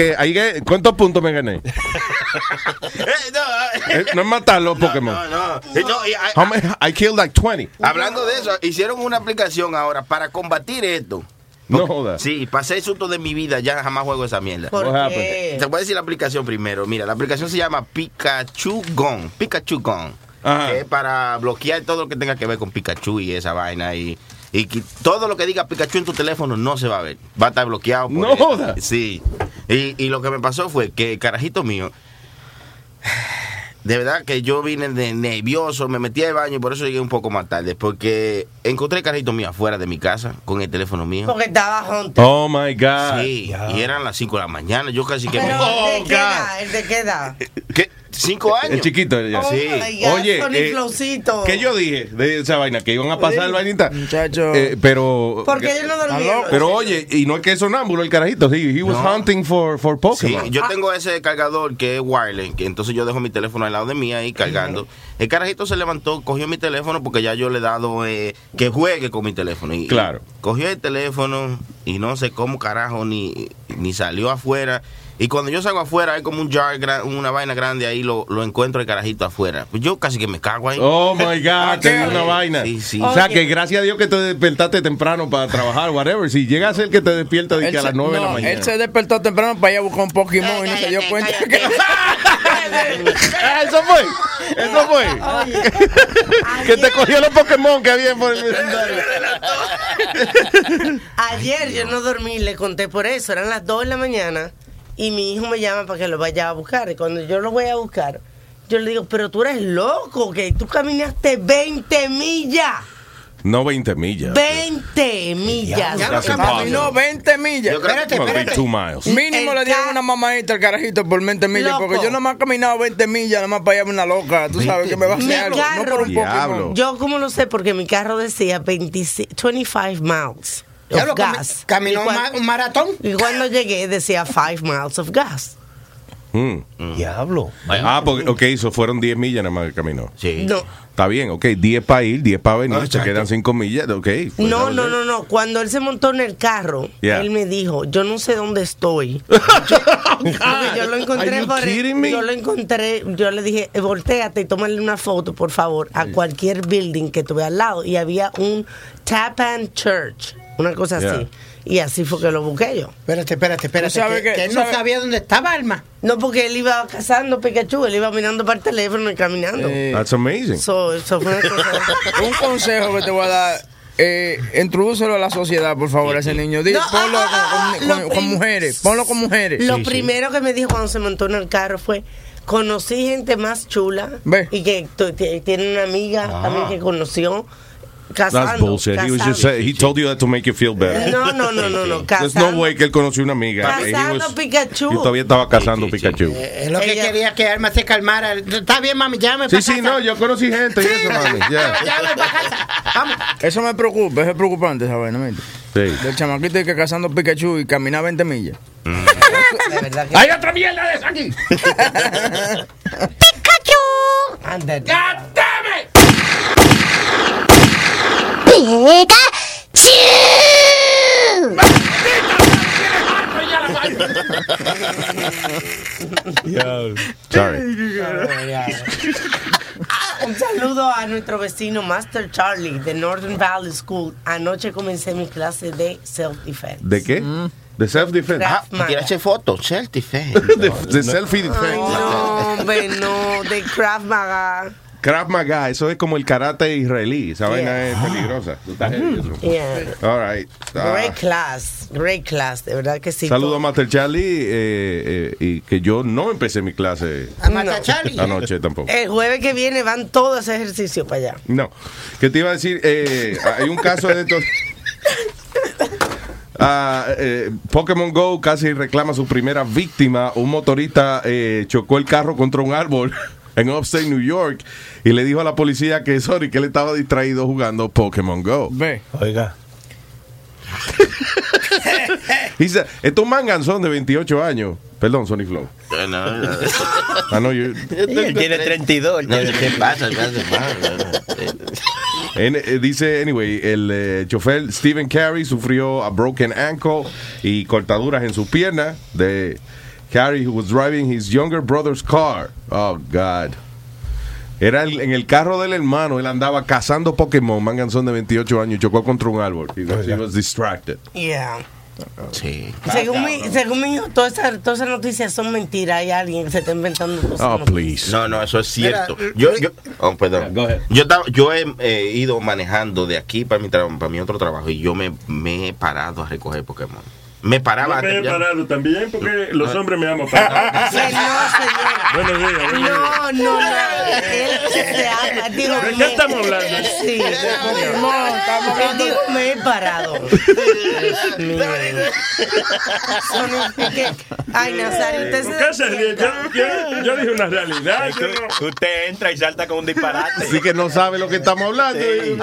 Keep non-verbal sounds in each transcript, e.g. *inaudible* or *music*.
Que, ahí, que- ¿cuántos puntos me gané? *laughs* Eh, no, Eh, No es matar los Pokémon. no, no. Eh, no, y, How many- I killed like 20. Hablando de eso, hicieron una aplicación ahora para combatir esto. No jodas. Sí, pasé el susto de mi vida, ya jamás juego esa mierda. ¿Por qué? Te voy a decir la aplicación primero. Mira, la aplicación se llama Pikachu Gone. Pikachu Gone. Ajá. Que es para bloquear todo lo que tenga que ver con Pikachu y esa vaina. Y, y que todo lo que diga Pikachu en tu teléfono no se va a ver. Va a estar bloqueado. por No él. jodas. Sí. Y, y lo que me pasó fue que el carajito mío. De verdad que yo vine de nervioso, me metí al baño y por eso llegué un poco más tarde. Porque encontré el carajito mío afuera de mi casa con el teléfono mío. Porque estaba junto. Oh my God. Sí, y eran las 5 de la mañana. Yo casi que me. Pero Oh, ¿el de qué God. edad? ¿El de qué edad? ¿Qué? ¿Cinco años? El chiquito. ya. Oh Sí. Oye, eh. ¿qué yo dije de esa vaina? Que iban a pasar el vainita. Muchacho. Eh, pero. Porque ellos no dormían. Pero oye, y no es que es sonámbulo el carajito. Sí, he was No. hunting for, for Sí, Pokémon. yo tengo ese cargador que es wireless, que entonces yo dejo mi teléfono al lado de mí ahí cargando. El carajito se levantó, cogió mi teléfono porque ya yo le he dado eh, que juegue con mi teléfono. Y, Claro. Cogió el teléfono y no sé cómo carajo ni, ni salió afuera. Y cuando yo salgo afuera hay como un jar, una vaina grande ahí, lo, lo encuentro el carajito afuera. Pues yo casi que me cago ahí. Oh my God, dio una vaina. sí, sí. O sea que gracias a Dios que te despertaste temprano para trabajar, whatever. Si llega a ser que te despierta de que a las 9 de la mañana. Él se despertó temprano para ir a buscar un Pokémon y no se dio cuenta que. Ah, *laughs* eso fue. Eso fue. que te cogió los Pokémon que había por el vecindario. Ayer yo no dormí, le conté por eso, eran las 2 de la mañana y mi hijo me llama para que lo vaya a buscar. Y cuando yo lo voy a buscar, yo le digo, pero tú eres loco, que tú caminaste 20 millas. No 20 millas. 20 millas. Ya lo caminó 20 millas. Yo creo two miles. Mínimo El le dieron una mamadita al carajito por 20 millas, Loco. porque yo no me he caminado 20 millas, nada más para allá una loca. Tú sabes que me va a hacer algo. No carro. por un. Pokémon. Yo como lo sé porque mi carro decía 25, 25 miles of Diablo, cami- gas. caminó un ma- un maratón. Y cuando llegué decía 5 miles of gas. Mm. Diablo. Ah, porque, ok, eso fueron 10 millas nada más que caminó. Sí. No, Está bien, ok, 10 para ir, 10 para venir, Ah, te exacto. quedan 5 millas, ok. pues, no, no, no, no. Cuando él se montó en el carro, Yeah. él me dijo, yo no sé dónde estoy. *laughs* Yo lo encontré por me? yo lo encontré, yo le dije, "Eh, volteate y tómale una foto, por favor, a cualquier building que tuve al lado. Y había un Tapan Church, una cosa Yeah. así. Y así fue que lo busqué yo. Espérate, espérate, espérate. sabes que, que- que él no sabes- sabía dónde estaba Alma. No, porque él iba cazando Pikachu, él iba mirando para el teléfono y caminando. Eh, That's amazing. So, eso fue una cosa. *laughs* un consejo que te voy a dar. Eh, introdúcelo a la sociedad, por favor, a ese niño. Di- No, ponlo ah, ah, con, con- mujeres. Ponlo con mujeres. Lo primero que me dijo cuando se montó en el carro fue, conocí gente más chula Ve. y que tiene una amiga también que conoció casando. That's bullshit. He was just casando. saying, he told you that to make you feel better. No, no, no, no, no, *laughs* There's casando. no way que él conoció una amiga. was- Pikachu. Y todavía estaba cazando Sí, sí, sí. Pikachu. Eh, Es lo que Ella- quería que Alma se calmara. Está bien, mami, llame Sí, sí, casa. no, yo conocí gente y eso, mami. Yeah. Llame pa' casa. Vamos. Eso me preocupa, es preocupante esa vaina. Sí. Del chamaquito que cazando Pikachu y camina 20 millas. Que- ¡Hay otra mierda de esa aquí! *laughs* Anda, Sorry. Un saludo a nuestro vecino Master Charlie de Northern Valley School. Anoche comencé mi clase de self-defense. ¿De qué? De self-defense. Ah, Maga. tiraste fotos, selfie. *laughs* De, de self-defense. Ay, no, hombre, no, de Krav Maga. Krav Maga, eso es como el karate israelí. Esa vaina es peligrosa. Tú estás heavy, eso. Yeah. All right. Ah, Great class, great class, de verdad que sí. Saludo a. Master Charlie eh, eh, y que yo no empecé mi clase A matar Charlie. anoche tampoco. El jueves que viene van todos a ese ejercicio para allá. No. ¿Qué te iba a decir? Eh, hay un caso de estos. *laughs* Ah, eh, Pokémon Go casi reclama su primera víctima. Un motorista eh, chocó el carro contra un árbol en Upstate New York y le dijo a la policía que sorry que él estaba distraído jugando Pokémon Go. Ve. Oiga. *laughs* Dice, esto es un manganzón de 28 años. Perdón, Sonic Flow. Ah, no, yo- Tiene 32. No, ¿Qué pasa? *laughs* ¿Qué pasa? En- eh, dice, anyway, el eh, chofer Stephen Carey sufrió a broken ankle y cortaduras en su pierna. De, Carey, who was driving his younger brother's car. Oh, God. Era el- en el carro del hermano, él andaba cazando Pokémon, manganzón de 28 años, y chocó contra un árbol. He was, he was distracted. Yeah. Sí. Según mi, según mi hijo, todas esas todas esas noticias son mentiras. Hay alguien que se está inventando cosas. Oh, no- please. No, no, eso es cierto. Mira, yo, yo, oh, perdón. go ahead. Yo, yo he eh, ido manejando de aquí para mi, tra- para mi otro trabajo y yo me, me he parado a recoger Pokémon. Me paraba Yo me he parado también porque los hombres me aman. parar. *laughs* Que no, señora. Buenos días. buenos días. No, no, no. Él se. Digo, ¿De qué estamos hablando? Sí, de Pokémon. Estamos hablando. Digo, me he parado. Ay, Nazario, usted ¿Por qué se? Yo, yo, yo dije una realidad. yo no- Usted entra y salta con un disparate. Así que no sabe lo que estamos hablando. Dios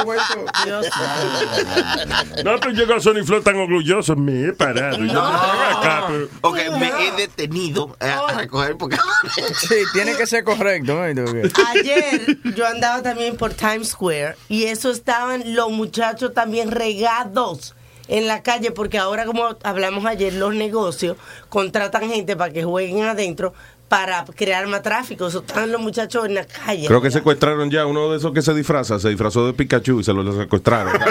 No, pero llegó a Sony Flow tan orgulloso. Me he parado. Y yo, "Ven acá, pero- Ok, me he detenido a, a recoger Pokémon. *laughs* Sí, tiene que ser correcto. ¿no? Ayer yo andaba también por Times Square y eso estaban los muchachos también regados en la calle porque ahora como hablamos ayer los negocios contratan gente para que jueguen adentro para crear más tráfico. Eso estaban los muchachos en la calle. Creo que secuestraron ya uno de esos que se disfraza, se disfrazó de Pikachu y se lo secuestraron. *laughs*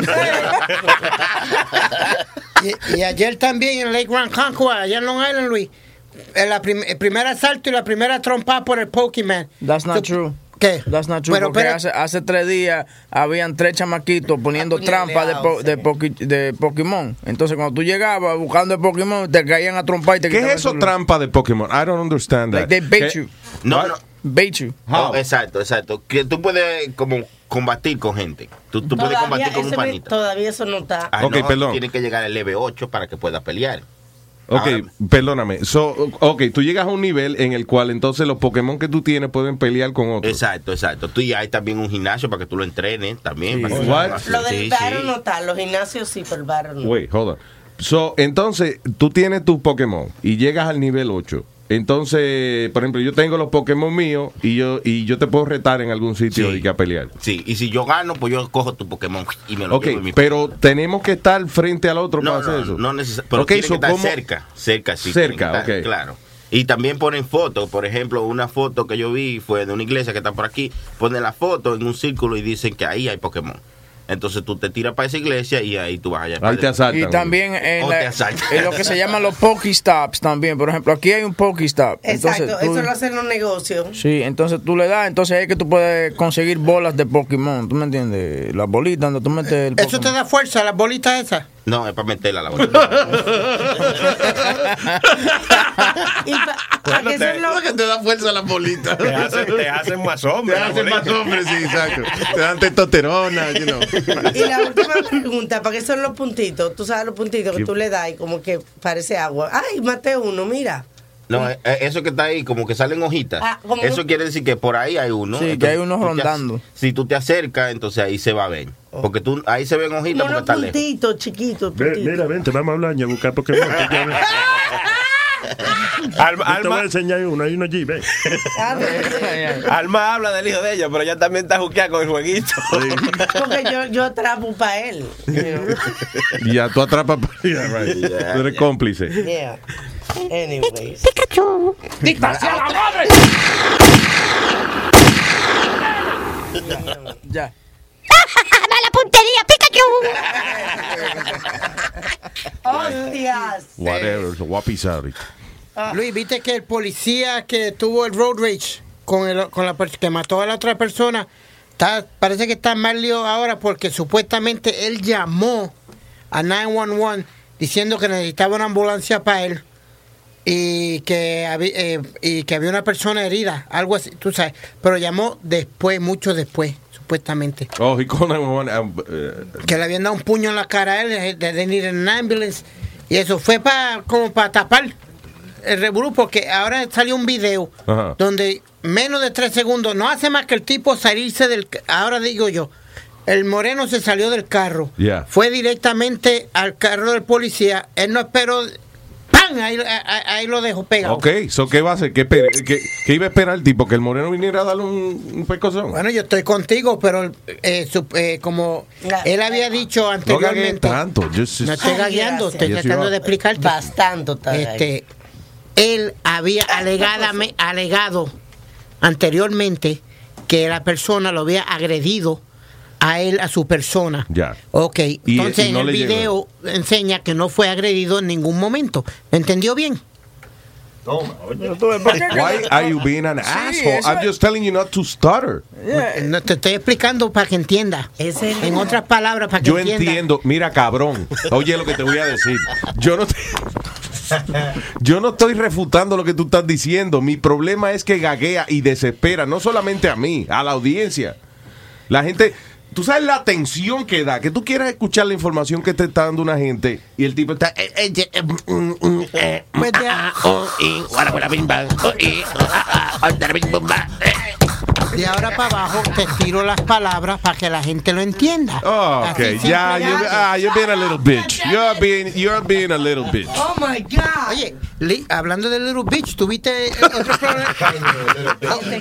Y, y ayer también en Lake Ronkonkoma, allá en Long Island, Luis, en la prim- el primer asalto y la primera trompada por el Pokémon. That's not true. ¿Qué? That's not true. Pero, porque pero- hace, hace tres días habían tres chamaquitos poniendo trampas de, po- de, poqui- de Pokémon. Entonces, cuando tú llegabas buscando el Pokémon, te caían a trompar y te ¿Qué es eso trampa de Pokémon? I don't understand that. Like they bait ¿Qué? you. No, no. Bait you. How? Oh, exacto, exacto. Que tú puedes como combatir con gente. Tú, tú puedes Todavía, combatir con un panita. todavía eso no está. Ah, Ok, no, perdón. Tienes que llegar al LV8 para que puedas pelear. Ok, Ahora- perdóname. So, ok, tú llegas a un nivel en el cual entonces los Pokémon que tú tienes pueden pelear con otros. Exacto, exacto. Tú y hay también un gimnasio para que tú lo entrenes también. para que- What? Lo del Sí, barrio sí. no está, los gimnasios sí, pero el barrio no. Wait, hold on. So, entonces, tú tienes tu Pokémon y llegas al nivel 8. Entonces, por ejemplo, yo tengo los Pokémon míos y yo y yo te puedo retar en algún sitio Sí. y que a pelear. Sí, y si yo gano, pues yo cojo tu Pokémon y me lo Ok, llevo mi pero tenemos que estar frente al otro No, para hacer no, eso. no necesariamente. Pero Ok, tiene so, que estar ¿cómo- cerca. Cerca, sí. Cerca, tiene que estar, ok. Claro. Y también ponen fotos. Por ejemplo, una foto que yo vi fue de una iglesia que está por aquí. Ponen la foto en un círculo y dicen que ahí hay Pokémon. Entonces tú te tiras para esa iglesia y ahí tú vas allá. Ahí te asaltan. Y también en, la- lo que se llaman los Pokestops también. Por ejemplo, aquí hay un Pokestop. Exacto, Entonces, tú- eso lo hacen los negocios. Sí, entonces tú le das, entonces ahí es que tú puedes conseguir bolas de Pokémon, ¿tú me entiendes? Las bolitas donde tú metes el Eso te Pokémon. da fuerza, las bolitas esas. No, es para meterla a la boca. *laughs* Y pa- que te- son los- que te da fuerza las bolitas. Te hacen- te hacen más hombre, Te hacen más bolita. hombres, sí, exacto. Te dan testosterona, you know. Y la última pregunta, ¿para qué son los puntitos? Tú sabes los puntitos que ¿Qué? tú le das y como que parece agua. Ay, maté uno, mira. No, eh, eh, eso que está ahí, como que salen hojitas. Ah, como eso un- quiere decir que por ahí hay uno. Sí, que hay unos tú te ac- rondando. Si tú te acercas, entonces ahí se va a ver. Porque tú, ahí se ven hojitas No, porque está lejos. puntitos chiquitos. Ve- puntitos. mira, vente, vamos a hablar y a buscar Pokémon. Alma, *laughs* te voy a enseñar uno, hay uno allí, ve. Ah, Alma habla del hijo de ella, pero ella también está juqueada con el jueguito. Porque yo, yo atrapo para él. *laughs* Ya tú atrapas. *laughs* Yeah, right. Yeah, tú eres yeah. cómplice. Yeah. Anyways. Ya. ¡Mala puntería, Pikachu! ¡Hostias! Whatever, lo voy a pisar ahorita. Luis, viste que el policía que tuvo el road rage con, el, con la que mató a la otra persona, está, parece que está mal lío ahora porque supuestamente él llamó a 911 diciendo que necesitaba una ambulancia para él y que, había, eh, y que había una persona herida, algo así, tú sabes, pero llamó después, mucho después, supuestamente. Oh, he called 911. um, eh, Que le habían dado un puño en la cara a él, ir en una ambulance. Y eso fue para como para tapar el revolú, porque ahora salió un video donde menos de tres segundos no hace más que el tipo salirse del. Ahora digo yo, el moreno se salió del carro, Yeah. fue directamente al carro del policía, él no esperó. ¡Pam! Ahí, ahí- ahí lo dejó pegado. Ok, so, ¿qué va a hacer? ¿Qué, espere- qué- qué iba a esperar el tipo? ¿Que el moreno viniera a darle un, un pescozón? Bueno, yo estoy contigo, pero eh, su- eh, como él había dicho no anteriormente. tanto. Just, No estoy gagueando, estoy Yes, tratando de explicarte. Bastante. Este, él había alegadame- alegado anteriormente que la persona lo había agredido a él, a su persona. Ya. Ok, Y- entonces y no en el llegó. video enseña que no fue agredido en ningún momento. ¿Entendió bien? Why are you being an asshole? I'm just telling you not to stutter. No, te estoy explicando para que entienda. En otras palabras, para que Yo entienda. entiendo, mira cabrón, oye lo que te voy a decir. Yo no te- *laughs* Yo no estoy refutando lo que tú estás diciendo. Mi problema es que gaguea y desespera, no solamente a mí, a la audiencia. La gente, tú sabes la tensión que da, que tú quieras escuchar la información que te está dando una gente y el tipo está... De ahora para abajo te tiro las palabras para que la gente lo entienda. Oh, okay, ya, y you, fácil. ah, you're being a little bitch. You're being, you're being a little bitch. Oh my God. Oye, Li- hablando de Little Bitch, ¿tuviste otro *laughs* problema?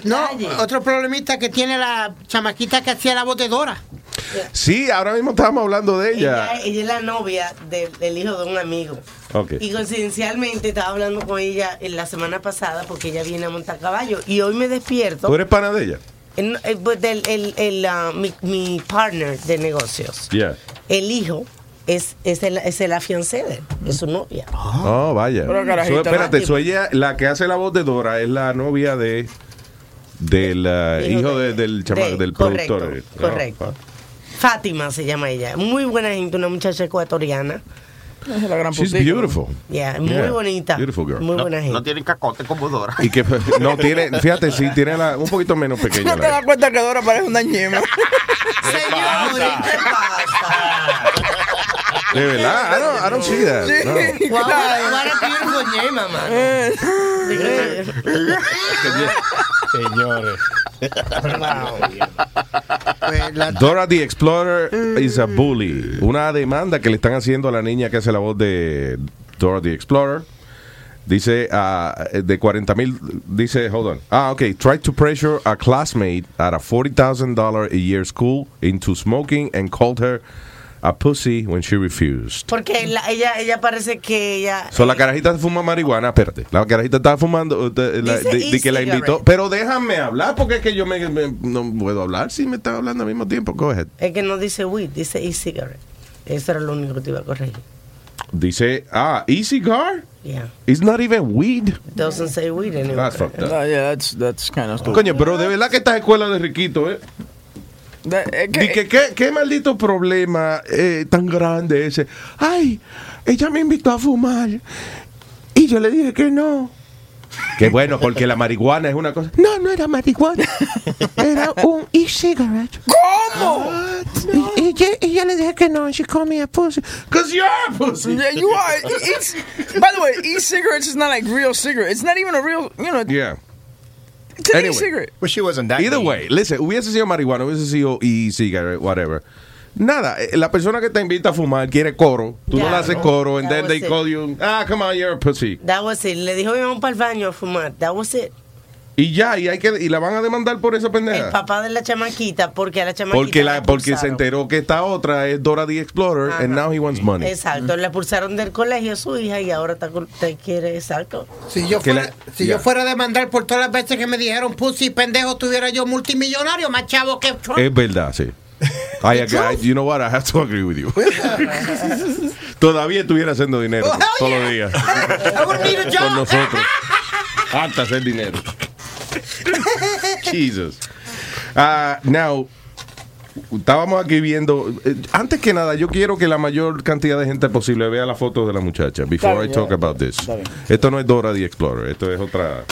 no, otro problemita que tiene la chamaquita que hacía la voz de Dora. Sí, ahora mismo estábamos hablando de ella. Ella, ella es la novia de- del hijo de un amigo. Y coincidencialmente estaba hablando con ella en la semana pasada porque ella viene a montar caballo. Y hoy me despierto. ¿Tú eres pana de ella? eh, pues, el, el, ah, mi, mi partner de negocios. Yeah. El hijo es, es, el, es el afiancé de él, es su novia. Oh, vaya. So, espérate, ella, la que hace la voz de Dora es la novia de del uh, hijo de- del chama- de- del correcto, productor. Oh, Correcto. Fátima se llama ella. Muy buena gente, una muchacha ecuatoriana. Es la gran She's putica. beautiful. Yeah, muy Yeah, bonita. beautiful girl. Muy No, buena gente. no tienen cacote como Dora. Y que no tiene, fíjate, sí, tiene la, un poquito menos pequeña. ¿No te La, das cuenta que Dora parece una ñema? *laughs* Señor, ¿qué pasa? de verdad, I don't, I don't see that. no. Wow, what a beautiful name, mamá. Señores. Pues Dora the Explorer is a bully. Una demanda que le están haciendo a la niña que hace la voz de Dora the Explorer. Dice ah, de 40 mil. Dice, hold on. Ah, ok. Tried to pressure a classmate at a $40,000 a year school into smoking and called her a pussy when she refused. Porque la- ella, ella parece que ella. So, la carajita fuma marihuana, espérate. La carajita estaba fumando, de, la- de- de que la invitó. Pero déjame hablar, porque es que yo me, me- no puedo hablar si me está hablando al mismo tiempo. Go ahead. Es que no dice weed, dice e-cigarette. Eso era lo único que te iba a corregir. Dice, ah, e-cigar? Yeah. It's not even weed. Doesn't say weed anymore. That's fucked up. No, yeah, that's, that's kind of stupid. Coño, pero de verdad que esta escuela de riquito, ¿eh? Da- es que- que, ¿qué, qué maldito problema eh, tan grande ese. Ay, ella me invitó a fumar y yo le dije que no. Qué bueno, porque la marihuana es una cosa. No, no era marihuana. Era un e-cigarette. ¿Cómo? Y, y yo, y yo le dije que no. She called me a pussy. Because you're a pussy. Yeah, you are. It's, by the way, e-cigarettes is not like real cigarette. It's not even a real, you know, Yeah. It's an Anyway. e-cigarette. Well, she wasn't that Either way, listen, hubiese sido marihuana, hubiese sido e-cigarette, whatever. Nada, eh, la persona que te invita a fumar quiere coro. Tú no le haces coro, and That then they it. call you, ah, come on, you're a pussy. That was it. Le dijo, vamos para el baño a fumar. That was it. Y ya, y hay que y la van a demandar por esa El pendeja. papá de la chamaquita, porque a la chamaquita. Porque la porque se enteró que esta otra es Dora the Explorer and Ajá. now he wants money. Exacto, le expulsaron del colegio a su hija y ahora te quiere, exacto. Si yo fuera, la- si yo fuera a demandar por todas las veces que me dijeron pussy pendejo, tuviera yo multimillonario, más chavo que Trump. Es verdad, sí. *laughs* I, I- you know what? I have to agree with you. *laughs* Todavía estuviera haciendo dinero Oh, todos yeah. los días con nosotros. Harta hacer dinero. *laughs* Jesus. Ah, now, estábamos aquí viendo. eh, antes que nada, yo quiero que la mayor cantidad de gente posible vea la foto de la muchacha. Before Está I bien, talk about this. Bien. Esto no es Dora the Explorer. Esto es otra.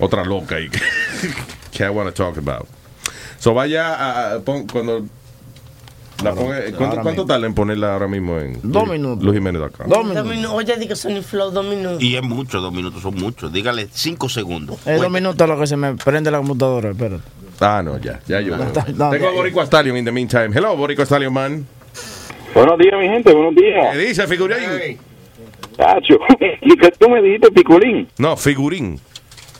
Otra loca que, *laughs* que I want to talk about. So vaya a. a- pon- cuando. La ponga- ¿cuánto, cuánto tarda en ponerla ahora mismo en Dos Luis- minutos. luisjimenez.com? Dos Dos minutos. minu- Oye, digo Sony Flow, dos minutos. Y es mucho, dos minutos son muchos. Dígale cinco segundos. Es dos minutos lo que se me prende la computadora, espérate. Ah, no, ya, ya yo. veo. está- no, Tengo a Boricua Stallion in the meantime. Hello, Boricua Stallion man. Buenos días, mi gente, buenos días. ¿Qué dice, figurín? Tacho, *laughs* y que tú me dijiste piculín. No, figurín.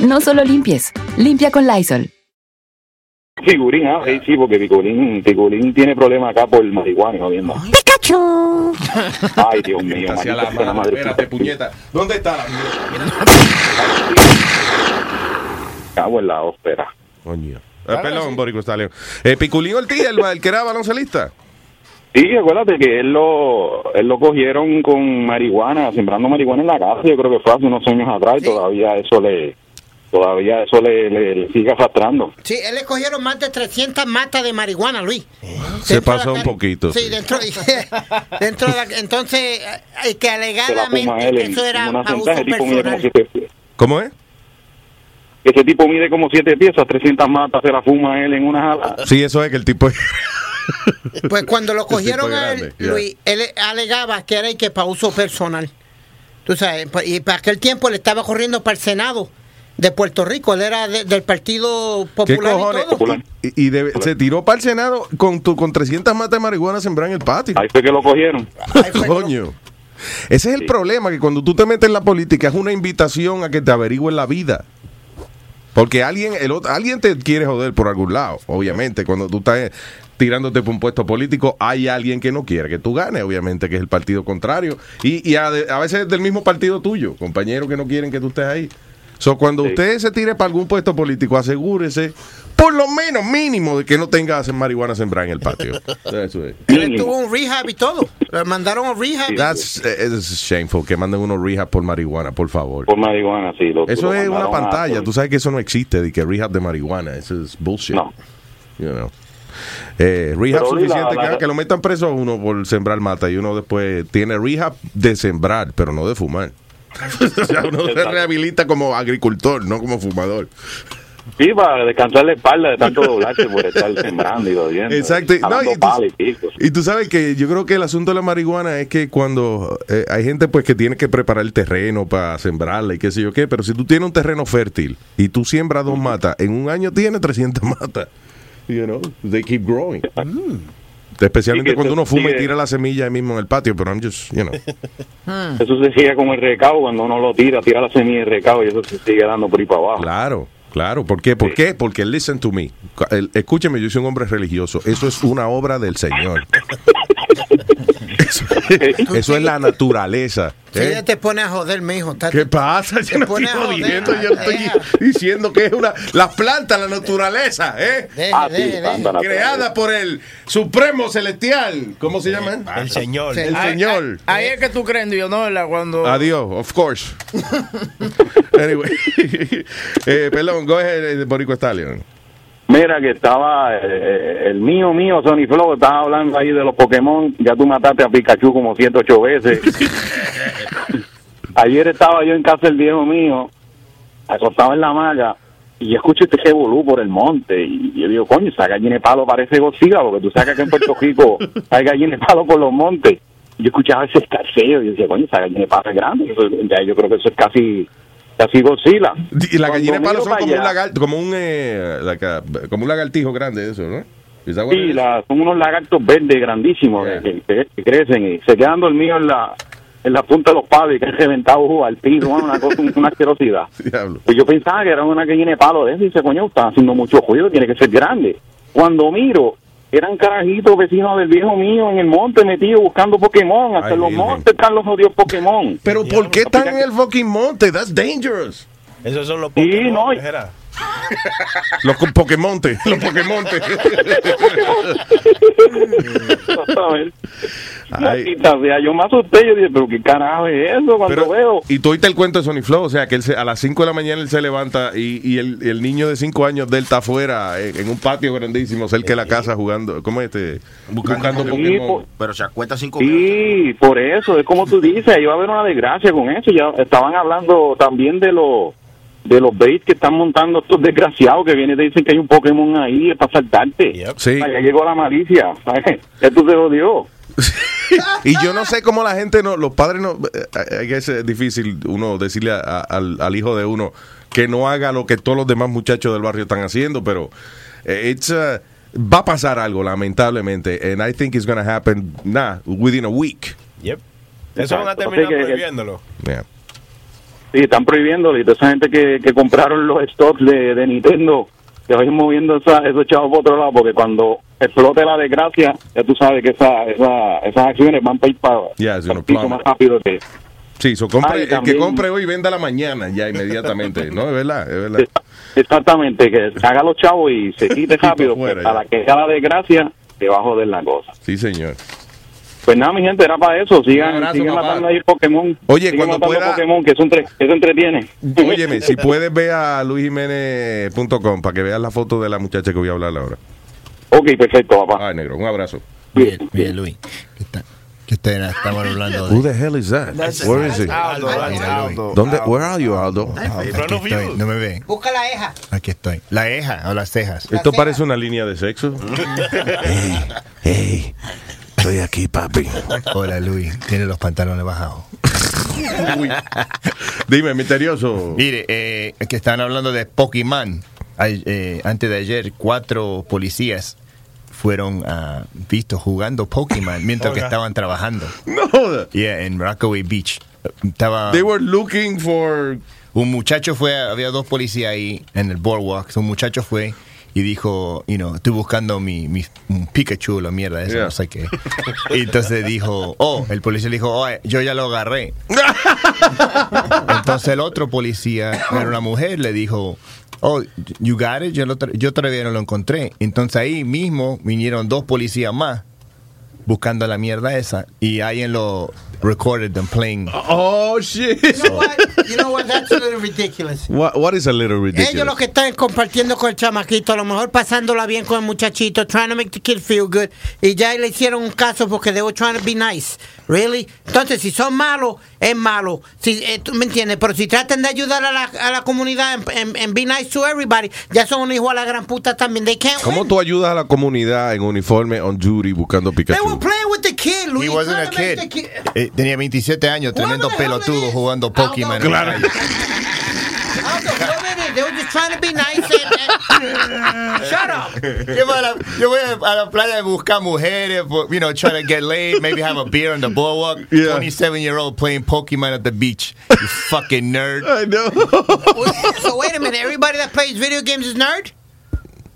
No solo limpies, limpia con Lysol. Figurín, ah, sí, sí, porque Picolín, Picolín tiene problemas acá por marihuana, ¿no viendo? ¡Pikachu! *laughs* Ay, Dios mío, Hacia la madre, madre. espérate, puñeta. ¿Dónde está la Cago en la ópera. Coño. Eh, perdón, Borico Stallion. Eh, Piculín Ortiz, el, el que era baloncelista. Sí, acuérdate que él lo, él lo cogieron con marihuana, sembrando marihuana en la casa, yo creo que fue hace unos años atrás y todavía eso le, todavía eso le, le- le sigue arrastrando. Sí, él le cogieron más de 300 matas de marihuana, Luis. Se pasó un poquito. Sí, dentro, *laughs* dentro de la, entonces, eh, que alegadamente él eso era abuso personal. ¿Cómo es? Ese tipo mide como siete piezas, 300 matas se la fuma él en una jala. Sí, eso es que el tipo. *laughs* Pues cuando lo *laughs* cogieron a él, grande. Luis, él alegaba que era y que para uso personal. Tú sabes, pa- y para aquel tiempo le estaba corriendo para el Senado de Puerto Rico. Él era de- del Partido ¿Qué Popular cojones? y todo. Y, y de- se tiró para el Senado con, tu, con 300 matas de marihuana sembradas en el patio. Ahí fue que lo cogieron. Coño. Ese es el problema, que cuando tú te metes en la política es una invitación a que te averigüen la vida. Porque alguien, el otro, alguien te quiere joder por algún lado, obviamente. Cuando tú estás eh, tirándote por un puesto político, hay alguien que no quiere que tú ganes, obviamente, que es el partido contrario. Y, y a, a veces es del mismo partido tuyo, compañeros que no quieren que tú estés ahí. So, cuando usted se tire para algún puesto político, asegúrese, por lo menos mínimo, de que no tenga marihuana sembrada en el patio. *laughs* Eso es. Él tuvo un rehab y todo. Lo mandaron a rehab. That's eh, it's shameful que manden unos rehab por marihuana, por favor. Por marihuana, sí. Lo, Eso lo es una mandaron a- pantalla. Tú sabes que eso no existe, de que rehab de marihuana. Eso es bullshit. No. You know. Eh, rehab Pero, suficiente la- que, la- que lo metan preso a uno por sembrar mata y uno después tiene rehab de sembrar, pero no de fumar. *laughs* o sea, uno se rehabilita como agricultor, no como fumador. Sí, para descansar la espalda de tanto doblarse por estar sembrando y doliendo. Exacto. No, y tú- palo y pico. Y tú sabes que yo creo que el asunto de la marihuana es que cuando eh, hay gente pues que tiene que preparar el terreno para sembrarla y qué sé yo qué, pero si tú tienes un terreno fértil y tú siembras dos matas, en un año tienes 300 matas. You know, they keep growing. Especialmente cuando uno fuma y tira la semilla ahí mismo en el patio, pero I'm just, you know. Eso se sigue con el recado cuando uno lo tira, tira la semilla de recado y eso se sigue dando por ahí para abajo. Claro, claro. ¿Por qué? ¿Por qué? Porque listen to me. El- escúcheme, yo soy un hombre religioso. Eso es una obra del Señor. *laughs* Eso, eso es la naturaleza. Si ¿eh? ella te pone a joder, mijo. está- ¿Qué pasa? Te Yo no pone estoy jodiendo, yo estoy diciendo que es una las plantas, la naturaleza, ¿eh? Deje, Ah, deje, deje. Creada por el Supremo Celestial. ¿Cómo se llama? El señor. El Ahí- Señor. Ahí, ahí es que tú crees Dios, ¿no? ¿Verdad? Cuando. Adiós, of course. *laughs* anyway. *laughs* eh, perdón, go ahead, eh, Borico Stallion. Mira que estaba eh, el mío, mío, Sony Flow, estaba hablando ahí de los Pokémon. Ya tú mataste a Pikachu como 108 veces. *laughs* Ayer estaba yo en casa del viejo mío, acostado en la malla, y escucho este revolú por el monte. Y yo digo, coño, esa gallina de palo parece Godzilla, porque tú sabes que en Puerto Rico *laughs* hay gallina de palo por los montes. Yo escuchaba ese escarceo y yo decía, coño, esa gallina de palo es grande. Eso- ya yo creo que eso es casi, casi Godzilla. Y la gallina de palo son como un, lagarto, como un, eh, como un lagartijo grande, eso, ¿no? Sí, la- son unos lagartos verdes grandísimos Yeah. que, que- que crecen y se quedan dormidos en la, en la punta de los palos y que han reventado al piso, una cosa, una asquerosidad. *laughs* Diablo. Pues yo pensaba que era una gallina de palo de eso y dice, coño, está haciendo mucho ruido, tiene que ser grande. Cuando miro, eran carajitos vecinos del viejo mío en el monte metidos buscando Pokémon. Hasta Ay, los montes están los odios Pokémon. Pero ¿por qué están en el fucking monte? That's dangerous. Esos son los Sí, Pokémon, no, y- era. Los Pokémonte, *laughs* los Pokémonte. Todavía yo me asusté, yo dije, pero qué carajo es eso cuando Pero, veo. y tú oíste el cuento de Sony Flow, o sea, que él se- a las 5 de la mañana él se levanta y, y el, el niño de 5 años de él está afuera en, en un patio grandísimo cerca de la casa jugando, ¿cómo es este? Buscando, Sí, Pokémon. por- Pero se acuesta cinco Sí, por eso, es como tú dices, iba a haber una desgracia con eso. Ya estaban hablando también de los de los baits que están montando estos desgraciados que vienen y te dicen que hay un Pokémon ahí para saltarte. Sí. Ya llegó la malicia, ¿sabes? Esto se jodió. Y yo no sé cómo la gente no, los padres no, eh, es es difícil uno decirle a- a- al, al hijo de uno que no haga lo que todos los demás muchachos del barrio están haciendo, pero eh, it's, uh, va a pasar algo lamentablemente, and I think it's gonna happen, nah, within a week. Yep. Eso van a terminar prohibiéndolo. Yeah. Sí, están prohibiéndolo y toda esa gente que, que compraron los stocks de, de Nintendo que vayan moviendo esa, esos chavos por otro lado porque cuando explote la desgracia ya tú sabes que esa, esa, esas acciones van para ir para, Yeah, para piso más rápido que Sí, so compre, el que compre hoy venda la mañana ya inmediatamente, ¿no? Es verdad, es verdad. exactamente que haga los chavos y se quite *laughs* rápido pues, ya. a la que sea la desgracia te va a joder la cosa Sí, señor. Pues nada mi gente era para eso sigan, abrazo, sigan matando ahí Pokémon Oye, sigan cuando pueda- Pokémon que eso, entre, eso entretiene *laughs* Óyeme, si puedes ver a luisjiménez.com para que veas la foto de la muchacha que voy a hablar ahora. ok perfecto papá Ay, negro, un abrazo. Bien, bien, Luis. ¿Qué está? ¿Qué está- estamos hablando Who de? the hell is that? That's- Where is he? Aldo, Mira, Aldo. ¿Dónde? Where are you, Aldo? Aquí estoy, no me ven. Busca la eja. Aquí estoy. La eja o las cejas. Esto parece una línea de sexo. *laughs* hey, hey, estoy aquí, papi. Hola, Luis. Tiene los pantalones bajados. *laughs* Dime, misterioso. Mire, eh, que estaban hablando de Pokémon. Eh, antes de ayer, cuatro policías fueron ah, vistos jugando Pokémon mientras que estaban trabajando. No. Yeah, en Rockaway Beach. Estaba They were looking for. un muchacho fue, había dos policías ahí en el boardwalk. Un muchacho fue y dijo, you know, estoy buscando mi, mi un Pikachu, la mierda esa, Yeah. no sé qué. Y entonces dijo, oh, el policía le dijo, oh, yo ya lo agarré. *laughs* Entonces el otro policía, era una mujer, le dijo, oh, you got it, yo, lo yo todavía no lo encontré. Entonces ahí mismo vinieron dos policías más buscando la mierda esa y alguien lo recorded them playing. Oh, shit. You know what? You know what? That's a little ridiculous. What, what is a little ridiculous? Ellos lo que están compartiendo con el chamaquito, a lo mejor pasándola bien con el muchachito, trying to make the kid feel good, y ya le hicieron un caso porque they were trying to be nice. Really? Entonces, si son malos, es malo. Si, eh, ¿tú ¿Me entiendes? Pero si tratan de ayudar a la, a la comunidad en, be nice to everybody, ya son un hijo a la gran puta también. They can't ¿Cómo win. tú ayudas a la comunidad en uniforme on duty buscando They were Pikachu? playing with the kid, Luis. He wasn't a kid. The tenía 27 años, tremendo Whatever the hell pelotudo jugando ah, Pokémon. Claro. calle. Aldo, whatever it is, They were just trying to be nice and, and- *laughs* Shut up. Yo voy, a la, yo voy a la playa a buscar mujeres, for, you know, trying to get laid, maybe have a beer on the boardwalk. Yeah. 27 year old playing Pokemon at the beach. You fucking nerd. I know. So wait a minute, everybody that plays video games is nerd?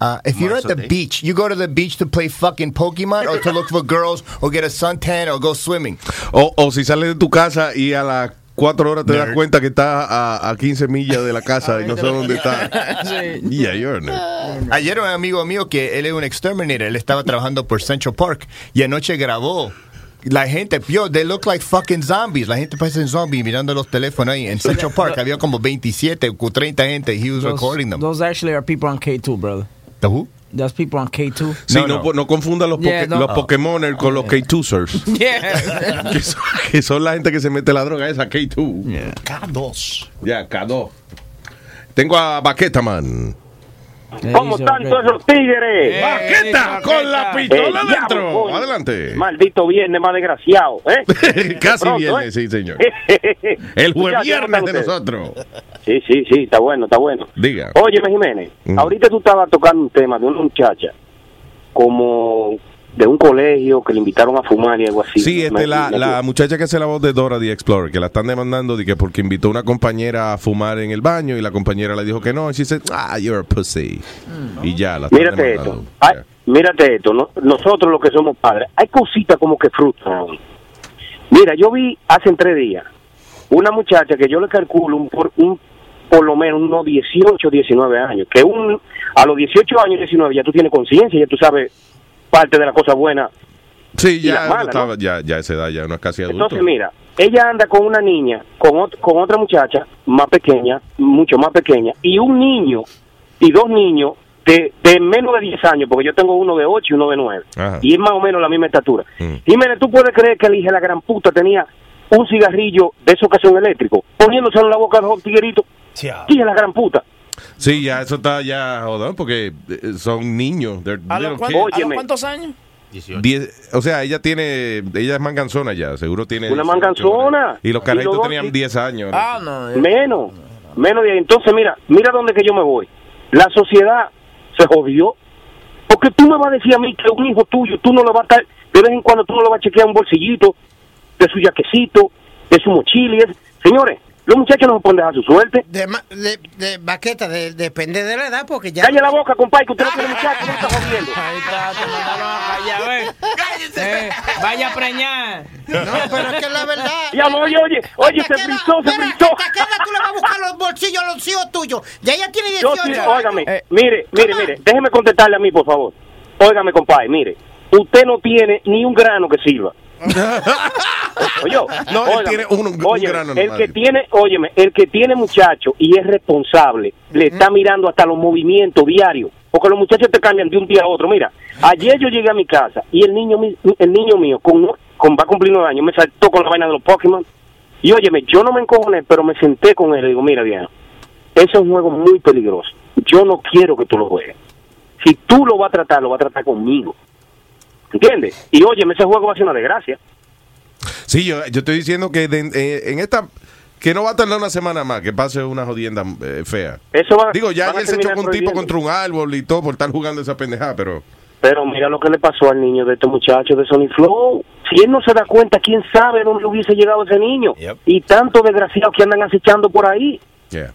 Uh, if you're at the beach, you go to the beach to play fucking Pokemon or to look for girls or get a suntan or go swimming. O, o si sales de tu casa y a las cuatro horas te das Nerd. cuenta que estás a, a 15 millas de la casa y no sé dónde está. *laughs* Sí. Yeah, you're a nerd. Ayer un amigo mío que él es un exterminator, él estaba trabajando por Central Park y anoche grabó. La gente, yo, they look like fucking zombies. La gente parece zombies mirando los teléfonos ahí. En Central Park había como 27 o 30 gente. He was Those, recording them. those actually are people on K2, brother. The who? There's people on K2. Sí, No, no, no. no confunda los, Yeah, poke- no. los Pokémoners con los K2sers. *laughs* Yeah. que, son, que son la gente que se mete la droga esa K2. yeah. K2. Ya, K2. Tengo a Baqueta, man. ¿Cómo están todos esos tigres? ¡Baqueta! ¡Con la pistola Eh, dentro! Adelante. Maldito viernes más desgraciado, ¿eh? *laughs* Casi Pronto, viene, ¿eh? sí, señor. *laughs* El jueves viernes ¿cómo están de nosotros. Sí, sí, sí, está bueno, está bueno. Diga. Óyeme, Jiménez, Mm. ahorita tú estabas tocando un tema de una muchacha como de un colegio que le invitaron a fumar y algo así. Sí, este, la, la muchacha que hace la voz de Dora the Explorer, que la están demandando de que porque invitó a una compañera a fumar en el baño y la compañera le dijo que no, y she said, ah, you're a pussy. Y ya, la están Mírate demandando. esto, Ay, mírate esto, no- nosotros los que somos padres, hay cositas como que frustran. Mira, yo vi hace tres días una muchacha que yo le calculo un, por- un por lo menos unos 18, 19 años. Que un a los 18 años, 19, ya tú tienes conciencia, ya tú sabes parte de las cosas buenas. Sí, y ya, las malas, ya, ya a esa edad, ya uno es casi adulto. Entonces, mira, ella anda con una niña, con, ot- con otra muchacha más pequeña, mucho más pequeña, y un niño y dos niños de, de menos de 10 años, porque yo tengo uno de 8 y uno de 9, Ajá. y es más o menos la misma estatura. Mm. Jiménez, ¿tú puedes creer que el hijo de la gran puta tenía un cigarrillo de esos que son eléctricos, poniéndose en la boca de los tigueritos? Hija de la gran puta. Sí, ya eso está ya jodón porque eh, son niños. ¿A los cuántos años? Diez- o sea, ella tiene, ella es manganzona ya, seguro tiene. Una 18, manganzona. Y los Y carajitos los dos- tenían 10 años. Ah, no. Menos, menos de ahí. Entonces, mira, mira dónde que yo me voy. La sociedad se jodió. Porque tú me vas a decir a mí que un hijo tuyo, tú no lo vas a estar, de vez en cuando tú no lo vas a chequear un bolsillito de su yaquecito, de su mochila. Señores, los muchachos no se pueden dejar su suerte. De, ma- de, de baqueta, de- depende de la edad, porque ya. Calle la boca, compadre, que usted no tiene muchachos, no está jodiendo. Ahí está, te mandaron a callar, ve. Eh, vaya a preñar. No, pero es que es la verdad. Ya, oye, oye, oye, se frizó, se frizó. ¿Hasta qué edad tú le vas a buscar los bolsillos a los hijos tuyos? Ya ella tiene Yo 18 sí, años. óigame, mire, mire, mire, déjeme contestarle a mí, por favor. Óigame, compadre, mire, usted no tiene ni un grano que sirva. *laughs* Oye, No, él tiene un- un óyeme, grano El que tiene, óyeme, el que tiene muchacho y es responsable, le está mirando hasta los movimientos diarios, porque los muchachos te cambian de un día a otro. Mira, ayer yo llegué a mi casa y el niño, el niño mío, con, con va a cumplir nueve años, me saltó con la vaina de los Pokémon. Y óyeme, yo no me encojoné, pero me senté con él y digo, mira, viejo, ese es un juego muy peligroso. Yo no quiero que tú lo juegues. Si tú lo vas a tratar, lo vas a tratar conmigo. ¿Entiendes? Y óyeme, ese juego va a ser una desgracia. Sí, yo, yo estoy diciendo que de- eh, en esta. Que no va a tardar una semana más, que pase una jodienda eh, fea. Eso va, Digo, ya ayer se echó con un tipo contra un árbol y todo por estar jugando esa pendejada, pero. Pero mira lo que le pasó al niño de este muchacho de Sony Flow. Si él no se da cuenta, quién sabe dónde hubiese llegado ese niño. Y tantos desgraciados que andan acechando por ahí. Yeah.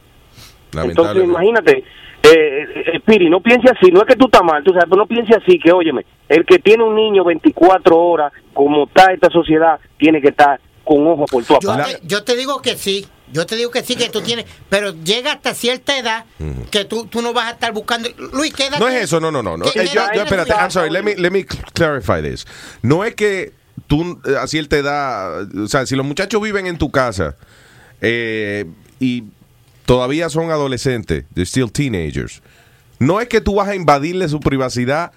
Entonces, imagínate, eh, eh, Piri, no piense así, no es que tú estás mal, tú sabes, pero no piense así, que óyeme, el que tiene un niño 24 horas, como está esta sociedad, tiene que estar con ojo por tu Yo te, yo te digo que sí. Yo te digo que sí, que tú tienes. Pero llega hasta cierta edad que tú, tú no vas a estar buscando. Luis, ¿qué edad No es eso, no, no, no. no. ¿Qué Eh, yo, espérate? I'm sorry, let me, let me clarify this. No es que tú eh, a cierta edad, o sea, si los muchachos viven en tu casa eh, y todavía son adolescentes, they're still teenagers, no es que tú vas a invadirle su privacidad.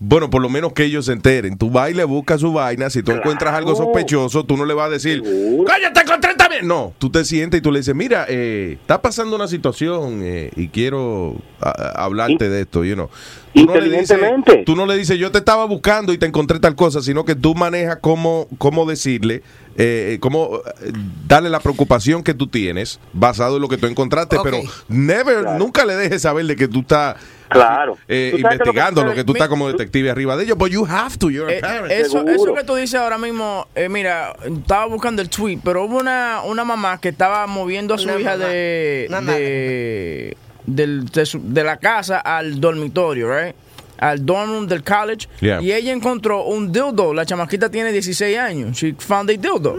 Bueno, por lo menos que ellos se enteren. Tú vas y le buscas su vaina. Si tú encuentras algo sospechoso, tú no le vas a decir, ¡Cállate, encontré también! No, tú te sientes y tú le dices, mira, eh, está pasando una situación eh, y quiero a- a- hablarte de esto, you know. Tú no, le dices, tú no le dices, yo te estaba buscando y te encontré tal cosa, sino que tú manejas cómo, cómo decirle, eh, cómo eh, darle la preocupación que tú tienes basado en lo que tú encontraste, pero never, nunca le dejes saber de que tú estás Claro. eh, lo que investigando lo que, tú estás como detective arriba de ellos, but you have to, you're a Eh, parent. eso, eso que tú dices ahora mismo, eh, mira, estaba buscando el tweet, pero hubo una, una mamá que estaba moviendo a su Una hija mamá. de, de, del- de, su- de la casa al dormitorio, right? Al dorm room del college. Yeah. Y ella encontró un dildo. La chamaquita tiene 16 años. She found a dildo.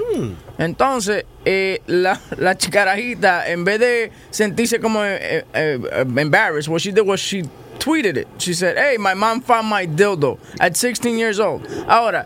Entonces, eh, la, la chicarajita, en vez de sentirse como eh, eh, eh, embarrassed, what she did was she tweeted it. She said, hey, my mom found my dildo at 16 years old. Ahora,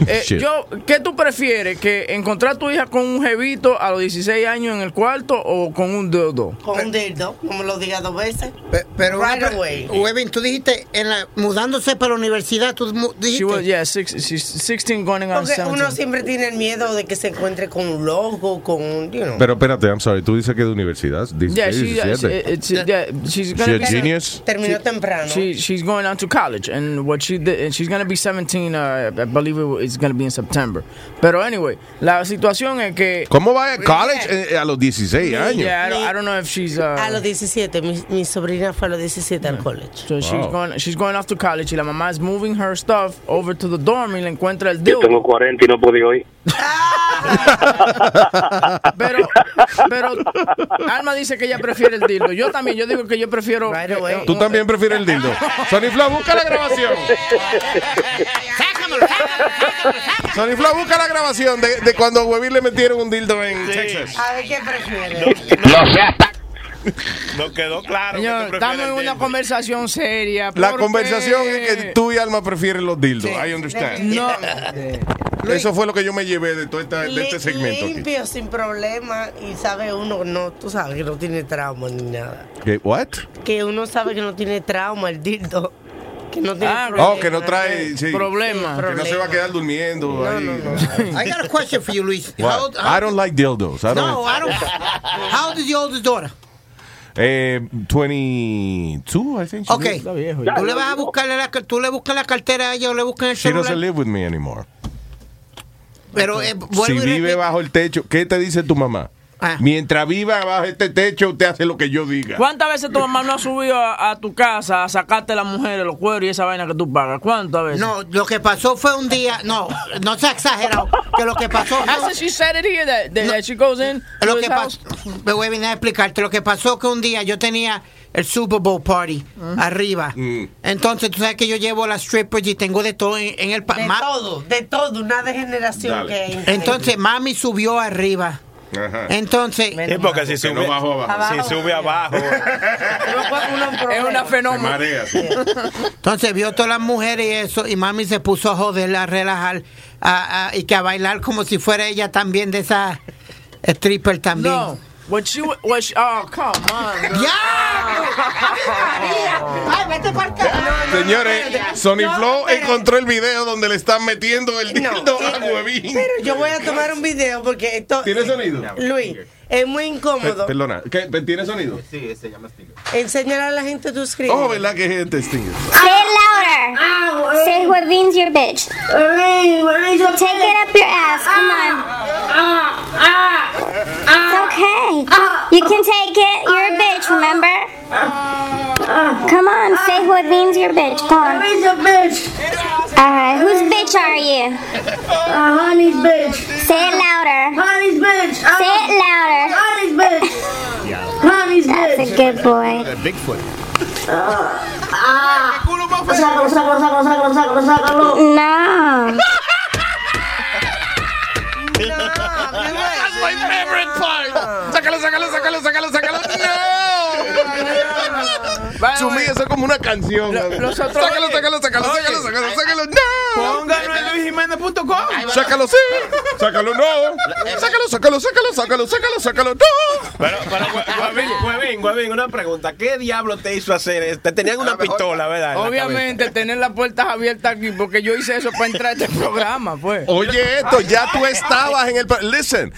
*laughs* eh, yo, ¿qué tú prefieres? ¿Que encontrar a tu hija con un jevito a los 16 años en el cuarto o con un dildo? Con un dildo, como lo diga dos veces. Pero right una pre- away. Webin, tú dijiste, en la, mudándose para la universidad, tú dijiste. She was, yeah, six, she's 16 going on Porque 17. uno siempre tiene el miedo de que se encuentre con un loco, con un, you know. Pero espérate, I'm sorry, tú dices que de universidad. Yeah, 16, she, yeah, she, 17. it's, yeah, she's She gonna a be genius? Terminó temprano. She she's going on to college, and what she did, and she's gonna be 17. Uh, I believe it is gonna be in September. Pero anyway, la situación es que. ¿Cómo va a college eh, a los 16 años? Yeah, I don't, I don't know if she's. Uh, a los 17, mi, mi sobrina fue a los 17 al college. so she's Wow. going, she's going off to college, y la mamá is moving her stuff over to the dorm y le encuentra el Yo dildo. tengo 40 y no puedo ir. *laughs* Pero, pero Alma dice que ella prefiere el dildo. Yo también, yo digo que yo prefiero. eh, Tú también prefieres el dildo. *laughs* Sony Flow, busca la grabación. *laughs* Sony Flow, busca la grabación de, de cuando a Huevín le metieron un dildo en Texas. A ver qué prefiere. No tan, No quedó claro. Señor, que una dildo. conversación seria. La porque- conversación es que tú y Alma prefieren los dildos. I understand. No. Eso fue lo que yo me llevé de todo esta- de este segmento. aquí. Limpio, sin problema. Y sabe uno, no, tú sabes que no tiene trauma ni nada. ¿Qué? ¿What? Que uno sabe que no tiene trauma el dildo. Que no tiene Ah, problema. Oh, que no trae sí, Problema. Que no se va a quedar durmiendo. ahí. I got a question for you, Luis. *laughs* How, how- I don't like dildos. I don't no, I don't. How old is your oldest daughter? Eh, 22, I think. she Ok. lives. Tú le vas a buscarle la, tú le buscas la cartera a ella o le buscas el She celular. doesn't live with me anymore. Pero eh, Si vive bajo el techo, ¿qué te dice tu mamá? Ah. Mientras viva bajo este techo, usted hace lo que yo diga. ¿Cuántas veces tu mamá no ha subido a, a tu casa a sacarte las mujeres, los cueros y esa vaina que tú pagas? ¿Cuántas veces? No, lo que pasó fue un día, no, no se ha exagerado, que lo que pasó *laughs* Hasn't she said it here that, that, that she goes in Lo que pasó, me voy a venir a explicarte. Lo que pasó que un día yo tenía el Super Bowl party arriba. Entonces, tú sabes que yo llevo las strippers y tengo de todo en, en el De todo, de todo, una degeneración Dale. que hay. Entonces, mami subió arriba. Ajá. Entonces, Sí, porque si no sube, bajó abajo. si sube abajo. *laughs* Es una fenómeno. entonces vio todas las mujeres y eso, y mami se puso a joder, a relajar, a- a- y que a bailar como si fuera ella también de esa stripper también. No. What she, what she, oh, come on. girl. ¡Ay, vete para Señores, Sony No, Flow encontró el video donde le están metiendo el No, dildo eh, a Huevín. Pero yo voy a tomar un video porque esto. ¿Tiene sonido? Luis, es muy Pe- incómodo. Perdona, ¿qué? ¿tiene sonido? Enseñar a la gente tu screen. Oh, ¿verdad que es gente Stinger? Say who it louder. Say Huevin's your bitch. Take it up your ass. Come ah, on. Ah, ah, it's okay. You can take it. You're a bitch, remember? Come on. Say Huevin's your bitch. Come on. Honey's a bitch. Alright. Whose bitch are you? Uh, honey's bitch. Say it louder. Honey's bitch. Say it louder. Honey's bitch. *laughs* Honey's That's a good boy. Bigfoot. Ah. Sácalo, sácalo, sácalo, sácalo, sácalo, sácalo. No. That's my favorite part. Sácalo, sácalo, sácalo, sácalo, sácalo. No. Eso es como una canción. los otros- Sácalo, sácalo, sácalo, sácalo, sácalo, sácalo. No. Póngalo en luisjiménez.com. Sácalo, sí. Sácalo, no. Sácalo, sácalo, sácalo, sácalo, sácalo, sácalo, no. Pero, pero, Guavín, Guavín, Guavín, una pregunta. ¿Qué diablo te hizo hacer esto? Te tenían una pistola, ¿verdad? Obviamente, tener las puertas abiertas aquí, porque yo hice eso para entrar a este programa, pues. Oye, esto, ya tú estabas en el. Listen,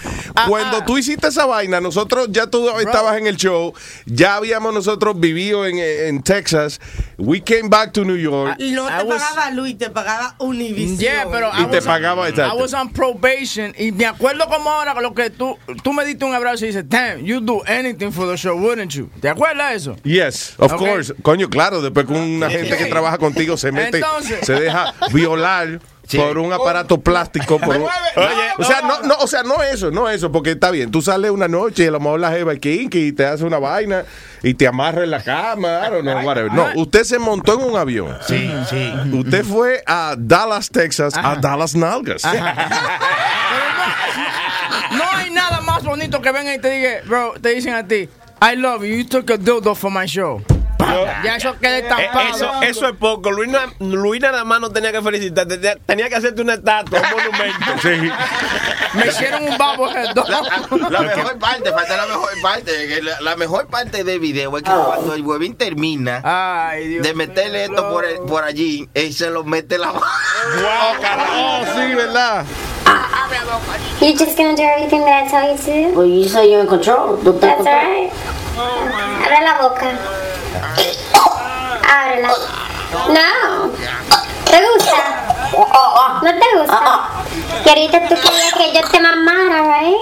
cuando tú hiciste esa vaina, nosotros ya tú estabas en el show, ya habíamos nosotros vivido en, en Texas. We came back to New York. Y no te was- pagaba Luis, te pagaba Univision. Yeah, pero Y I te was on- pagaba, exacto. I was on probation y me acuerdo como ahora lo que tú tú me diste un abrazo y dices, "Damn, you do anything for the show, wouldn't you?" ¿Te acuerdas de eso? Yes, of Ok. course. Coño, claro, después que una gente que trabaja contigo se mete, Entonces- se deja violar por un aparato plástico. Por un- *laughs* Oye, o sea, no, no, o sea, no eso, no eso, porque está bien. Tú sales una noche y a lo mejor la jeva kinky y te hace una vaina y te amarra en la cama, I don't know, whatever. No, usted se montó en un avión. Sí, sí. Usted fue a Dallas, Texas, a Dallas Nalgas. *laughs* No hay nada más bonito que venga y te diga, bro, te dicen a ti, I love you, you took a dildo for my show. Ya eso queda Eh, estampado. Eso, eso es poco. Luis, na- Luis nada más no tenía que felicitarte, tenía, que hacerte una estatua, un monumento. *laughs* Sí. Me hicieron un babo redondo. La mejor parte, falta la mejor parte. La, la mejor parte del video es que cuando el huevín termina Ay, Dios de meterle esto por, el- por allí, él se lo mete la Oh, sí, ¿verdad? You're just gonna do everything that I tell you to do? Well, you say you're in control. That's alright. Abre la boca. Ábrela. No. ¿Te gusta? ¿No te gusta? Y ahorita tú querías que yo te mamara, right?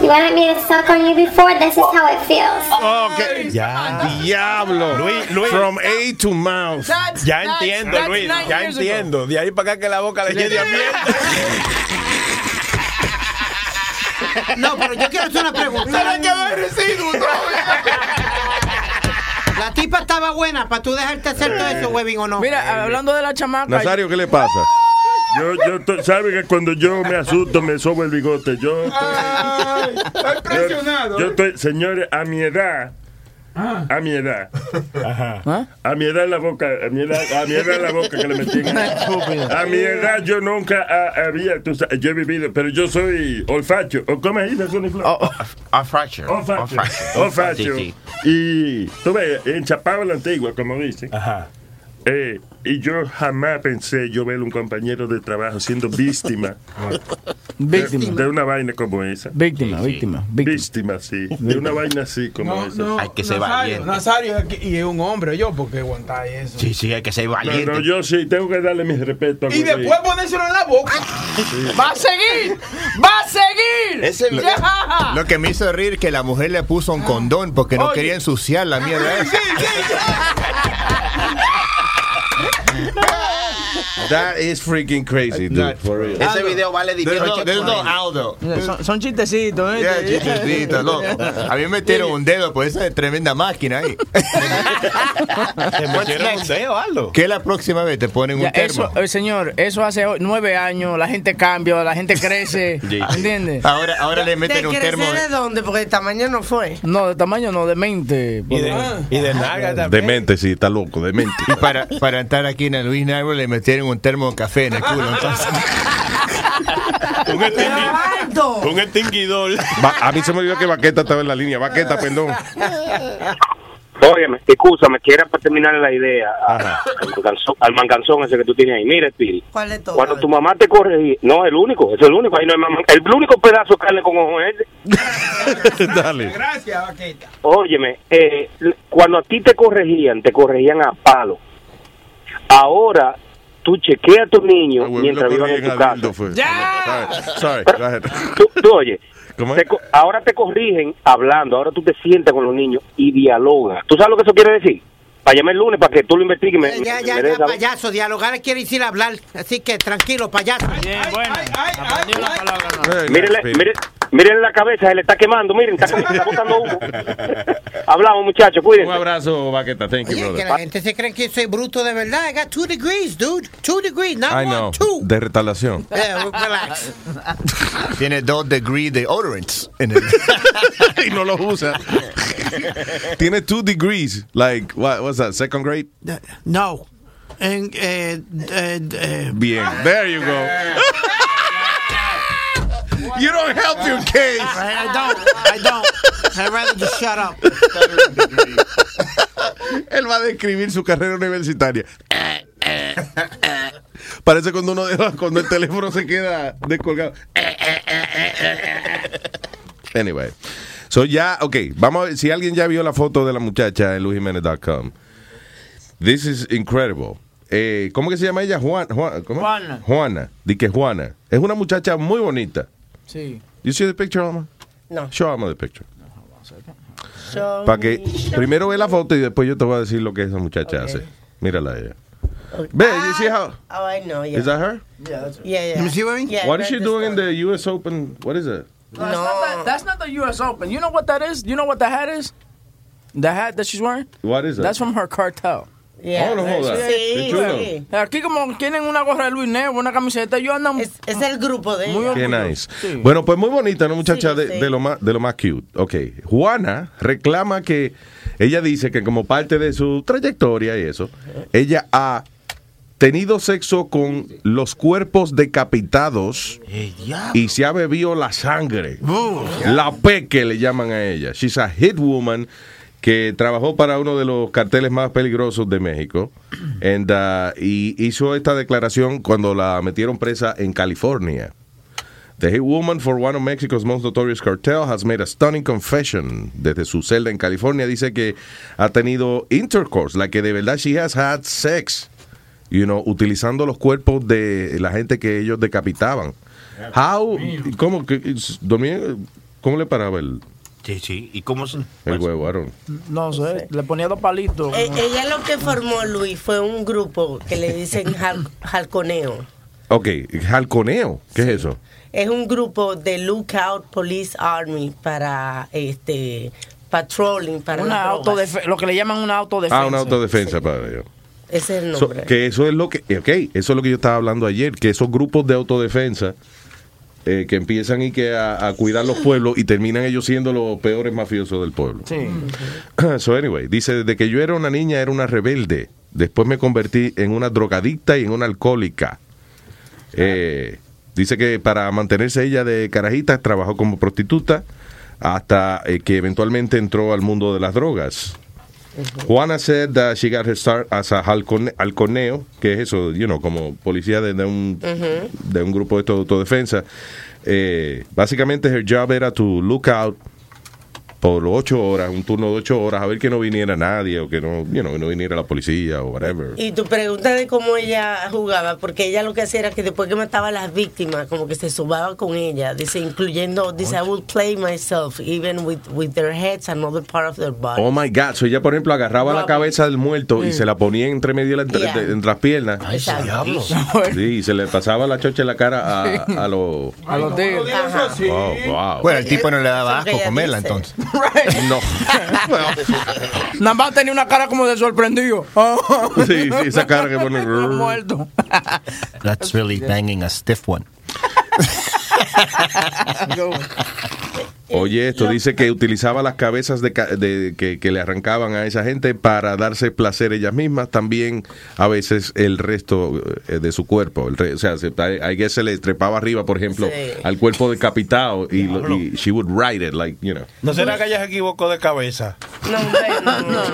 You wanted me to suck on you before? This is how it feels. Ok. Ya. Diablo. Luis, Luis. From A to mouth. That's- Ya that's- entiendo, that's Luis, ya ago. entiendo. De ahí para acá que la boca le llene a mierda. No, pero yo quiero hacer una pregunta. La tipa estaba buena para tú dejarte hacer todo eso, huevín, o no. Mira, hablando de la chamaca. Nazario, ¿qué le pasa? Yo, yo, sabe que cuando yo me asusto me sobo el bigote. Yo, Estoy impresionado. Yo, yo estoy, señores, a mi edad. A mi edad. A mi edad en la boca, a mi edad, a mi edad en la boca que le metí. *laughs* en- A mi edad yo nunca ah, había, tú sabes, yo he vivido, pero yo soy olfacho. ¿O cómo es? Sonny Flow? Olfacho. Olfacho. Olfacho. Y tú ves, en Chapao la Antigua, como dicen. Eh, y yo jamás pensé yo ver un compañero de trabajo siendo víctima, *laughs* Víctima. De, de una vaina como esa. Víctima, víctima, víctima. sí. De una vaina así como No, esa. no, Hay que ser Nazario, valiente. Nazario y es un hombre, yo, porque aguantar eso. Sí, sí, hay que ser valiente. no, yo sí tengo que darle mi respeto a Y después ponérselo en la boca. ¡Va a seguir! ¡Va a seguir! Ese Lo, lo que me hizo reír que la mujer le puso un condón porque no Oye. quería ensuciar la mierda esa. no. *laughs* That is freaking crazy, dude. For real. Ese video vale dinero. There's no, there's no. Aldo. Son, son chistecitos, ¿eh? Yeah, chistecito, loco. A mí me metieron un dedo por esa tremenda máquina ahí. Te metieron un dedo, Aldo. ¿Qué la próxima vez te ponen Ya, un termo? eso, eh, señor, eso hace nueve años, la gente cambia, la gente crece. *laughs* ¿entiendes? Ahora, ahora le ¿De meten un termo. de dónde? Porque el tamaño no fue. No, de tamaño no, de mente. Y de, y de nalga también. Demente, sí, está loco, demente. Y para, para entrar aquí en el Luis Narbor le metieron un termo de café en el culo. Entonces, *laughs* Un, extinguidor. Va- a mí se me olvidó que Baqueta estaba en la línea. Baqueta, perdón. Óyeme, escúchame, que era para terminar la idea al manganzón, al manganzón ese que tú tienes ahí. Mira, Spirit, ¿Cuál es todo? cuando tu mamá te corregía, no, el único, es el único, ahí no hay mamá, el único pedazo de carne con ojo es ese. *laughs* Dale. Gracias, Vaqueta. Óyeme, eh, cuando a ti te corregían, te corregían a palo. Ahora, tú chequeas a tu niño Ah, bueno, mientras vivan en tu casa. ¡Ya! Sorry, ahead. Tú, tú, oye, ahora te corrigen hablando, ahora tú te sientas con los niños y dialogas. ¿Tú sabes lo que eso quiere decir? Para llamar el lunes para que tú lo investigues y me, Ya, me- ya, me ya, payaso. Dialogar quiere decir hablar. Así que tranquilo, payaso. Bien, bueno. Una palabra Mírenle, nice, baby. Miren, la cabeza, se le está quemando, miren, está, está botando humo. *laughs* Hablamos, muchachos, Un cuídense. abrazo, Baqueta. Thank you, Oye, que brother. la gente se cree que soy bruto de verdad. I got two degrees, dude. Two degrees, not I one, know. two. De retardación. *laughs* Yeah, relax. *laughs* tiene dos degrees de odorants en el. y no los usa. Tiene two degrees. Like, what, what's that? Second grade? No. En, eh, eh, eh, Bien. There you go. You don't help your case. I, I don't. I don't. I'd rather just shut up. Él va a describir su carrera universitaria. Parece cuando uno deja, cuando el teléfono se queda descolgado. Anyway. So ya, ok, vamos a ver si alguien ya vio la foto de la muchacha en luisjimenez.com. This is incredible. Eh, ¿Cómo que se llama ella? Juan, Juan- ¿cómo? Juana. Juana. Di que Juana. Es una muchacha muy bonita. Sí. You see the picture, Alma? No. Show Alma the picture. Show Para que me, show primero ve la foto y después yo te voy a decir lo que esa muchacha hace. Mírala a ella. me. Ve, you see ah, how? Oh, I know, yeah. Is that her? Yeah, that's yeah. yeah. Let see what I mean? Yeah, What is she doing in the U.S. Open? What is it? No, that's, not that, that's not the U.S. Open. You know what that is? You know what the hat is? The hat that she's wearing? What is it? That's from her cartel. Yeah, Oh, no, on. Sí, sí. Aquí como tienen una gorra de Luis Negro, una camiseta, yo andan... Es, es el grupo de Muy. Qué nice. Sí. Bueno, pues muy bonita, una muchacha Sí, de, sí. de lo más, de lo más cute. Ok. Juana reclama que ella dice que como parte de su trayectoria y eso, ella ha tenido sexo con los cuerpos decapitados y se ha bebido la sangre. La peque le llaman a ella. She's a hit woman que trabajó para uno de los carteles más peligrosos de México *clears throat* and, uh, y hizo esta declaración cuando la metieron presa en California. The hit woman for one of Mexico's most notorious cartel has made a stunning confession desde su celda en California. Dice que ha tenido intercourse, la que de verdad she has had sex, you know, utilizando los cuerpos de la gente que ellos decapitaban. How, ¿cómo, ¿Cómo le paraba el, Sí, sí. ¿Y cómo se.? el huevo, Aaron? No sé, le ponía dos palitos. Eh, ella lo que formó Luis fue un grupo que le dicen *laughs* jal- jalconeo. Ok, halconeo, ¿qué es eso? Es un grupo de Lookout Police Army para este patrolling para Una las drogas. autodefe- lo que le llaman una autodefensa. Ah, una autodefensa para ellos. Ese es el So, nombre. que eso es lo que, ok, eso es lo que yo estaba hablando ayer, que esos grupos de autodefensa eh, que empiezan y que a, a cuidar los pueblos y terminan ellos siendo los peores mafiosos del pueblo. Sí. *clears throat* So anyway, dice, desde que yo era una niña era una rebelde. Después me convertí en una drogadicta y en una alcohólica. Eh, dice que para mantenerse ella de carajita trabajó como prostituta hasta eh, que eventualmente entró al mundo de las drogas. Juana said that she got her start as a halcone- halconeo, que es eso, you know, como policía de, de un, de un grupo de autodefensa. Eh, básicamente, her job era to look out por ocho horas, un turno de ocho horas, a ver que no viniera nadie o que no, you know, no viniera la policía o whatever. Y tu pregunta de cómo ella jugaba, porque ella lo que hacía era que después que mataba a las víctimas, como que se subaba con ella, dice, incluyendo, dice, I would play myself, even with, with their heads and other part of their body. Oh my God. So ella, por ejemplo, agarraba la cabeza del muerto y Mm. se la ponía entre medio de la- entre, Yeah. de- entre las piernas. Ay, diablo. Sí, y se le pasaba la chocha en la cara a, a los. A los tíos. Oh, wow. Bueno, el tipo no le daba asco comerla dice. *laughs* entonces. No. *laughs* Nada más tenía una cara como de sorprendido. Sí, sí, esa cara que pone. *laughs* Muerto. That's really banging a stiff one. Oye, esto dice que utilizaba las cabezas de, ca- de- que, que le arrancaban a esa gente para darse placer ellas mismas, también a veces el resto eh, de su cuerpo. El re- o sea, se, I guess se le trepaba arriba, por ejemplo, Sí. al cuerpo decapitado y, lo- y she would ride it, like, you know. ¿No será que ella se equivocó de cabeza? No, hombre, no, no, no.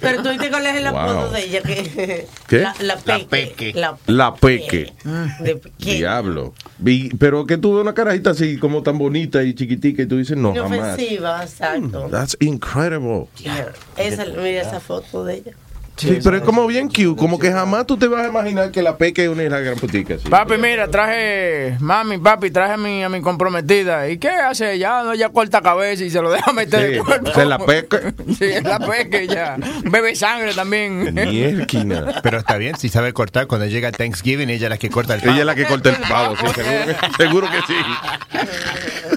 Pero tú viste cuál es el Wow. apodo de ella, que ¿Qué? La, la peque. La La peque. de peque. Diablo. Vi- pero que tuve una carajita así como tan bonita y chiquitica y tú dices, no, jamás. Inofensiva, exacto. That's incredible. Yeah. Esa, mira esa foto de ella. Sí, pero es como bien cute, como que jamás tú te vas a imaginar que la peque es una hija gran putica. Papi, mira, traje, mami, papi, traje a mi, a mi comprometida. ¿Y qué hace ella? No, ella corta cabeza y se lo deja meter Sí, el cuerpo. se la peca. *laughs* Sí, es la peque ya. Bebe sangre también. Pero está bien, si sabe cortar, cuando llega Thanksgiving, ella es la que corta el pavo. Ella es la que corta el pavo, sí, seguro que, seguro que sí.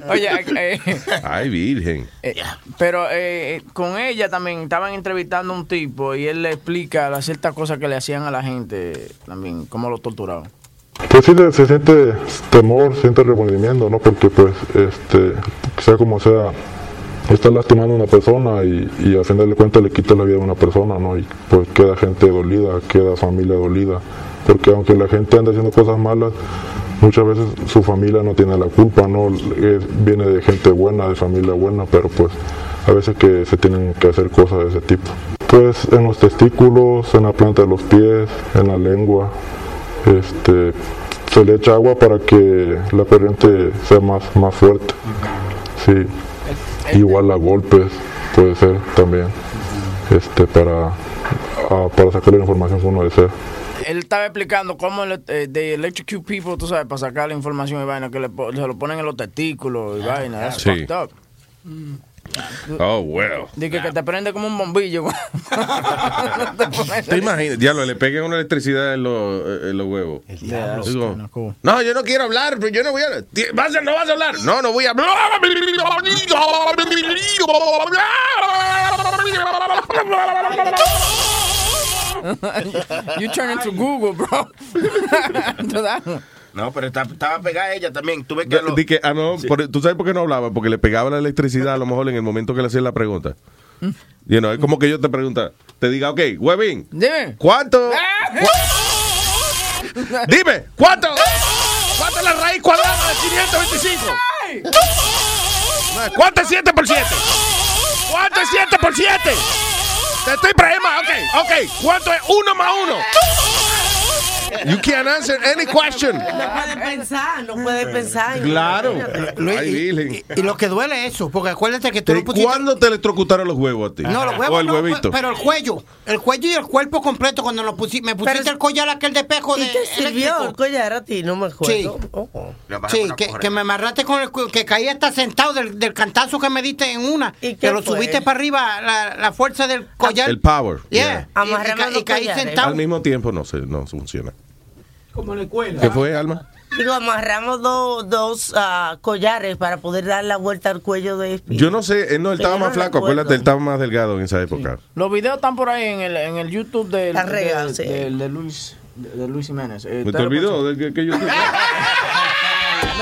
Oye, eh, Ay, virgen. eh, pero eh, con ella también estaban entrevistando a un tipo y él le explica las ciertas cosas que le hacían a la gente también, cómo lo torturaban. Pues sí, se siente temor, se siente remordimiento, ¿no? Porque pues, este, sea como sea, está lastimando a una persona y, y al final de cuentas le quita la vida a una persona, ¿no? Y pues queda gente dolida, queda familia dolida. Porque aunque la gente anda haciendo cosas malas, muchas veces su familia no tiene la culpa, ¿no? Viene de gente buena, de familia buena, pero pues a veces que se tienen que hacer cosas de ese tipo. Pues en los testículos, en la planta de los pies, en la lengua, este, se le echa agua para que la corriente sea más, más fuerte. Sí. Igual a golpes puede ser también, este, para, ah, para sacar la información que uno desea. Él estaba explicando cómo le- eh, de electrocute people, tú sabes, para sacar la información y vaina, que le, se lo ponen en los testículos y vaina. That's Sí. fucked up. Oh, well. Dice que te prende como un bombillo. *laughs* ¿Te imaginas? Diablo, le pegué una electricidad en los, en los huevos. diablo. Digo, no, yo no quiero hablar, pero yo no voy a... Ti- ¿Vas a- ¿No vas a hablar? No, no voy a hablar. you turn into Google, bro. *laughs* No, pero está- estaba pegada ella también. Tuve que lo- que, ah, no, por- ¿Tú sabes por qué no hablaba? Porque le pegaba la electricidad a lo mejor en el momento que le hacían la pregunta. You know, es como que yo te pregunta, te diga, ok, Webin, Dime. ¿cuánto? Dime, ¿cuánto? ¿Cuánto es la raíz cuadrada de 525? ¿Cuánto es 7 por 7? ¿Cuánto es 7 por 7? Te estoy preguntando, ok, ok, ¿cuánto es 1 más 1? You can't answer any question. No puede pensar, no puede pensar. Claro. Luis, Ay, y, y- y lo que duele es eso, porque acuérdate que tú no pusiste... ¿Cuándo te electrocutaron los huevos a ti? No, los O huevos el no, huevito. pero el cuello. El cuello y el cuerpo completo cuando lo pusi- me pusiste el collar aquel de pejo de ¿Y te sirvió eléctrico. el collar a ti? No me Sí. acuerdo. Oh. Sí, que, que me amarraste con el que caí hasta sentado del, del cantazo que me diste en una. qué Que lo fue? subiste para arriba, la, la fuerza del collar. El power. Yeah. yeah. Y- y, ca- y caí Al sentado. mismo tiempo no, se, no funciona. Como en la escuela. ¿Qué fue, Alma? Digo, amarramos dos, dos ah, collares para poder dar la vuelta al cuello de Yo no sé, él, no, él estaba más flaco, recuerdo. acuérdate, él estaba más delgado en esa época. Los videos están por ahí en el, en el YouTube del, del- sí. del- de Luis de, de Luis Jiménez. Eh, ¿Me te olvidó puede- de que, que yo... No,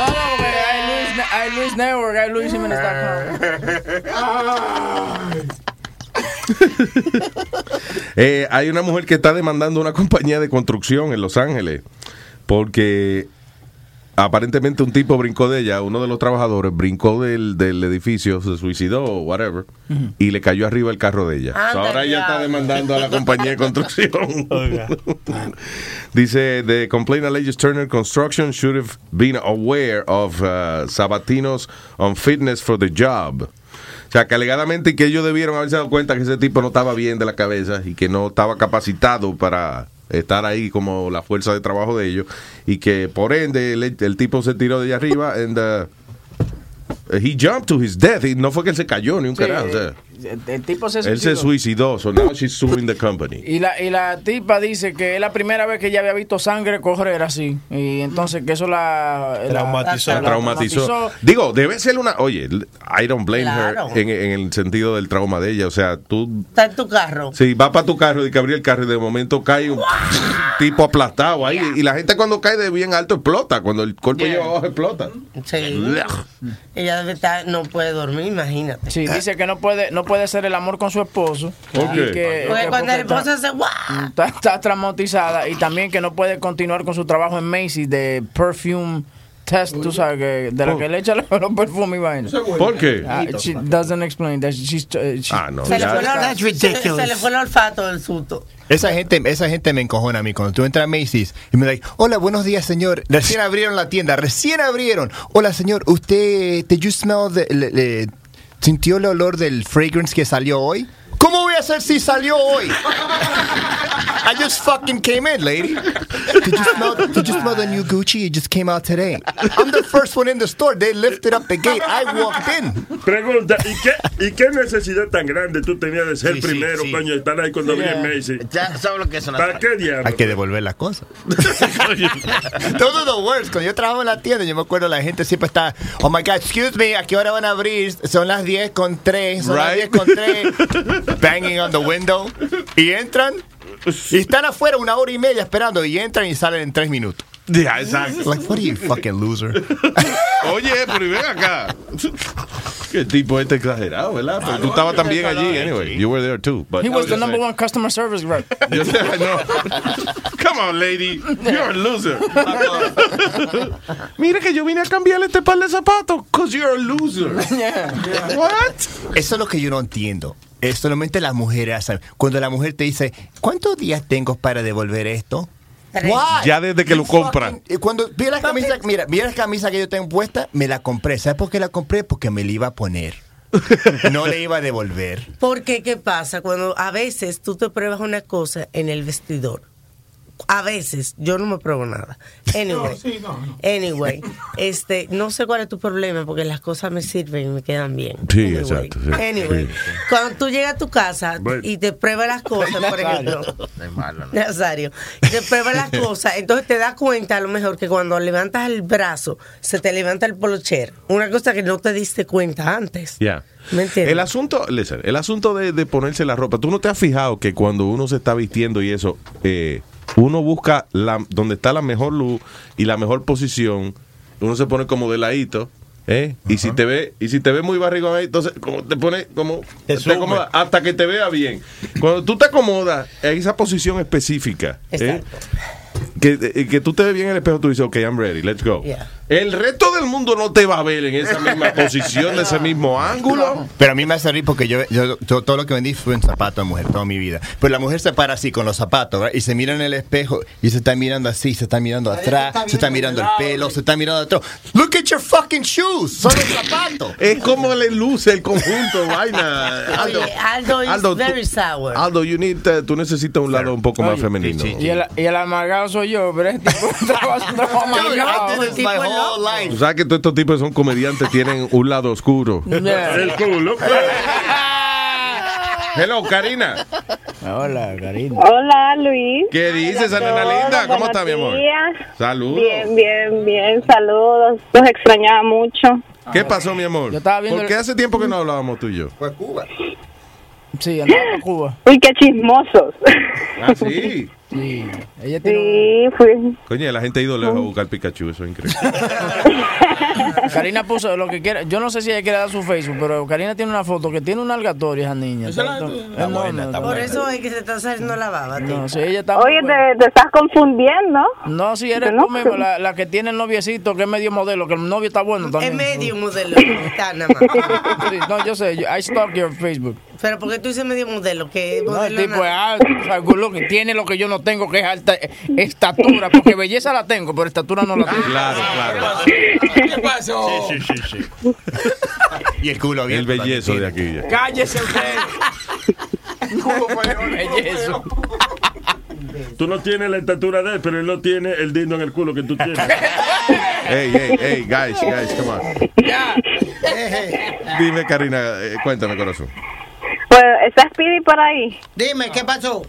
no, porque hay Luis, hay Luis Network, hay Luis *laughs* *laughs* Eh, hay una mujer que está demandando una compañía de construcción en Los Ángeles porque aparentemente un tipo brincó de ella, uno de los trabajadores brincó del, del edificio, se suicidó o whatever, y le cayó arriba el carro de ella. So, ahora ella está demandando a la compañía de construcción. *laughs* *laughs* Dice, the complaint alleges Turner Construction should have been aware of uh, Sabatino's unfitness for the job. O sea, que alegadamente que ellos debieron haberse dado cuenta que ese tipo no estaba bien de la cabeza y que no estaba capacitado para estar ahí como la fuerza de trabajo de ellos y que por ende el, el tipo se tiró de allá arriba and uh, he jumped to his death y no fue que él se cayó ni un Sí, carajo. o sea, El, el tipo se él se suicidó. suicidó, so now she's *laughs* suing the company. Y la, y la tipa dice que es la primera vez que ella había visto sangre correr así. Y entonces que eso la... Traumatizó. la- La traumatizó. Digo, debe ser una. Oye, I don't blame Claro. her en, en el sentido del trauma de ella. O sea, tú. Está en tu carro. Si va para tu carro y que abrir el carro y de momento cae un tipo aplastado ahí. Y la gente cuando cae de bien alto explota. Cuando el cuerpo lleva abajo explota. Sí. Ella debe estar, no puede dormir, imagínate. Sí, dice que no puede, no puede hacer el amor con su esposo. ¿Por Y qué? que- Porque que- cuando el esposo ¡guau! Está, está traumatizada y también que no puede continuar con su trabajo en Macy's de perfume test, tú sabes, que de la que le echa *laughs* los, perfumes y vainas. ¿Por qué? Ah, she doesn't explain that. She's, uh, she- Ah, no. Se le, ya. fue el, That's ridiculous. se le fue el olfato del susto. Esa gente, esa gente me encojona a mí. Cuando tú entras a Macy's y me like, hola, buenos días, señor. Recién abrieron la tienda, recién abrieron. Hola, señor, ¿usted, did you smell the- le- le- sintió el olor del fragrance que salió hoy? ¿Cómo voy a hacer si salió hoy? I just fucking came in, lady. Did you smell, did you smell the new Gucci? It just came out today. I'm the first one in the store. They lifted up the gate. I walked in. Pregunta, ¿y qué, ¿y qué necesidad tan grande tú tenías de ser Sí, primero, sí. coño, estar ahí cuando abrí el Macy? Ya sabes lo que es una. ¿Para qué diablo? Hay que devolver las cosas. *laughs* Todo lo worst. Cuando yo trabajaba en la tienda, yo me acuerdo la gente siempre está, oh my God, excuse me, ¿a qué hora van a abrir? Son las 10 con 3, son las 10 Right. con 3. *laughs* Banging on the window. Y entran y están afuera una hora y media esperando y entran y salen en 3 minutos. Ya, exacto. Like, what are you fucking loser? *laughs* Oye, pero y ven acá. Qué tipo este exagerado, ¿verdad? Pero tú estabas también allí, anyway. You were there too. But He was the number one customer service rep. *laughs* Yo sé, I know. Come on, lady. You're a loser. *laughs* Mira que yo vine a cambiarle este par de zapatos. Cause you're a loser. What? Eso es lo que yo no entiendo. Es solamente las mujeres. Cuando la mujer te dice, ¿cuántos días tengo para devolver esto? Ya desde que lo compran. Cuando vi la camisa, mira, mira la camisa que yo tengo puesta, me la compré. ¿Sabes por qué la compré? Porque me la iba a poner. *laughs* No le iba a devolver. Porque, ¿qué pasa? Cuando a veces tú te pruebas una cosa en el vestidor. A veces, yo no me pruebo nada. *laughs* Anyway, anyway, *laughs* este, no sé cuál es tu problema porque las cosas me sirven y me quedan bien. Sí, Anyway, exacto, sí. Anyway, Sí. cuando tú llegas a tu casa y te pruebas las *laughs* cosas, por ejemplo, Es malo, ¿no? Nazario, y te pruebas las cosas, entonces te das cuenta a lo mejor que cuando levantas el brazo se te levanta el polocher, una cosa que no te diste cuenta antes. Ya. ¿Me entiendes? El asunto, listen, el asunto de, de ponerse la ropa, tú no te has fijado que cuando uno se está vistiendo y eso, eh, uno busca la, donde está la mejor luz y la mejor posición, uno se pone como de ladito, ¿eh? Y si te ve, y si te ve muy barrigón ahí, entonces como te pone como Te te sube. acomoda hasta que te vea bien. Cuando tú te acomodas en esa posición específica, ¿eh? Que, eh, que tú te ves bien en el espejo, tú dices, ok, I'm ready, let's go. Yeah. El resto del mundo no te va a ver en esa misma *laughs* posición, de ese mismo ángulo. Pero a mí me hace reír porque yo, yo- yo todo lo que vendí fue en zapatos de mujer toda mi vida. Pero la mujer se para así con los zapatos ¿verdad? y se mira en el espejo y se está mirando así, se está mirando atrás, se está mirando el pelo, se está mirando atrás. Look at your fucking shoes. Son los zapatos. Es como le luce el conjunto, vaina. Aldo, Oye, Aldo is Aldo, tú- very sour. Aldo, you need, uh, tú necesitas un lado un poco más femenino. Y el, y el amargado soy yo, pero este tipo trabaja un trabajo amargado. Dude, I did this my whole life. Tú sabes que todos estos tipos son comediantes *laughs* tienen un lado oscuro. *laughs* El culo. *laughs* Hello, Karina. Hola, Karina. Hola, Luis. ¿Qué dices, todos, linda? ¿Cómo está, mi amor? Saludos. Bien, bien, bien. Saludos. Los extrañaba mucho. ¿Qué pasó, mi amor? Yo estaba viendo ¿Por qué hace tiempo que no hablábamos tú y yo? Fue Cuba. Sí, andaba Cuba. Uy, qué chismosos. Ah, sí. Sí, ella Sí, fui. Coño, la gente ha ido lejos a buscar Pikachu, eso es increíble. *laughs* Karina puso lo que quiera. Yo no sé si ella quiere dar su Facebook, pero Karina tiene una foto que tiene un algatorio esa niña. Está Por eso es que se está saliendo la baba. No, sí, ella está Oye, te, te estás confundiendo. No, si eres No. tú mismo, la, la que tiene el noviecito, que es medio modelo, que el novio está bueno Es también. medio modelo. Está nada más. *laughs* Sí, no, yo sé, yo- I stalk your Facebook. Pero porque tú dices medio modelo, que No, el tipo es alto, o sea, good looking, tiene lo que yo no tengo, que es alta estatura, porque belleza la tengo, pero estatura no la tengo. Claro, claro. ¿Qué pasó? Sí, sí, sí, sí. y el culo El abierto. bellezo de aquí. ya. Cállese usted. Bellezo. Tú no tienes la estatura de él, pero él no tiene el dindo en el culo que tú tienes. *laughs* Hey, hey, hey, guys, guys, come on. Dime, Karina, eh, cuéntame, corazón. Pues, ¿está Speedy por ahí? Dime, ¿qué pasó?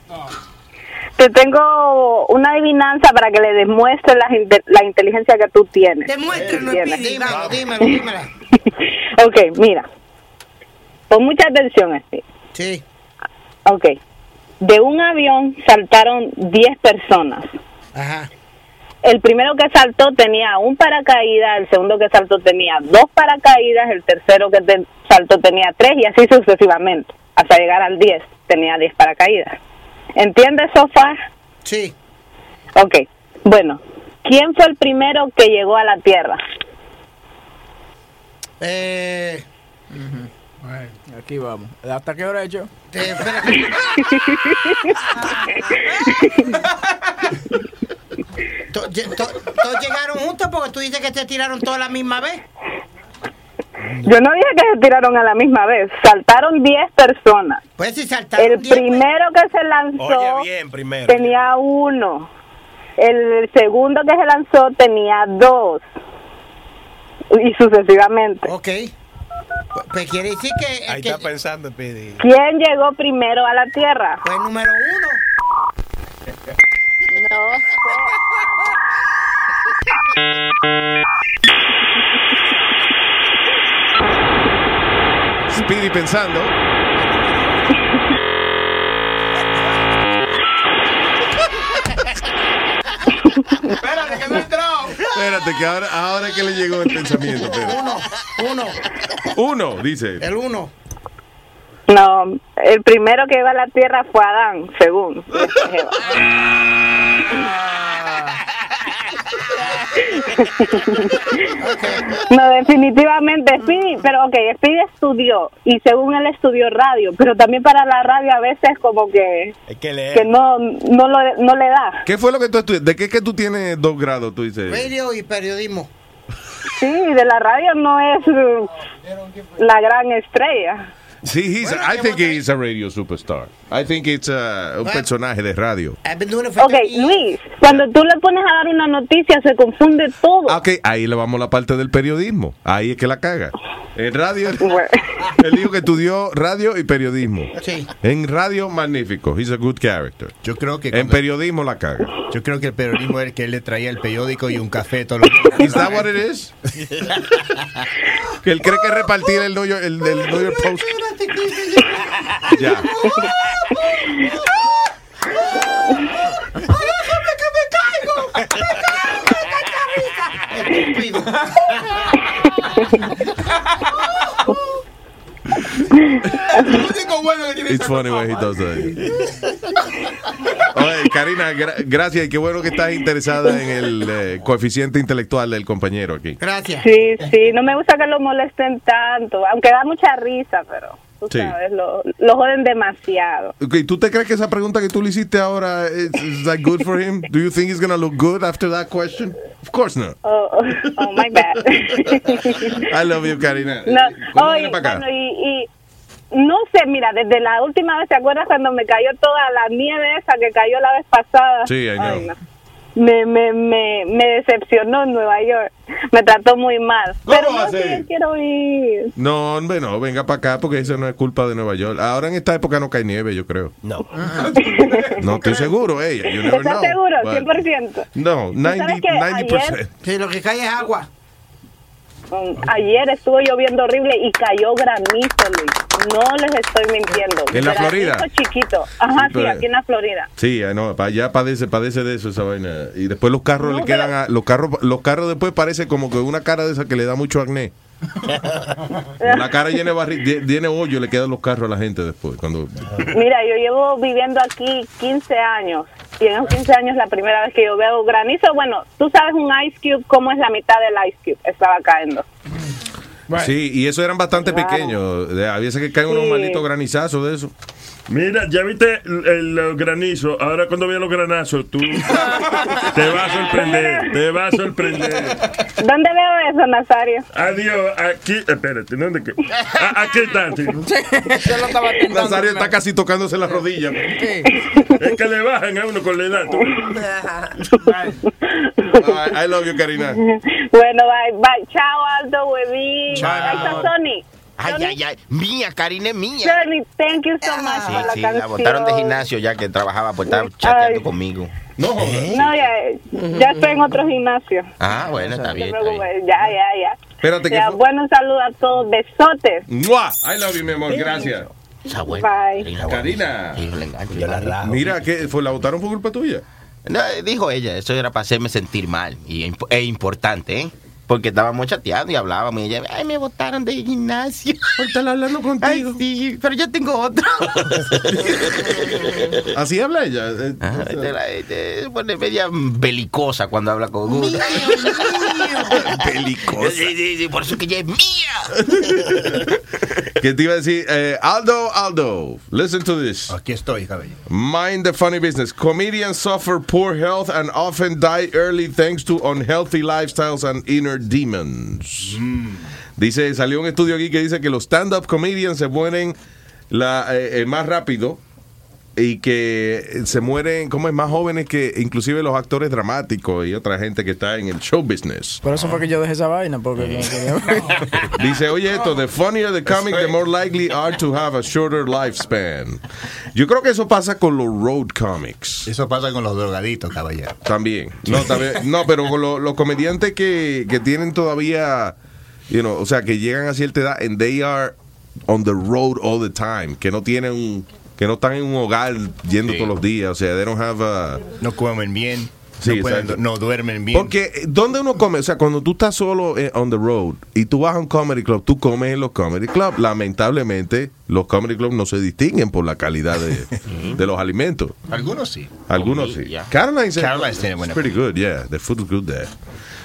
Te tengo una adivinanza para que le demuestres la, la inteligencia que tú tienes. Speedy, Dímelo, dímelo, *laughs* dímelo. Ok, mira. Pon mucha atención, Speedy. Sí. Ok. De un avión saltaron 10 personas. Ajá. El primero que saltó tenía un paracaídas, el segundo que saltó tenía dos paracaídas, el tercero que te- saltó tenía tres y así sucesivamente. Hasta llegar al 10 tenía 10 paracaídas. ¿Entiendes, Sofá? Sí. Ok. Bueno, ¿quién fue el primero que llegó a la Tierra? Eh, Aquí vamos. ¿Hasta qué hora he hecho? *laughs* eh, to- Todos llegaron juntos porque tú dices que se tiraron todos a la misma vez. Yo no dije que se tiraron a la misma vez. Saltaron 10 personas. Pues si saltaron El 10, pues. primero que se lanzó Oye bien, primero. tenía uno. El segundo que se lanzó tenía dos. Y sucesivamente. Ok. Pues, quiere decir que, Ahí que está pensando, Pidi. ¿Quién llegó primero a la Tierra? fue el número uno. No *laughs* Speedy pensando. Espérate, que no he entrado. Espérate, que ahora, ahora que le llegó el pensamiento. espérate. Uno, uno, Uno, dice. el uno. No, el primero que llegó a la Tierra fue Adán, según. *laughs* *laughs* No, definitivamente Speedy, pero ok, Speedy estudió y según él estudió radio, pero también para la radio a veces como que, que leer. que no, no, lo, no le da. ¿Qué fue lo que tú estudias? ¿De qué es que tú tienes dos grados? Tú dices. Radio y periodismo. Sí, de la radio no es uh, la gran estrella. Sí, he's I think he's a radio superstar. I think it's uh, un personaje de radio. Ok, 30 years. Luis, cuando tú le pones a dar una noticia se confunde todo. Ok, ahí le vamos a la parte del periodismo. Ahí es que la caga. En radio, *laughs* él dijo que estudió radio y periodismo. Sí. En radio, magnífico. He's a good character. Yo creo que En periodismo la caga. yo creo que el periodismo es que él le traía el periódico y un café todos los días. Is that what it is? *laughs* que él cree que repartir el New York, el, del New York Post. Ya. Lo único bueno que tiene It's funny when he does that. Oye, Karina, gra- gracias y qué bueno que estás interesada en el eh, coeficiente intelectual del compañero aquí. Gracias. Sí, sí, no me gusta que lo molesten tanto, aunque da mucha risa, pero tú Sí. sabes, lo, lo joden demasiado. Ok, ¿Tú te crees que esa pregunta que tú le hiciste ahora is, is that good for him? Do you think he's gonna look good after that question? Of course not. Oh, oh, oh, my bad. *laughs* I love you, Karina. No, ¿Cuándo oye, bueno, y, y no sé, mira, desde la última vez, ¿te acuerdas cuando me cayó toda la nieve esa que cayó la vez pasada? Sí, I know. Ay, no. Me, me, me, me decepcionó en Nueva York. Me trató muy mal. ¿Cómo Pero no, sí, quiero ir. No, hombre, no, venga para acá porque eso no es culpa de Nueva York. Ahora en esta época no cae nieve, yo creo. No. *laughs* No estoy seguro, ella. Never ¿Estás know. seguro? But- 100%. No, sabes 90, que 90%. Sí, lo que cae es agua. Um, ayer estuvo lloviendo horrible y cayó granizo, Luis. No les estoy mintiendo. ¿En la Granizo Florida? chiquito. Ajá, sí, pero- aquí en la Florida. Sí, eh, no, allá padece, padece de eso esa vaina. Y después los carros No, le quedan a, los carros, los carros después parece como que una cara de esa que le da mucho acné. *laughs* La cara llena de- tiene hoyo, le quedan los carros a la gente después. Cuando Mira, yo llevo viviendo aquí 15 años y en esos 15 años la primera vez que yo veo granizo, bueno, tú sabes un ice cube, ¿cómo es la mitad del ice cube? Estaba cayendo. Sí, y eso eran bastante Claro. pequeños. De- A veces que caen unos malditos granizazos de eso. Mira, ya viste el, granizos. Ahora cuando veas los granazos, tú *laughs* te vas a sorprender. Te vas a sorprender. ¿Dónde veo eso, Nazario? Adiós, aquí. Espérate, ¿dónde que? Aquí está, sí. Nazario está casi tocándose las rodillas. Es que le bajan a uno con la edad. tú. I, I love you, Karina. Bueno, bye, bye. Chao, Aldo, huevín. Chao. Ahí está Sony. Ay, ay, ay. Mía, Karina es mía. Sony, thank you so much Sí, por sí, la botaron de gimnasio ya que trabajaba por estar chateando Ay. conmigo. No, No, ya, ya estoy en otro gimnasio. Ah, bueno, está bien. está bien. preocupes, ya, ya, ya. Espérate que Ya, bueno, un saludo a todos. Besotes. ¡Mua! I love you, mi amor. Gracias. Bye. Karina. Yo la rajo. Mira, que fue, la votaron por culpa tuya. No, dijo ella, eso era para hacerme sentir mal. Y es importante, ¿eh? Porque estábamos chateando y hablábamos y ella, ay, me botaron de gimnasio. Están hablando *laughs* contigo. Ay, sí, pero yo tengo otro. *laughs* Así habla ella. eh, Ah, esta la- esta se pone media belicosa cuando habla con uno. *laughs* Belicosa. Sí, sí, sí, por eso que ella es mía. que te iba a decir, eh, Aldo, Aldo, listen to this. Aquí estoy, cabello. Mind the funny business. Comedians suffer poor health and often die early thanks to unhealthy lifestyles and inner demons. Dice, salió un estudio aquí que dice que los stand-up comedians se mueren la, eh, eh, más rápido y que se mueren, como es, más jóvenes que inclusive los actores dramáticos y otra gente que está en el show business. Por eso fue que yo dejé esa vaina, porque no *laughs* Dice, oye esto, the funnier the comic, the more likely are to have a shorter lifespan. Yo creo que eso pasa con los road comics. Eso pasa con los drogaditos, caballero. También. No, también, no pero con lo- los comediantes que, que tienen todavía, you know, o sea, que llegan a cierta edad and they are on the road all the time, que no tienen un, que no están en un hogar yendo todos los días, o sea, they don't have a... No comen bien. Sí, no, pueden- exacto. no duermen bien. Porque, eh, ¿dónde uno come? O sea, cuando tú estás solo eh, on the road y tú vas a un comedy club, tú comes en los comedy club. Lamentablemente, los comedy clubs no se distinguen por la calidad de, *laughs* de los alimentos. Algunos sí. Algunos sí. Caroline's, Caroline's tiene buena it's pretty good, yeah. The food is good there.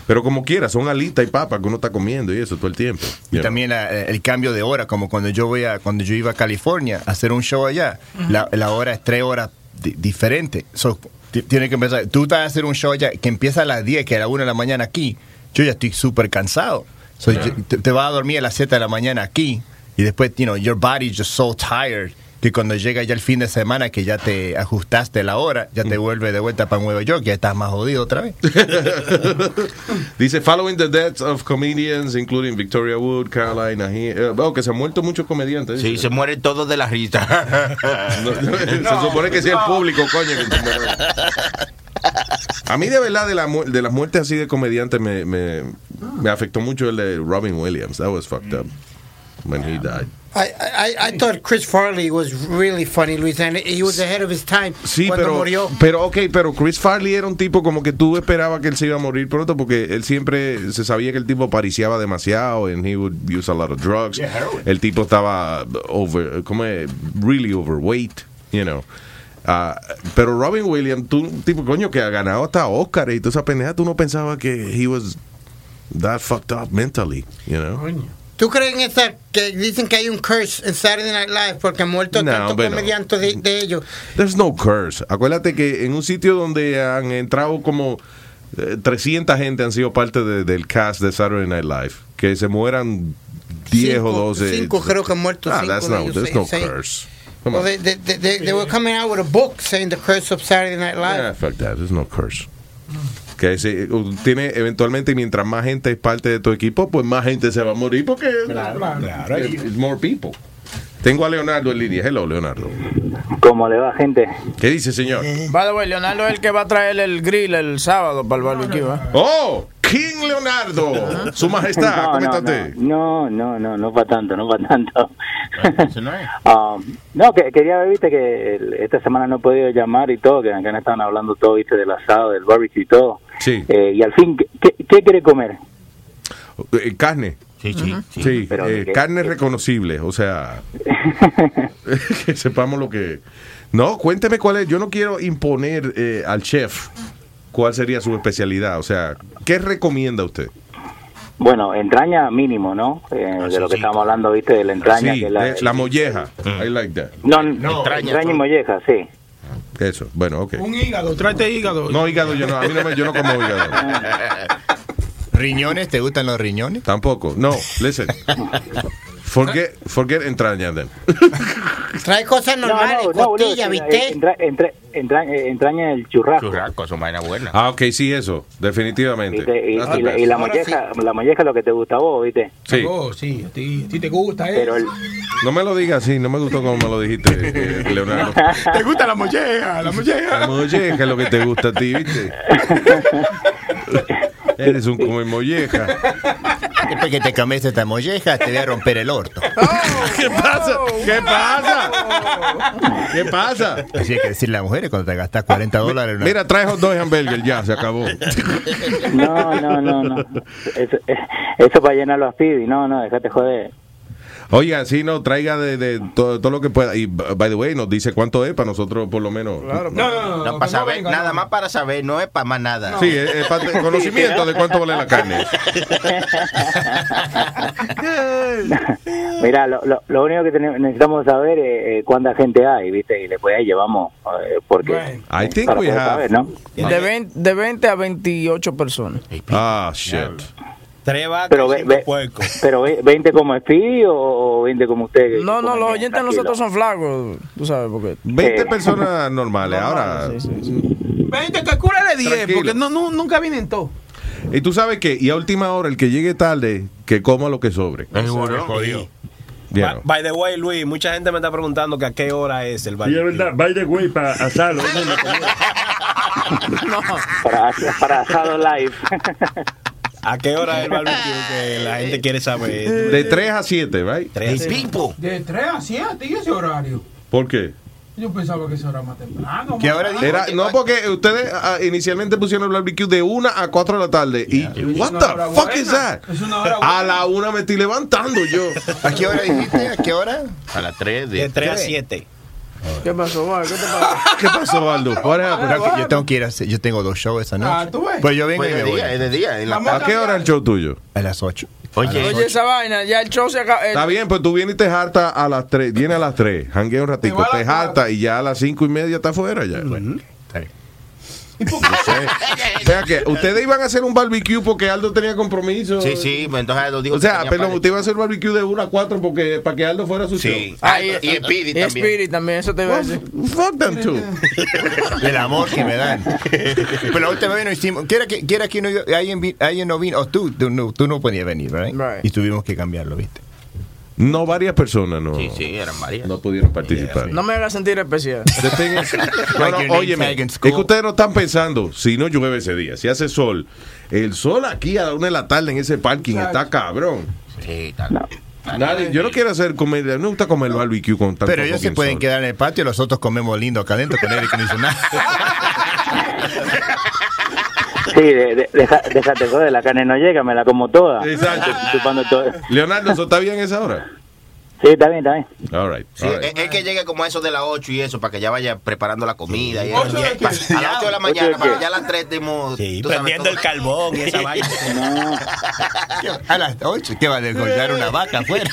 Pero como quiera, son alitas y papas que uno está comiendo y eso todo el tiempo. Y también la- el cambio de hora, como cuando yo voy a, cuando yo iba a California a hacer un show allá, la, la hora es tres horas di- diferente. So, ti- tiene que empezar. Tú estás a hacer un show allá que empieza a las 10, que a las 1 de la mañana aquí. Yo ya estoy súper cansado. So, yo- te, te vas a dormir a las 7 de la mañana aquí y después, you know, your body's just so tired que cuando llega ya el fin de semana que ya te ajustaste la hora, ya te vuelve de vuelta para Nueva York, ya estás más jodido otra vez. *laughs* Dice, following the deaths of comedians, including Victoria Wood, Caroline Ahi- eh, oh, que se han muerto muchos comediantes. Sí, se mueren todos de la risa. *laughs* *laughs* se supone que sea el público, coño. que se muere. A mí de verdad de, la, mu- de las muertes así de comediantes me, me, me afectó mucho el de Robin Williams. That was fucked up when he died. I, I, I thought Chris Farley was really funny, Luis, and he was ahead of his time Sí, cuando pero, murió. pero ok, pero Chris Farley era un tipo como que tú esperabas que él se iba a morir pronto porque él siempre se sabía que el tipo pariciaba demasiado and he would use a lot of drugs. Yeah, heroin. el tipo estaba over, como es, really overweight, you know. Ah, pero Robin Williams, tú, un tipo coño que ha ganado hasta Oscar y toda esa pendeja, tú no pensabas que he was that fucked up mentally, you know. ¿Tú crees en esa que dicen que hay un curse en Saturday Night Live porque han muerto No, tantos hombre, no. comediantes de, de ellos? There's no curse. Acuérdate que en un sitio donde han entrado como eh, 300 gente han sido parte de- del cast de Saturday Night Live. Que se mueran 10 o Cinco- 12. cinco creo que han muerto, Ah, cinco that's no, there's no sí. curse. Come Well, on. they, they, they, they were coming out with a book saying the curse of Saturday Night Live. Yeah, fuck that. There's no curse. Que si, uh, tiene eventualmente mientras más gente es parte de tu equipo, pues más gente se va a morir porque Claro. it's more people. Tengo a Leonardo en línea. Hello, Leonardo. ¿Cómo le va, gente? ¿Qué dice, señor? By the way, Leonardo es el que va a traer el grill el sábado para el barbecue. ¿eh? Oh, King Leonardo. Su majestad, No, ¿cómo no? No, no, no, no para tanto, no para tanto. *laughs* Um, no, que, quería ver, viste, que el- esta semana no he podido llamar y todo, que acá no estaban hablando todo, viste, del asado, del barbecue y todo. Sí. Eh, y al fin, ¿qué, quiere comer? Eh, carne. Sí, sí. Sí, Pero eh, carne reconocible, o sea, *laughs* *laughs* que sepamos lo que... No, cuénteme cuál es, yo no quiero imponer eh, al chef cuál sería su especialidad, o sea, ¿qué recomienda usted? Bueno, entraña mínimo, ¿no? Eh, de lo que estamos hablando, viste, de la entraña. Sí, que la, la molleja, I like that. No, no, entraña, y molleja, sí. Eso, bueno, ok. Un hígado, tráete hígado. No, hígado, yo no, a mí no me, yo no como hígado. *laughs* ¿Riñones? ¿Te gustan los riñones? Tampoco, no, listen. *laughs* Forget, forget entraña then. Trae cosas normales, costilla, ¿viste? entra- entra- entra- entraña el churrasco. Churrasco, son vaina buena. Ah, ok, sí, eso, definitivamente. ¿viste? Y, y la, y la molleja, la molleja es lo que te gusta a vos, ¿viste? Sí. Oh, sí, a ti, a ti te gusta eso. Pero el, No me lo digas así, no me gustó como me lo dijiste, eh, *laughs* Leonardo. Te gusta la molleja, la molleja. La molleja es lo que te gusta a ti, ¿viste? *laughs* Eres un come molleja. *laughs* Después que te comes esta molleja, te voy a romper el orto. *laughs* ¿Qué pasa? ¿Qué pasa? ¿Qué pasa? Así hay que decirle a las mujeres cuando te gastas 40 dólares. una- Mira, trae hot dog hamburger, ya, se acabó. *laughs* no, no, no, no. Eso, eso para llenarlo a Speedy, no, no, déjate joder. Oiga, sí, no, traiga de, de todo, todo lo que pueda. Y, by the way, nos dice cuánto es para nosotros, por lo menos. No, no, no. No, para saber, nada más para saber, no es para más nada. Sí, es, es para *laughs* conocimiento de cuánto vale la carne. *laughs* Mira, lo, lo, lo único que tenemos- necesitamos saber es eh, cuánta gente hay, ¿viste? Y después ahí llevamos, eh, porque... I think para we have. saber, ¿no? De 20, de 20 a 28 personas. Ah, shit. Tres vacas Pero, y ve- ve- pero ve- 20 como Speedy o, o 20 como usted. que No, no, los oyentes de tranquilo? nosotros son flacos, tú sabes, porque... 20 personas normales. Ahora, Sí, sí, sí. 20, calcúlale 10, Tranquilo. porque no, no, nunca vienen todos. y tú sabes que, y a última hora, el que llegue tarde, que coma lo que sobre. Seguro. Jodido. Ya, By, by the way, Luis, mucha gente me está preguntando que a qué hora es el Y es barbecue. verdad, by the way, para asarlo. *laughs* Para, para asado live. *laughs* ¿A qué hora es el barbecue que la *laughs* gente quiere saber? De 3 a 7, right? Tres a cinco. De 3 a 7, ¿y ese horario? ¿Por qué? Yo pensaba que eso era más temprano. ¿Qué más hora. Era, no, porque ustedes ah, inicialmente pusieron el barbecue de 1 a 4 de la tarde. Y, what the fuck buena. is that? Es una hora A la 1 me estoy levantando yo. ¿A qué hora dijiste? ¿A qué hora? A las 3 De 3 a 7. ¿Qué pasó, Val? ¿Qué? *laughs* ¿Qué pasó, Aldo? What happened? No, que yo tengo que ir a hacer, yo tengo dos shows esa noche. Ah, ¿tú ves? Pues yo vengo Pues y me de voy día, es de día. en la Vamos ¿A qué hora el show tuyo? a las 8. Oye, Oye, esa vaina, ya el show se acaba. Está bien, pues tú vienes y te harta a las 3. Viene a las 3, janguea un ratico, Te va a te las harta y ya a las 5 y media está afuera ya. Está bien. *laughs* O sea que ustedes iban a hacer un barbecue porque Aldo tenía compromiso. Sí, sí, pues entonces lo dijo O sea, perdón, usted iba a hacer barbecue de 1 a 4 porque, para que Aldo fuera su Sí. show. Ah, ah, y, y Speedy y también. Spirit también, eso te iba a decir. Fuck them too. *laughs* El amor que me dan. Pero la última vez no hicimos. Quiera que, quiera que no, alguien, vi- alguien no vino. O tú, tú no, tú no podías venir, ¿verdad? Right. Y tuvimos que cambiarlo, ¿viste? No, varias personas no, Sí, sí, eran varias. no pudieron participar. No me hagas sentir especial. The thing is- no, Like no, your name óyeme, es que ustedes no están pensando, si no llueve ese día, si hace sol, el sol aquí a la una de la tarde en ese parking está cabrón. Sí, tal. Nadie, yo no quiero hacer comer, no me gusta comer barbecue con tanto Pero ellos se pueden sol. quedar en el patio, los otros comemos lindo acá adentro con aire acondicionado. *laughs* *laughs* Sí, de, de, deja- déjate joder, la carne no llega, me la como toda. Exacto. Chupando todo. Leonardo, ¿eso está bien esa hora? Sí, está bien, está bien. All right. Sí, all right. es, es que llegue como a eso de las 8 y eso, para que ya vaya preparando la comida. Y eso, y a las 8 de la mañana, para que ya a las 3 estemos. Sí, prendiendo el carbón y esa *laughs* vaina. a las 8, ¿qué va a desgollar una vaca afuera?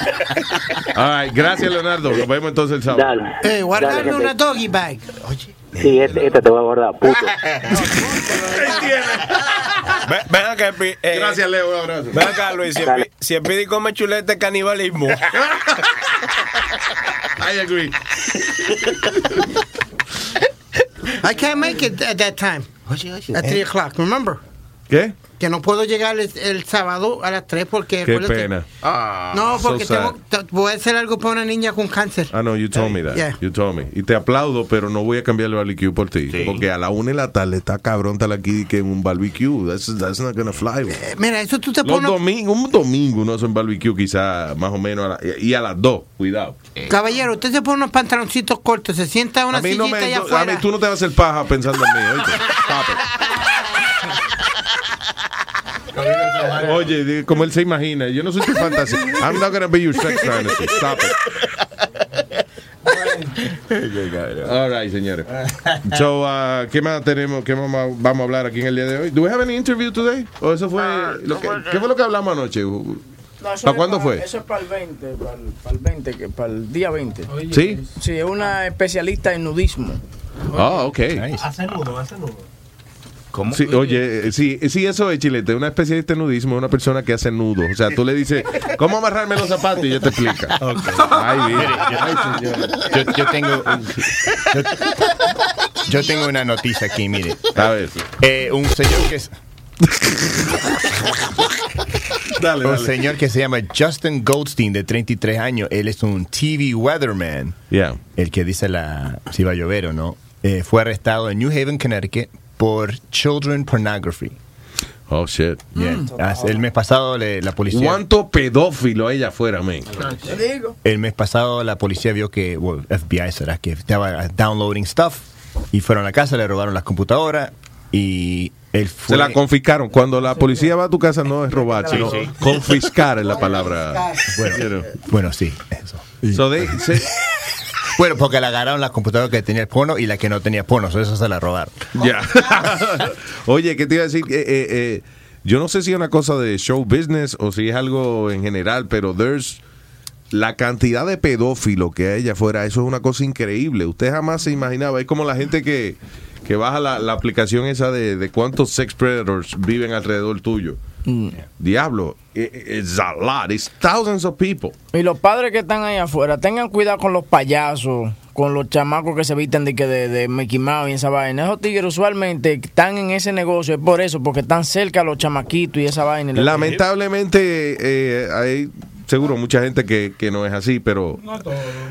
All right, Gracias, Leonardo. Nos vemos entonces el sábado. Dale. Eh, gente. una doggy bag. Sí, este, esta te voy a guardar, puto. *laughs* Ven, ven acá, eh, Gracias, Leo. Un abrazo. Ven acá, Luis. Si el, Dale. Pi- si el Pidi come chuleta, es canibalismo. *laughs* I agree. I can't make it at that time. Oye, oye. At 3 o'clock, remember? ¿Qué? Que no puedo llegar el, el sábado a las 3 porque... Qué pena. No, So porque tengo, te- voy a hacer algo para una niña con cáncer. Ah, no, you told me that. Yeah. You told me. Y te aplaudo, pero no voy a cambiar el barbecue por ti. Porque a la una de la tarde está cabrón estar aquí que en un barbecue. That's, that's not gonna fly. Eh, Mira, eso tú te pones... domingos, un domingo uno hace un barbecue quizá más o menos a la- y a las dos, cuidado. Caballero, usted se pone unos pantaloncitos cortos, se sienta en una A mí, no sillita me, allá yo- a afuera. mí tú no te vas a hacer paja pensando en mí, oíste. *laughs* Oye, como él se imagina, yo no soy tu fantasía. I'm not gonna be your sex fantasy. Stop it. All right, señores. So, uh, ¿qué más tenemos? ¿Qué más vamos a hablar aquí en el día de hoy? ¿Do we have any interview today? ¿O eso fue lo que, ¿Qué fue lo que hablamos anoche? No, eso ¿Para es cuándo pa- fue? Eso es para el 20, para el, para el 20, que para el día 20. ¿Sí? Sí, es una especialista en nudismo. Ah, ok. Hace nudo, hace nudo. ¿Cómo? Sí, oye, eh, sí, sí, eso es chilete. Una especialista en nudismo es una persona que hace nudo. O sea, tú le dices, ¿cómo amarrarme los zapatos? Y ella te explica. *laughs* Ay, mire. Ay, señora. Yo, yo tengo yo, yo tengo una noticia aquí, mire. A ver. Eh, un señor que es Dale, un dale. señor que se llama Justin Goldstein de 33 años. Él es un TV weatherman. Yeah. El que dice la si va a llover o no. Eh, fue arrestado en New Haven, Connecticut por children pornography. Oh, shit. Yeah. Hace- El mes pasado le- la policía ¿Cuánto pedófilo hay afuera, men? Te digo. El mes pasado la policía vio que, well, FBI será, que estaba downloading stuff y fueron a la casa, le robaron las computadoras y él fue... Se la confiscaron. Cuando la policía va a tu casa no es robar, Sí, sino sí. confiscar es la palabra. Bueno, bueno, sí, eso. So they- se- Bueno, porque le agarraron la computadora que tenía el porno y la que no tenía porno, so eso se la robaron. Ya. *laughs* Oye, ¿qué te iba a decir? Eh, eh, eh, yo no sé si es una cosa de show business o si es algo en general, pero there's la cantidad de pedófilos que hay allá afuera, eso es una cosa increíble. Usted jamás se imaginaba. Es como la gente que, que baja la, la aplicación esa de, de cuántos sex predators viven alrededor tuyo. Diablo, i- i- it's a lot. It's thousands of people. Y los padres que están ahí afuera, tengan cuidado con los payasos, con los chamacos que se visten de, que de, de Mickey Mouse y esa vaina. Esos tigres usualmente están en ese negocio, es por eso, porque están cerca a los chamaquitos y esa vaina. Lamentablemente, eh, hay seguro mucha gente que, que no es así, pero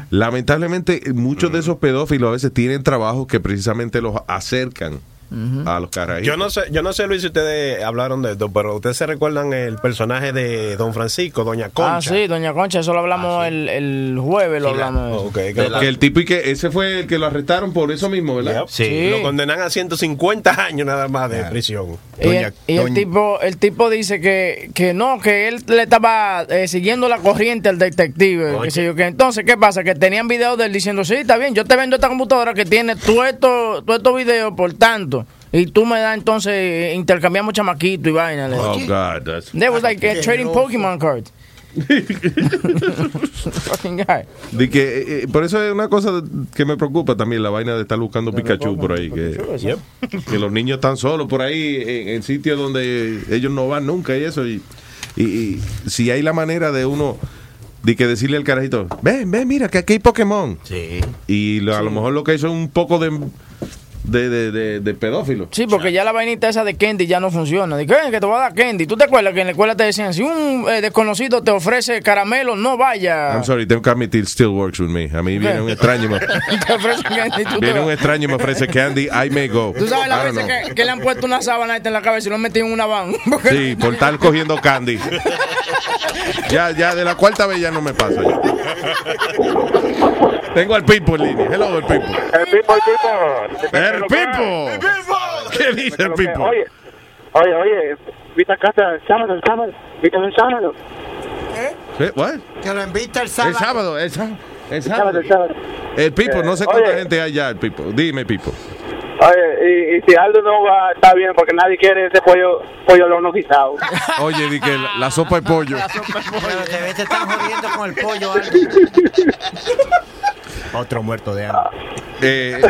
lamentablemente muchos de esos pedófilos a veces tienen trabajos que precisamente los acercan a los carajitos. Yo no sé, yo no sé Luis si ustedes hablaron de esto, pero ustedes se recuerdan el personaje de Don Francisco, Doña Concha. Ah, sí, doña Concha, eso lo hablamos el, el jueves, lo Sí, hablamos. ok, que, que la- el tipo y que ese fue el que lo arrestaron por eso mismo, ¿verdad? Sí. Lo condenan a 150 años nada más de prisión. Y, el, y el tipo el tipo dice que, que no, que él le estaba eh, siguiendo la corriente al detective. Que sé yo, que entonces, ¿qué pasa? Que tenían videos de él diciendo, sí, está bien, yo te vendo esta computadora que tiene todos estos todo estos videos por tanto. Y tú me das entonces, eh, intercambiamos chamaquito y vaina. Oh, God. That's... They was like uh, trading Pokemon cards. *laughs* Fucking guy. De que, eh, eh, por eso es una cosa que me preocupa también, la vaina de estar buscando Pikachu por ahí. Que, que los niños están solos por ahí en, en sitios donde ellos no van nunca y eso. Y, y- y si hay la manera de uno de que decirle al carajito, ven, ven, mira, que aquí hay Pokémon. Sí. Y lo- a lo mejor lo que hizo es un poco de, de, de, de- de pedófilo. Sí, porque ya la vainita esa de candy ya no funciona. Dice, "Ven, que te voy a dar candy. ¿Tú te acuerdas que en la escuela te decían, si un eh, desconocido te ofrece caramelo, no vaya? I'm sorry, tengo que admitir, still works with me. A mí viene un extraño y me, *laughs* te ofrece candy. Tú, viene un extraño y me ofrece candy, I may go. Tú sabes don't veces que, que le han puesto una sábana en la cabeza y lo han metido en una van. *laughs* Sí, por estar cogiendo candy. Ya, ya, de la cuarta vez ya no me pasa. ya. Tengo al Pipo en línea. Hello, el Pipo. El Pipo, el Pipo. ¡El Pipo! ¿Qué dice el Pipo? Oye, oye, oye, viste acá el sábado, el sábado, viste el sábado. ¿Qué? What? Que lo invita el El sábado. sábado, el sábado. El El sábado, sábado. el sábado. El Pipo, no sé Eh, cuánta oye. gente hay ya, el Pipo. Dime, Pipo. Oye, y, y si Aldo no va, está bien, porque nadie quiere ese pollo, pollo al horno guisado. *laughs* Oye, di que la, la sopa de pollo. *laughs* Pero te ves, te están jodiendo con el pollo. Aldo. *laughs* Otro muerto de hambre. Eh,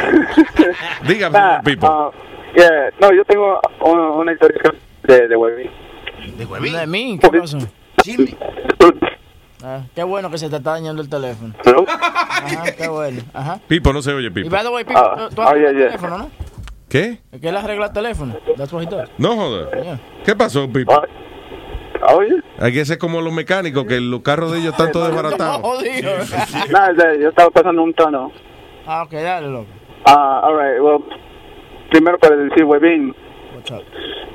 *laughs* dígame, Ah, Pipo. ah, yeah, No, yo tengo una, una historia de, de Huevín. ¿De ¿De mí? ¿Qué pasó? Ah, qué bueno que se te está dañando el teléfono. Ajá, qué bueno. Ajá. Pipo, no se oye, Y Pipo. by the way, Pipo, Ah, tú, tú has yeah, el yeah. teléfono, ¿no? ¿Qué? Es que él arregla el teléfono. That's what he does. No joder. Yeah. ¿Qué pasó, Pipo? Oye. Hay que ser como los mecánicos, que los carros de ellos están todos desbaratados. *laughs* Nada, yo estaba pasando un tono. Ah, ok, dale, loco. Uh, all right, well, primero para decir, Webin, What's up?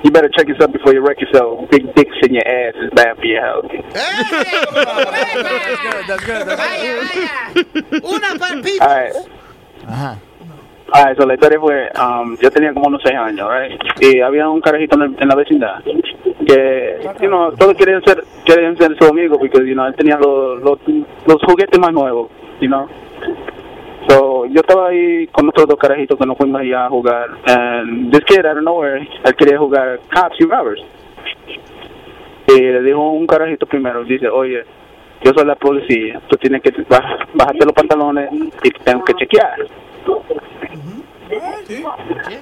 you better check yourself before you wreck yourself. Big dicks in your ass is bad for your health. That's good, that's good, that's good. Una el All right. Ajá. All right, so la historia fue, um, yo tenía como unos seis años, right? Y había un carajito en, el- en la vecindad que, you know, todos querían ser, querían ser su amigo porque, you know, él tenía los, los, los juguetes más nuevos, you know. So, yo estaba ahí con otros dos carajitos que nos fuimos allá a jugar. And this kid, out of nowhere, él quería jugar cops y robbers. Y le dijo un carajito primero, dice, oye, yo soy la policía, tú tienes que baj- bajarte los pantalones y te tengo que chequear. Yeah, eh, Okay.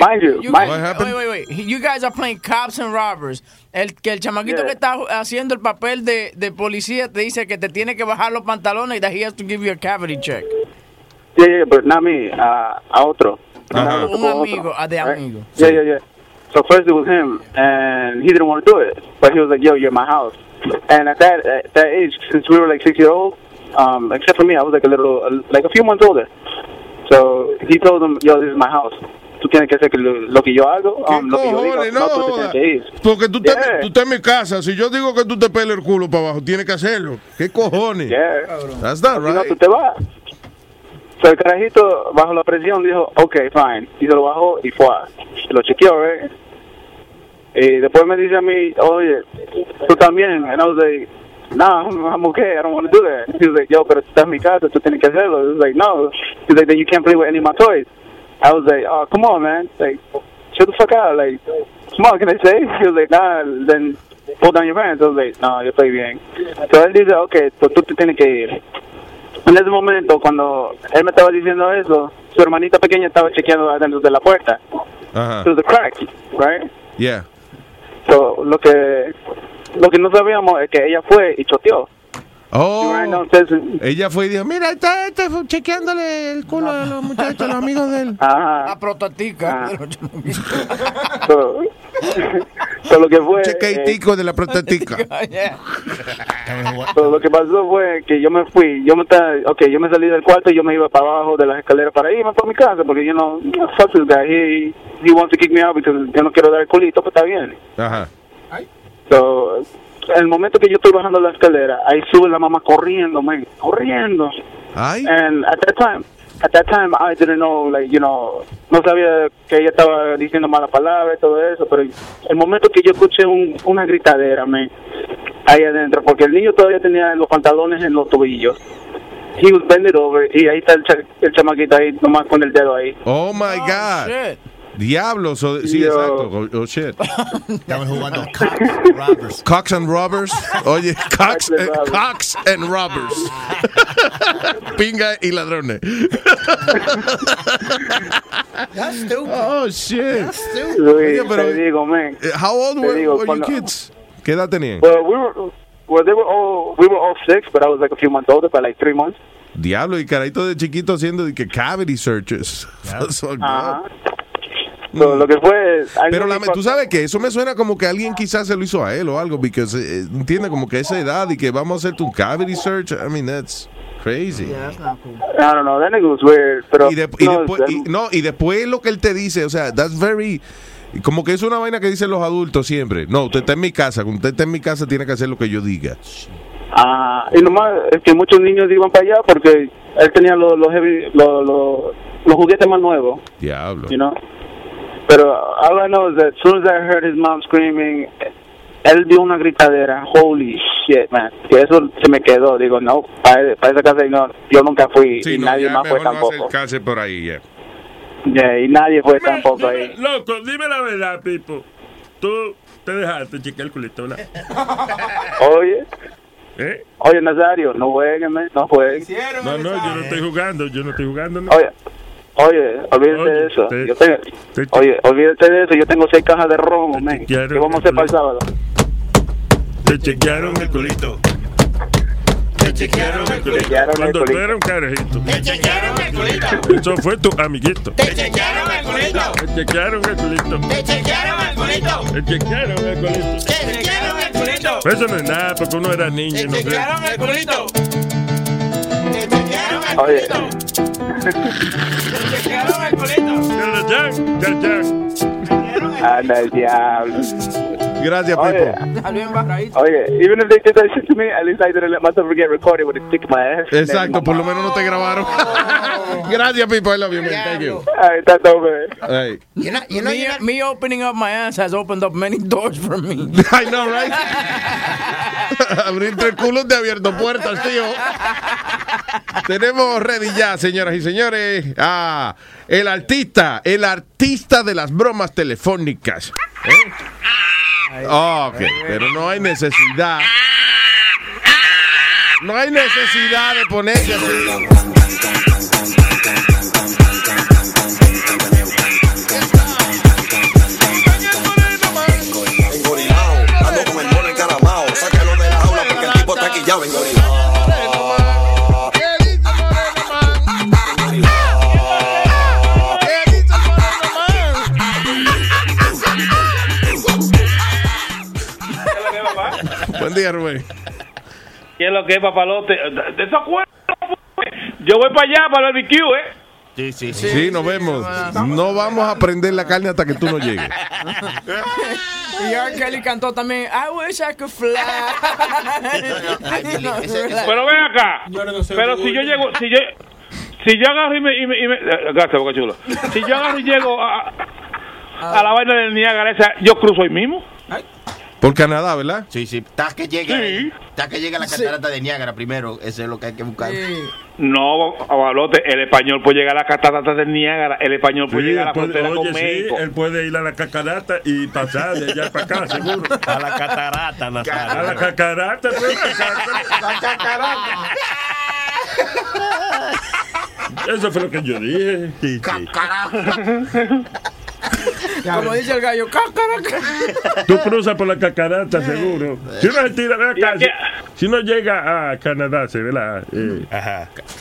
Mind you, You mind- wait, wait, wait. You guys are playing cops and robbers. El que el chamaquito Yeah. que está haciendo el papel de, de policía te dice que te tiene que bajar los pantalones y that he has to give you a cavity check. Yeah, yeah, but not me, a, a otro. Un amigo, ah, de right? amigo. Yeah, yeah, yeah. So first it was him, and he didn't want to do it, but he was like, "Yo, you're my house." And at that at that age, since we were like six year old, um, except for me, I was like a little, like a few months older. So he told him, "Yo, this is my house. Tú tienes que hacer que lo, lo que yo hago, um, lo que yo digo, cojones? no, No, tú te joda. tienes que ir." Porque tú, estás- Yeah. tú estás en mi casa. Si yo digo que tú te peles el culo para abajo, tienes que hacerlo. ¿Qué cojones? Yeah. That's not Si no, right. tú te vas. So el carajito, bajo la presión, dijo, okay, fine. Y se lo bajó y fue. Lo chequeó, ¿eh? Y después me dice a mí, oye, tú también. And I was like, no, I'm okay. I don't want to do that. He was like, yo, pero tú estás mi casa, tú tienes que hacerlo. He was like, no. He's like, then you can't play with any of my toys. I was like, oh, come on, man. Like, shut the fuck out. Like, come on, can I say? He was like, nah, then pull down your pants. I was like, no, yo estoy bien. So él dice, okay, pues tú te tienes que ir. En ese momento, cuando él me estaba diciendo eso, su hermanita pequeña estaba chequeando adentro de la puerta. Ajá. Through the crack, right? Yeah. So, lo que lo que no sabíamos es que ella fue y choteó. Oh. Ella fue y dijo, mira, está este chequeándole el culo a los muchachos, los amigos de él. Ajá. La prostatica. *laughs* so, so lo que fue... Chequeitico de la prostatica. *laughs* So, lo que pasó fue que yo me fui, yo me okay, yo me salí del cuarto y yo me iba para abajo de las escaleras para irme para mi casa porque yo no, fuck this guy, he, he wants to kick me out because yo no quiero dar el culito, pues está bien. Ajá. So, el momento que yo estoy bajando la escalera, ahí sube la mamá corriendo, man, corriendo. Ay. And at that time, at that time I didn't know, like, you know, no sabía que ella estaba diciendo malas palabras y todo eso, pero el momento que yo escuché un, una gritadera, man, ahí adentro, porque el niño todavía tenía los pantalones en los tobillos. He was bended over y ahí está el, cha- el chamaquito ahí nomás con el dedo ahí. Oh my God. Diablo, so- sí, Yo. exacto. Oh, oh, shit. Estaban jugando *laughs* cops, robbers. Cox and robbers. Oye, Cox, and, Cox and robbers. *laughs* Pinga y ladrones. That's stupid. Oh, shit. That's stupid. Luis, Oye, pero- te digo, man. Eh, How old were, digo, were cuando- kids? ¿Qué edad tenían? Well, we were, well, they were all, we were all six, but I was like a few months older, by like three months. Diablo, y carayito de chiquito haciendo de que cavity searches. *laughs* So good. Ajá. So, lo que fue, I Pero la- tú sabes que eso me suena como que alguien quizás se lo hizo a él o algo, porque eh, entiende como que esa edad y que vamos a hacer tu cavity search. I mean, that's crazy. I don't know, that nigga was weird, pero Y, de- y no, después, y- no, y después lo que él te dice, o sea, that's very. Como que es una vaina que dicen los adultos siempre. No, usted está en mi casa. Cuando usted está en mi casa, tiene que hacer lo que yo diga. Ah, y nomás es que muchos niños iban para allá porque él tenía los los heavy, los, los, los juguetes más nuevos, Diablo. you know. Pero all I know is that as soon as I heard his mom screaming, él dio una gritadera, holy shit, man. Que eso se me quedó. Digo, no, para, para esa casa no, yo nunca fui Sí, y no, nadie ya más fue no tampoco. acercarse por ahí, ya. Yeah, y nadie fue tampoco ahí. Loco, dime la verdad, Pipo. Tú te dejaste chequear el culito, ¿verdad? *laughs* Oye, ¿Eh? oye Nazario, no jueguen, no jueguen. No, no, yo no estoy jugando, yo no estoy jugando. No. Oye, oye, olvídate de eso. te- Yo tengo- oye, olvídate de eso. Yo tengo seis cajas de ron, man. ¿Qué vamos a hacer para el sábado? Te chequearon el culito. Te chequearon el culito. Cuando tú eras un carajito. Te chequearon el culito. Eso fue tu amiguito. Te chequearon el culito. Te chequearon el culito. Te chequearon el culito. Te chequearon el culito. Te chequearon el culito. Eso no es nada, porque uno era niño. y Te chequearon el culito. Te chequearon el culito. Te culito. Yarayán, yarayán. Anda el diablo. Gracias, Oye, Está bien barradito. oye, even if they did that shit to me, at least I didn't let myself get recorded with a stick in my ass. Exacto, por lo menos no te grabaron. *laughs* Gracias, Pipo. I love you, man. Thank you. Ay, está todo bien. Hey. You know, you know, me, me opening up my ass has opened up many doors for me. *laughs* I know, right? *laughs* Abrir tres culos de abierto puertas, tío. Tenemos ready ya, señoras y señores. Ah, el artista, el artista de las bromas telefónicas. ¿Eh? Ok, pero no hay necesidad. No hay necesidad de ponerse así. Ando con el mono encaramao. Sácalo de la jaula porque el tipo está quillado engorilado. Buen día, Rubén. ¿Qué es lo que es papalote? De esos cuernos. Yo voy para allá, para el barbecue, ¿eh? Sí, sí, Sí, nos vemos. No vamos a prender la carne hasta que tú no llegues. *laughs* Y R. Kelly cantó también I wish I could fly. Pero ven acá. Pero si yo llego, si yo, si yo agarro y me, y me, y me- gracias, boca chula. Si yo agarro y llego a, a la vaina del Niágara esa, yo cruzo ahí mismo. Por Canadá, ¿verdad? Sí, sí. Está que llega, está que llega la catarata de Niágara primero. Eso es lo que hay que buscar. No, Babalote, el español puede llegar a las cataratas del Niágara, el español puede Sí, llegar a la puede- frontera con oye, sí, México. él puede ir a la cacarata y pasar de allá para acá, seguro. *laughs* A la catarata, A Nazario. la cacarata, pues, *laughs* La cacarata. Eso fue lo que yo dije. Sí, *laughs* sí. Como dice el gallo, cácaraca. Tú cruzas por la cacarata, seguro. Si uno se tira, ven acá, si, si uno llega a Canadá, se ve la. Eh,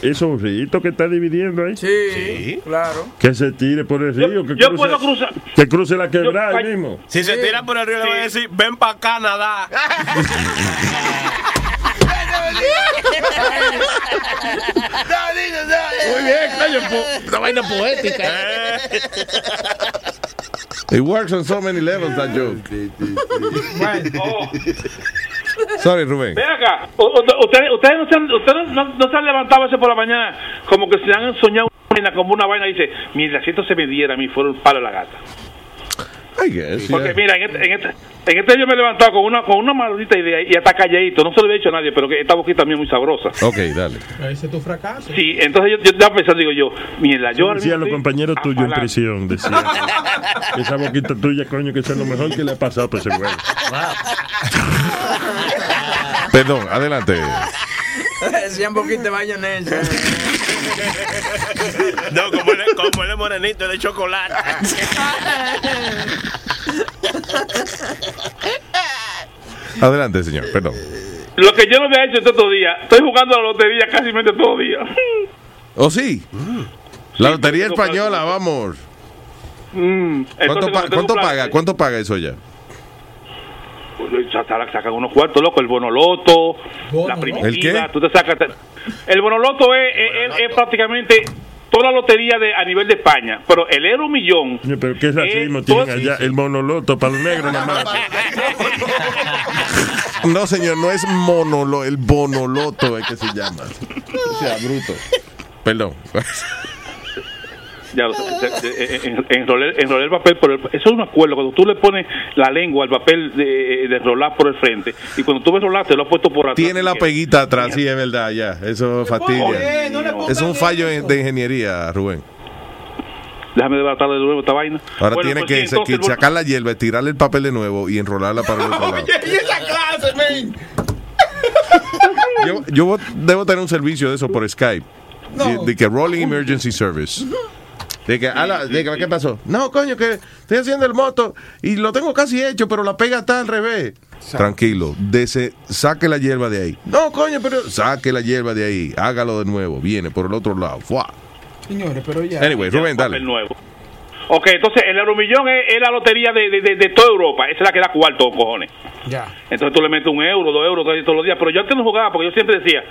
Esos ríos que está dividiendo ahí. Sí, claro. Que se tire por el río. Que yo cruce, puedo cruzar. Que cruce la quebrada Yo- ahí mismo. Si se tira por el río, le van a decir, ven para Canadá. *laughs* *laughs* Muy bien, coño, una vaina poética. It works on so many levels, that joke. Oh. Sorry, Rubén. Ven acá, ustedes, ustedes, no, se han, ustedes no, no se han levantado a veces por la mañana como que se han soñado una vaina, como una vaina y dice, mira, si esto se me diera a mí fuera un palo de la gata. I guess, Porque yeah. mira, en este, en este, en este yo me he levantado con una, con una maldita idea y hasta calladito, no se lo he dicho a nadie, pero que esta boquita mía es muy sabrosa. Ok, dale. Ese es tu fracaso. Sí, entonces yo, yo estaba pensando, digo yo, mierda, yo Decía los compañeros tuyos en prisión. Decía que *laughs* esa boquita tuya, coño, que es lo mejor que le ha pasado por ese güey. *laughs* Perdón, adelante. *laughs* Decían poquito de mayonesa. No, como él, es- como es morenito, de chocolate. Adelante, señor, perdón. Lo que yo no había hecho estos días, estoy jugando a la lotería casi todos los días. ¿Oh, sí? La lotería española, vamos. Mm, ¿Cuánto, pa- cuánto paga? ¿Cuánto paga eso ya? Pues, sacan unos cuartos, loco, el bonoloto, la primitiva, ¿El qué? tú te sacas... El bonoloto es, es- es- es prácticamente toda la lotería de, a nivel de España, pero el Euro Millón... Pero qué racismo tienen allá. El monoloto para los negros *laughs* nada más. *laughs* No, señor, no es monolo, el bonoloto es que se llama. O sea, bruto. Perdón. *laughs* Ya, lo sé, te- te- en- en- enrolé, enrolé el papel por el, eso es un acuerdo cuando tú le pones la lengua al papel de, de enrolar por el frente y cuando tú ves enrolar te lo has puesto por atrás Tiene la peguita atrás, sí, es verdad, ya. Eso fastidia. Oye, no pongas Es un fallo de ingeniería, Rubén. déjame debatar de nuevo esta vaina Ahora Bueno, tiene pues que, sí, se- entonces, que sacar la hierba, tirarle el papel de nuevo y enrolarla para el otro lado. *laughs* Y esa clase, man. Yo, yo debo tener un servicio de eso por Skype. De, de que Rolling Emergency Service. De que, ala, de que, ¿qué pasó? No, coño, que estoy haciendo el moto y lo tengo casi hecho, pero la pega está al revés. Tranquilo, dese, saque la hierba de ahí. No, coño, pero saque la hierba de ahí, hágalo de nuevo, viene por el otro lado. ¡Fua! Señores, pero ya. Anyway, Rubén, dale. El nuevo. Ok, entonces el euromillón es, es la lotería de, de, de- de toda Europa. Esa es la que da cuarto, cojones. Ya. Entonces tú le metes un euro, dos euros todos todos los días. Pero yo antes no jugaba porque yo siempre decía,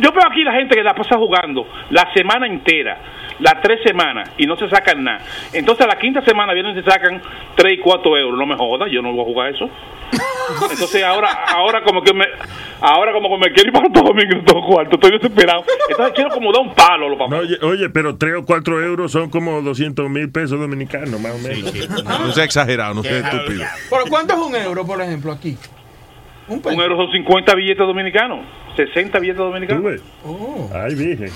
yo veo aquí la gente que la pasa jugando la semana entera, las tres semanas, y no se sacan nada. Entonces a la quinta semana vienen y se sacan tres y cuatro euros. No me jodas, yo no voy a jugar eso. *laughs* Entonces ahora, ahora como que me, ahora como que me quiero ir para todo domingo todo cuarto, estoy desesperado. Entonces quiero como dar un palo, los No, oye, oye, pero 3 o 4 euros son como 200 mil pesos dominicanos, más o menos. *laughs* No sea exagerado, no sea estúpido. ¿Por cuánto es un euro, por ejemplo, aquí? Un euro son 50 billetes dominicanos, 60 billetes dominicanos. ¿Tú ves? Ay, virgen.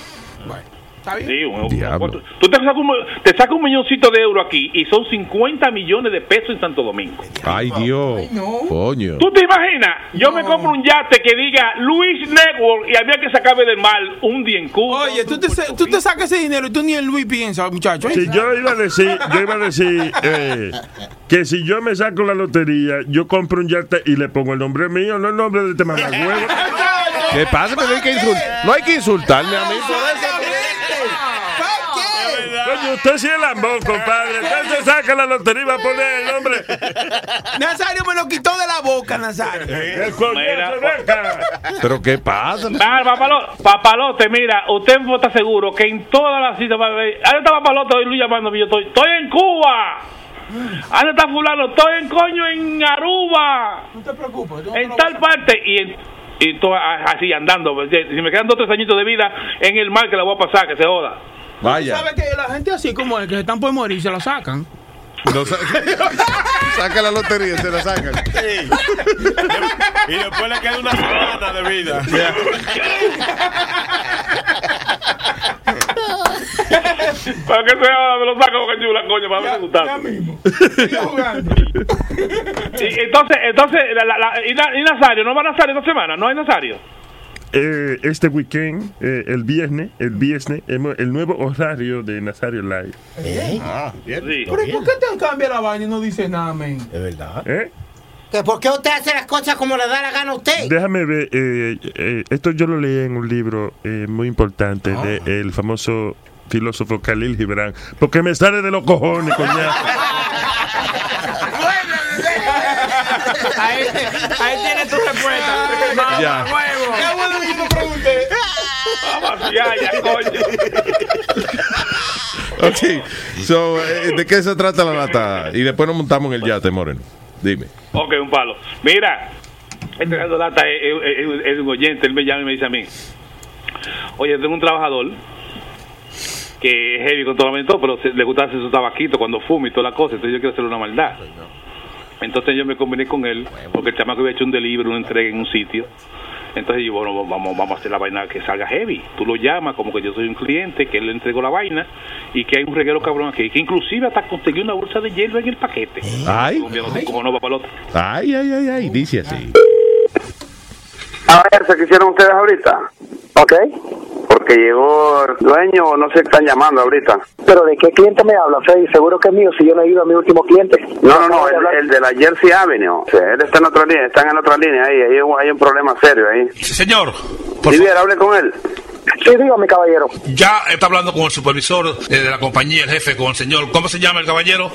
Sí, un. Diablo. Tú te sacas, un, te sacas un milloncito de euros aquí y son 50 millones de pesos en Santo Domingo. Ay, Dios. Coño. ¿Tú te imaginas? Yo me compro un yate que diga Luis Network y había que sacarme del mal un día en Cuba. Oye, tú te, tú te sacas ese dinero y tú ni en Luis piensas, muchacho. Si yo iba a decir, yo iba a decir eh, que si yo me saco la lotería, yo compro un yate y le pongo el nombre mío, no el nombre de este mamagüevo. *laughs* ¿Qué pasa? Pero hay que insul- no hay que insultarme a mí por eso. Usted sí es lambón, compadre. Usted se saca la lotería y va a poner el nombre. Nazario me lo quitó de la boca, Nazario. ¿Pero qué pasa? Ah, papalote, papalote, mira, usted está seguro que en todas las citas va a ver. ¿Dónde está papalote hoy Luis llamándome? Yo estoy, estoy en Cuba. ¿Dónde está fulano? Estoy en coño en Aruba. No te preocupes. En tal parte. Y, en- y todo a- así andando. pues, Si me quedan dos o tres añitos de vida en el mar que la voy a pasar, que se joda. Vaya. ¿Sabes que la gente así como el que están por morir se lo sacan? No sa- *laughs* saca la lotería y se la sacan. Y después le queda una semana de vida. ¿Para qué se joda? Me lo saco porque chula, coño, para ver Y entonces, entonces, la, la, la- y, Na- y Nazario, ¿no va Nazario esta semana? ¿No hay Nazario? Eh, este weekend, eh, el viernes, el viernes, el nuevo horario de Nazario Live. Ah, bien. Pero ¿y por qué te cambia la vaina y no dice nada, men? Es verdad. ¿Eh? ¿Que ¿Por qué usted hace las cosas como le da la gana a usted? Déjame ver, eh, eh, esto yo lo leí en un libro eh, muy importante Ah. de el famoso filósofo Khalil Gibran, porque me sale de los cojones, coñazo. *laughs* Ahí, ahí tienes tu respuesta. Mamá, Ya. huevo. Qué bueno que te pregunté. Vamos, ya, ya, coño. Ok, so, eh, ¿de qué se trata la lata? Y después nos montamos en el yate, Moreno. Dime. Ok, un palo. Mira, este Lata es, es- es- un oyente, él me llama y me dice a mí, oye, tengo un trabajador que es heavy con todo el todo, pero se- le gusta hacer su tabaquito cuando fuma y toda la cosa, entonces yo quiero hacerle una maldad. Entonces yo me combiné con él, porque el chamaco había hecho un delivery, una entrega en un sitio. Entonces yo, bueno, vamos, vamos a hacer la vaina que salga heavy. Tú lo llamas como que yo soy un cliente, que él le entregó la vaina y que hay un reguero cabrón aquí, que inclusive hasta conseguí una bolsa de hielo en el paquete. Ay. Colombiano, como no va para el otro. Ay, ay, ay, ay, dice así. A ver, ¿se quisieron ustedes ahorita? Ok. Porque llegó el dueño, no sé qué están llamando ahorita. ¿Pero de qué cliente me habla, Freddy? Seguro que es mío, si yo no he ido a mi último cliente. No, no, no, el, el de la Jersey Avenue. O sea, él está en otra línea, están en otra línea ahí, ahí hay un- problema serio ahí. Señor, Viviera, hable con él. Sí, dígame, caballero. ya está hablando con el supervisor eh, de la compañía, el jefe, con el señor. ¿Cómo se llama el caballero?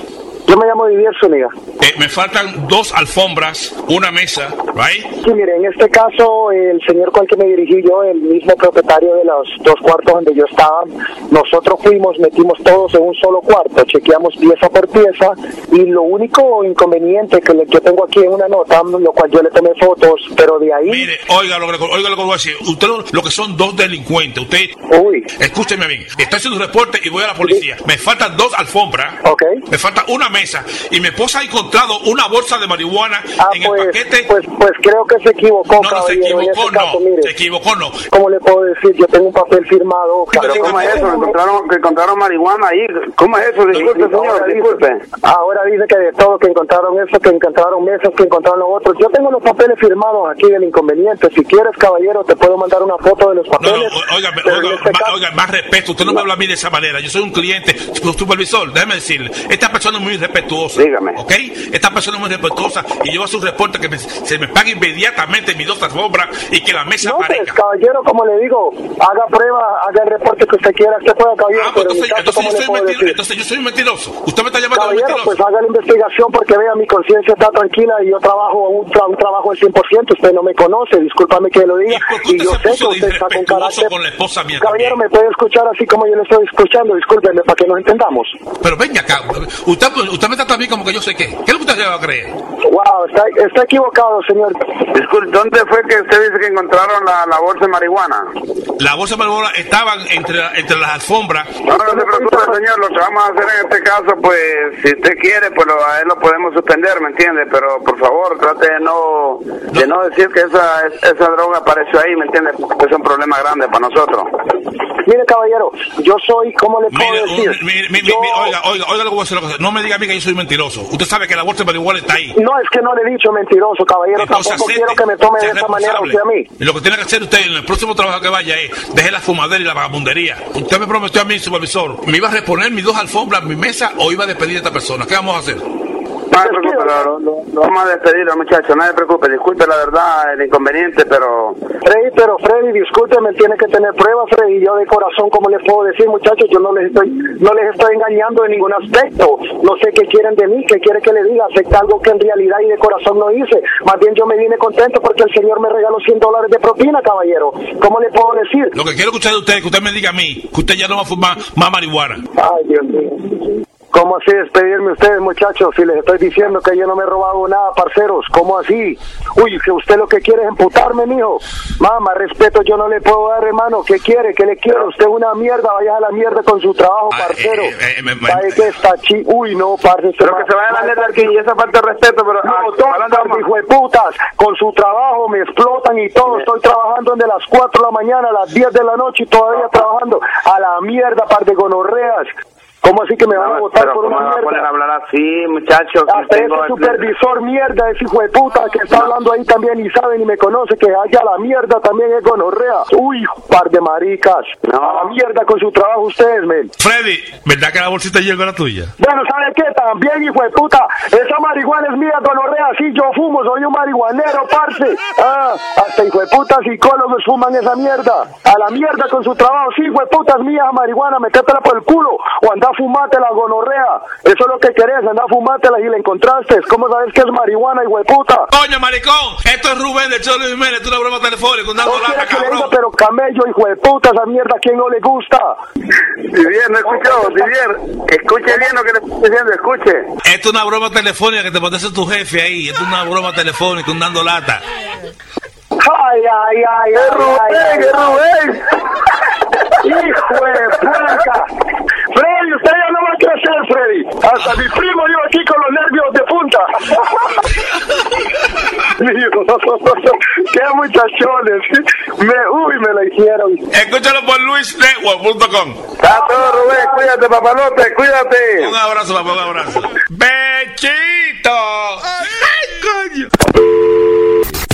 Yo me llamo Didier Zúñiga. Eh, me faltan dos alfombras, una mesa, ¿right? Sí, mire, en este caso, el señor con el que me dirigí yo, el mismo propietario de los dos cuartos donde yo estaba, nosotros fuimos, metimos todos en un solo cuarto, chequeamos pieza por pieza, y lo único inconveniente que le- yo tengo aquí en una nota, lo cual yo le tomé fotos, pero de ahí... Mire, oiga lo que, oiga lo que voy a decir. Usted lo, lo que son dos delincuentes. Usted. Uy. Escúcheme bien. Estoy haciendo un reporte y voy a la policía. Me faltan dos alfombras. Ok. Me falta una mesa. Y mi esposa ha encontrado una bolsa de marihuana Ah, en pues, el paquete. pues, pues creo que se equivocó, No, no, se equivocó, caso, no. mire, Se equivocó, no. ¿Cómo le puedo decir? Yo tengo un papel firmado. Pero ¿cómo es eso? Que encontraron, que encontraron marihuana ahí. ¿Cómo es eso? Disculpe, señor, Ahora dice- disculpe. Ahora dice que de todo, que encontraron eso, que encontraron mesas, que encontraron lo otro. Yo tengo los papeles firmados aquí del inconveniente. Si quieres, caballero, te puedo mandar una foto de los No, no, papeles. o- oiga, este oiga, más respeto. Usted no me habla a mí de esa manera. Yo soy un cliente, su- supervisor. Déjeme decirle, esta persona es muy respetuosa. Dígame. ¿Ok? Esta persona es muy respetuosa y lleva su reporte que me- se me pague inmediatamente mis dos alfombras y que la mesa No, pues, aparezca. caballero, como le digo, haga prueba, haga el reporte que usted quiera, usted pueda, caballero, Ah, pues en entonces, caso, entonces ¿cómo yo soy? Entonces yo soy un mentiroso. Usted me está llamando Caballero, mentiroso. pues haga la investigación porque vea, mi conciencia está tranquila y yo trabajo un, tra- un trabajo al 100%. Usted no me conoce, discúlpame que lo diga. Y, yo sé que usted está con carácter. con la esposa mía Caballero, ¿me puede escuchar así como yo le estoy escuchando? Discúlpeme, para que nos entendamos. Pero venga acá, usted, usted me trata a mí como que yo sé qué. ¿Qué es lo que usted se va a creer? Wow, está, está equivocado, señor. Disculpe, ¿dónde fue que usted dice que encontraron la, la bolsa de marihuana? La bolsa de marihuana estaban entre, entre las alfombras. No, no se preocupe, señor. Lo que vamos a hacer en este caso, pues, si usted quiere, pues lo- a él lo podemos suspender, ¿me entiende? Pero, por favor, trate de no, de no decir que esa, esa droga apareció ahí, ¿me entiende? Porque es un problema grande para nosotros. Mire, caballero, yo soy, ¿cómo le puedo Mire, decir? mire, mire, mire, oiga, oiga, oiga lo que voy a cosa. No me diga que yo soy mentiroso. Usted sabe que la bolsa de marihuana está ahí. No, es que no le he dicho mentiroso, caballero. Entonces, Tampoco acepte, quiero que me tome de esa manera usted a mí. Y lo que tiene que hacer usted en el próximo trabajo que vaya es deje la fumadera y la vagabundería. Usted me prometió a mí, supervisor, me iba a reponer mis dos alfombras, mi mesa o iba a despedir a esta persona. ¿Qué vamos a hacer? No se preocupe, lo, lo- lo vamos a despedir, muchachos. No se preocupe, disculpe la verdad, el inconveniente, pero... Freddy, pero Freddy, discúlpeme, tiene que tener pruebas, Freddy. Yo de corazón, como les puedo decir, muchachos, yo no les estoy, no les estoy engañando en ningún aspecto. No sé qué quieren de mí, qué quiere que le diga. Acepta algo que en realidad y de corazón no hice. Más bien yo me vine contento porque el señor me regaló 100 dólares de propina, caballero. ¿Cómo le puedo decir? Lo que quiero escuchar de usted es que usted me diga a mí que usted ya no va a fumar más marihuana. Ay, Dios mío. ¿Cómo así despedirme ustedes, muchachos? Si les estoy diciendo que yo no me he robado nada, parceros. ¿Cómo así? Uy, que usted lo que quiere es emputarme, mijo. Mamá, respeto yo no le puedo dar, hermano. ¿Qué quiere? ¿Qué le quiero? Usted es una mierda. Vaya a la mierda con su trabajo, parcero. eh, me- me- ¿Sabe qué está chi? Uy, no, parce. Pero que se vaya a la mierda aquí y esa falta de respeto, pero... No, ah, las hijo de putas, con su trabajo me explotan y todo. Estoy trabajando desde las 4 de la mañana a las 10 de la noche y todavía trabajando. A la mierda, par de gonorreas. ¿Cómo así que me van a No, votar pero por ¿cómo una mierda? poner a hablar así, muchachos? Hasta ese el- supervisor mierda, ese hijo de puta que está hablando ahí también y sabe ni me conoce, que allá la mierda también es gonorrea. Uy, par de maricas. A la mierda con su trabajo ustedes, men. Freddy, ¿verdad que la bolsita de hierba era tuya? Bueno, ¿sabe qué? También, hijo de puta, esa marihuana es mía, gonorrea, sí, yo fumo, soy un marihuanero, parce. Ah, hasta hijo de puta psicólogos fuman esa mierda. A la mierda con su trabajo, sí, hijo de puta, es mía marihuana, metétela por el culo o anda a fumátela, gonorrea. Eso es lo que querés, anda a fumátela y la encontraste. ¿Cómo sabes que es marihuana, hijo de puta? Coño, maricón, esto es Rubén del Cholo Jiménez, esto es una broma telefónica, un dando No quiere lata, que le cabrón. diga, pero camello, hijo de puta, esa mierda, ¿a quién no le gusta? Didier, ¿no escuchó? Didier, escuche bien lo que le estoy diciendo, escuche. Esto es una broma telefónica que te parece tu jefe ahí. Esto es una broma telefónica, un dando lata. Ay, ay, ay, ay, Rubén, ay, ay, es Rubén. Hijo de puerca. Freddy, usted ya no va a crecer, Freddy. Hasta mi primo yo aquí con los nervios de punta. *laughs* Qué muchachones. Me, uy, me la hicieron. Escúchalo por luisnetwork.com. Está todo, Rubén, cuídate, papalote, cuídate. Un abrazo, papá, un abrazo. ¡Bechito! ¡Ay, coño!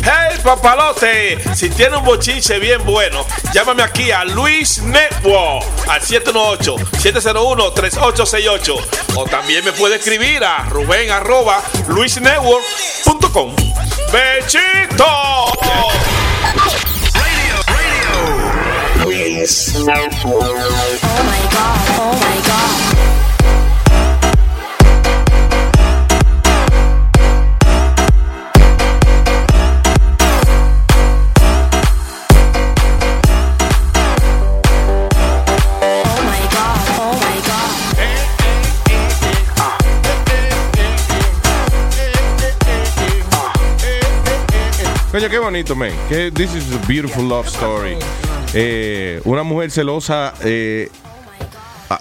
Hey, papalote, si tiene un bochinche bien bueno, llámame aquí a Luis Network al 718-701-3868 o también me puede escribir a ruben arroba luisnetwork.com. ¡Bechito! Coño, qué bonito, man. Que this is a beautiful love story. Eh, una mujer celosa eh,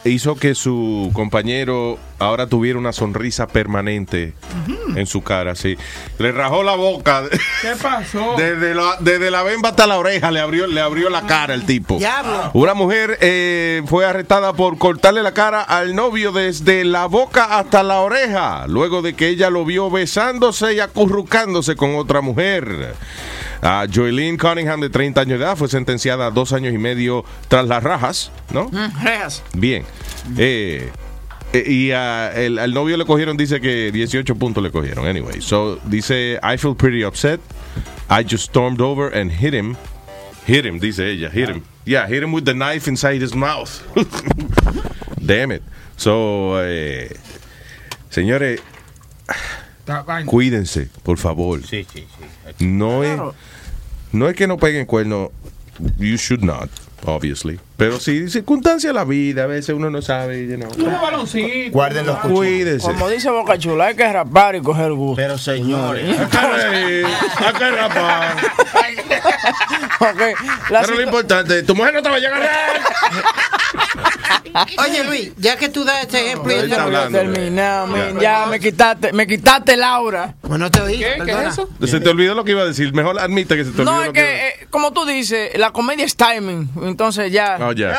hizo que su compañero ahora tuviera una sonrisa permanente en su cara, sí. Le rajó la boca. ¿Qué pasó? *laughs* Desde la, desde la bemba hasta la oreja le abrió, le abrió la cara el tipo. Diablo. Una mujer eh, fue arrestada por cortarle la cara al novio desde la boca hasta la oreja, luego de que ella lo vio besándose y acurrucándose con otra mujer. Ah, Joelyn Cunningham, de 30 años de edad, fue sentenciada a dos años y medio tras las rajas, ¿no? Mm, rejas. Bien. Eh, eh, y el- al novio le cogieron, dice que 18 puntos le cogieron. Anyway, so dice, I feel pretty upset. I just stormed over and hit him. Hit him, dice ella, hit him. Yeah, hit him with the knife inside his mouth. *laughs* Damn it. So, eh, señores, cuídense, por favor. Sí, sí, sí. No es, no es que no peguen cuernos. You should not, obviously. Pero sí, circunstancia de la vida. A veces uno no sabe, you know. Un baloncito. Guarden los Cuídense. Como dice Boca Chula, hay que rapar y coger gusto. Pero señores. Acá rapar. *laughs* Okay, la Pero lo importante, tu mujer no te va a llegar *laughs* Oye, Luis, ya que tú das ese ejemplo... Él está hablando, Terminado, Ya. ya me quitaste, me quitaste Laura. Bueno, te oí. ¿Qué? ¿Qué es eso? Se te olvidó lo que iba a decir. Mejor admite que se te olvidó No, es lo que, que eh, como tú dices, la comedia es timing. Entonces ya. Oh, ya.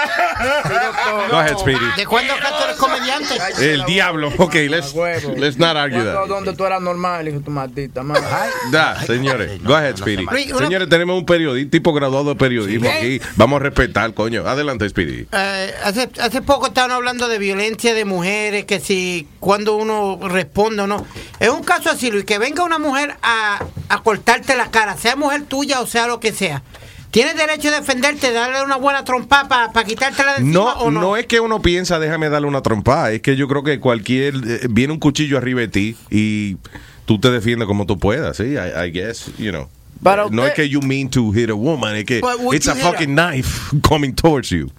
Go ahead, Speedy. ¿De cuándo acá tú eres comediante? El diablo. Ok, let's, let's not argue that. Donde tú eras normal, hijo de tu maldita madre. Da, señores. Go ahead, Speedy. Señores, tenemos un periodista, tipo graduado de periodismo aquí. Vamos a respetar, coño. Adelante, Speedy. Eh, hace, poco estaban hablando de violencia de mujeres, que si cuando uno responde o no. Es un caso así, Luis, que venga una mujer a, a cortarte la cara, sea mujer tuya o sea lo que sea. ¿Tienes derecho a defenderte, darle una buena trompa para quitártela de encima No, o no? no es que uno piensa, déjame darle una trompada. Es que yo creo que cualquier. eh, viene un cuchillo arriba de ti y tú te defiendes como tú puedas, ¿sí? I, I guess, you know. Para no es que you mean to hit a woman, es que it's a- fucking knife *laughs* coming towards you.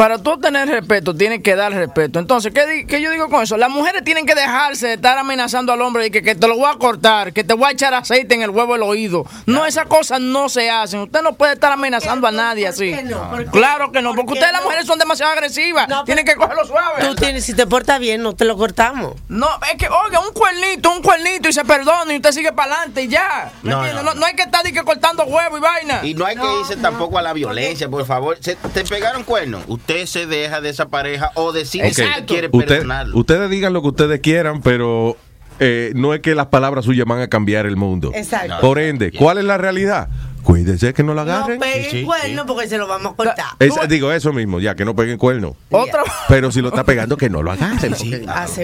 Para tú tener respeto, tienes que dar respeto. Entonces, ¿qué, qué yo digo con eso? Las mujeres tienen que dejarse de estar amenazando al hombre y que, que te lo voy a cortar, que te voy a echar aceite en el huevo del oído. No, esas cosas no se hacen. Usted no puede estar amenazando a nadie así. Claro que no, porque ustedes las mujeres son demasiado agresivas. tienen que cogerlo suave. Tú tienes, si te portas bien, no te lo cortamos. No, es que, oiga, un cuernito, un cuernito y se perdona y usted sigue para adelante y ya. ¿Me No, no. No, no hay que estar que cortando huevo y vaina. Y no hay que irse tampoco a la violencia, por favor. Se- te pegaron cuernos. Usted se deja de esa pareja o decide Ok. si quiere Usted- perdonarlo. ustedes digan lo que ustedes quieran, pero eh, no es que las palabras suyas van a cambiar el mundo. Exacto. Por ende, ¿cuál es la realidad? Cuídense que no la agarren. No peguen cuernos porque se lo vamos a cortar. Es- digo eso mismo, ya que no peguen cuerno. Otra, Pero si lo está pegando, que no lo agarren.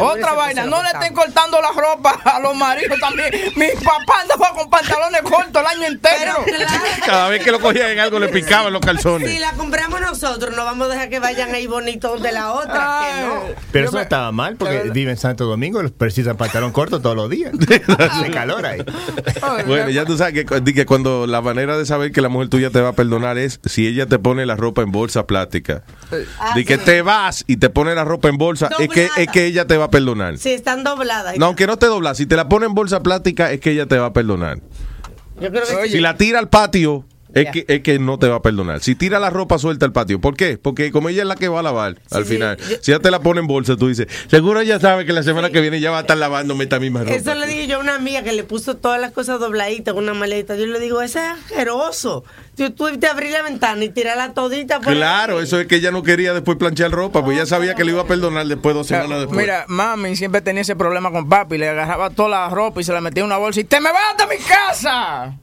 otra vaina, no le estén cortando la ropa a los maridos también. Mi papá andaba con pantalones cortos el año entero. *laughs* Cada vez que lo cogían en algo le picaban los Si calzones. la compramos nosotros, no vamos a dejar que vayan ahí bonitos de la otra. que no. Pero eso no estaba mal porque vive en Santo Domingo, los precisan pantalón corto todos los días. *laughs* Hace calor ahí. Bueno, ya tú sabes que, que cuando la manera de saber que la mujer tuya te va a perdonar es si ella te pone la ropa en bolsa plástica. Ah, De que sí. te vas y te pone la ropa en bolsa, es que, es que ella te va a perdonar. Si están dobladas. No, aunque no te doblas, si te la pone en bolsa plástica, es que ella te va a perdonar. Yo creo que Si la tira al patio, es que, es que no te va a perdonar. Si tira la ropa suelta al patio, ¿por qué? Porque como ella es la que va a lavar al sí, final, yo- si ella te la pone en bolsa, tú dices, seguro ella sabe que la semana que viene ya va a estar lavándome esta misma ropa. Eso le dije yo a una amiga que le puso todas las cosas dobladitas en una maleta. Yo le digo, ese es asqueroso. Tú, tú te abrí la ventana y tirarla todita. por Claro, eso es que ella no quería después planchar ropa, pues ella sabía que le iba a perdonar después dos semanas después. Mira, mami siempre tenía ese problema con papi. Le agarraba toda la ropa y se la metía en una bolsa y ¡te me vas de mi casa!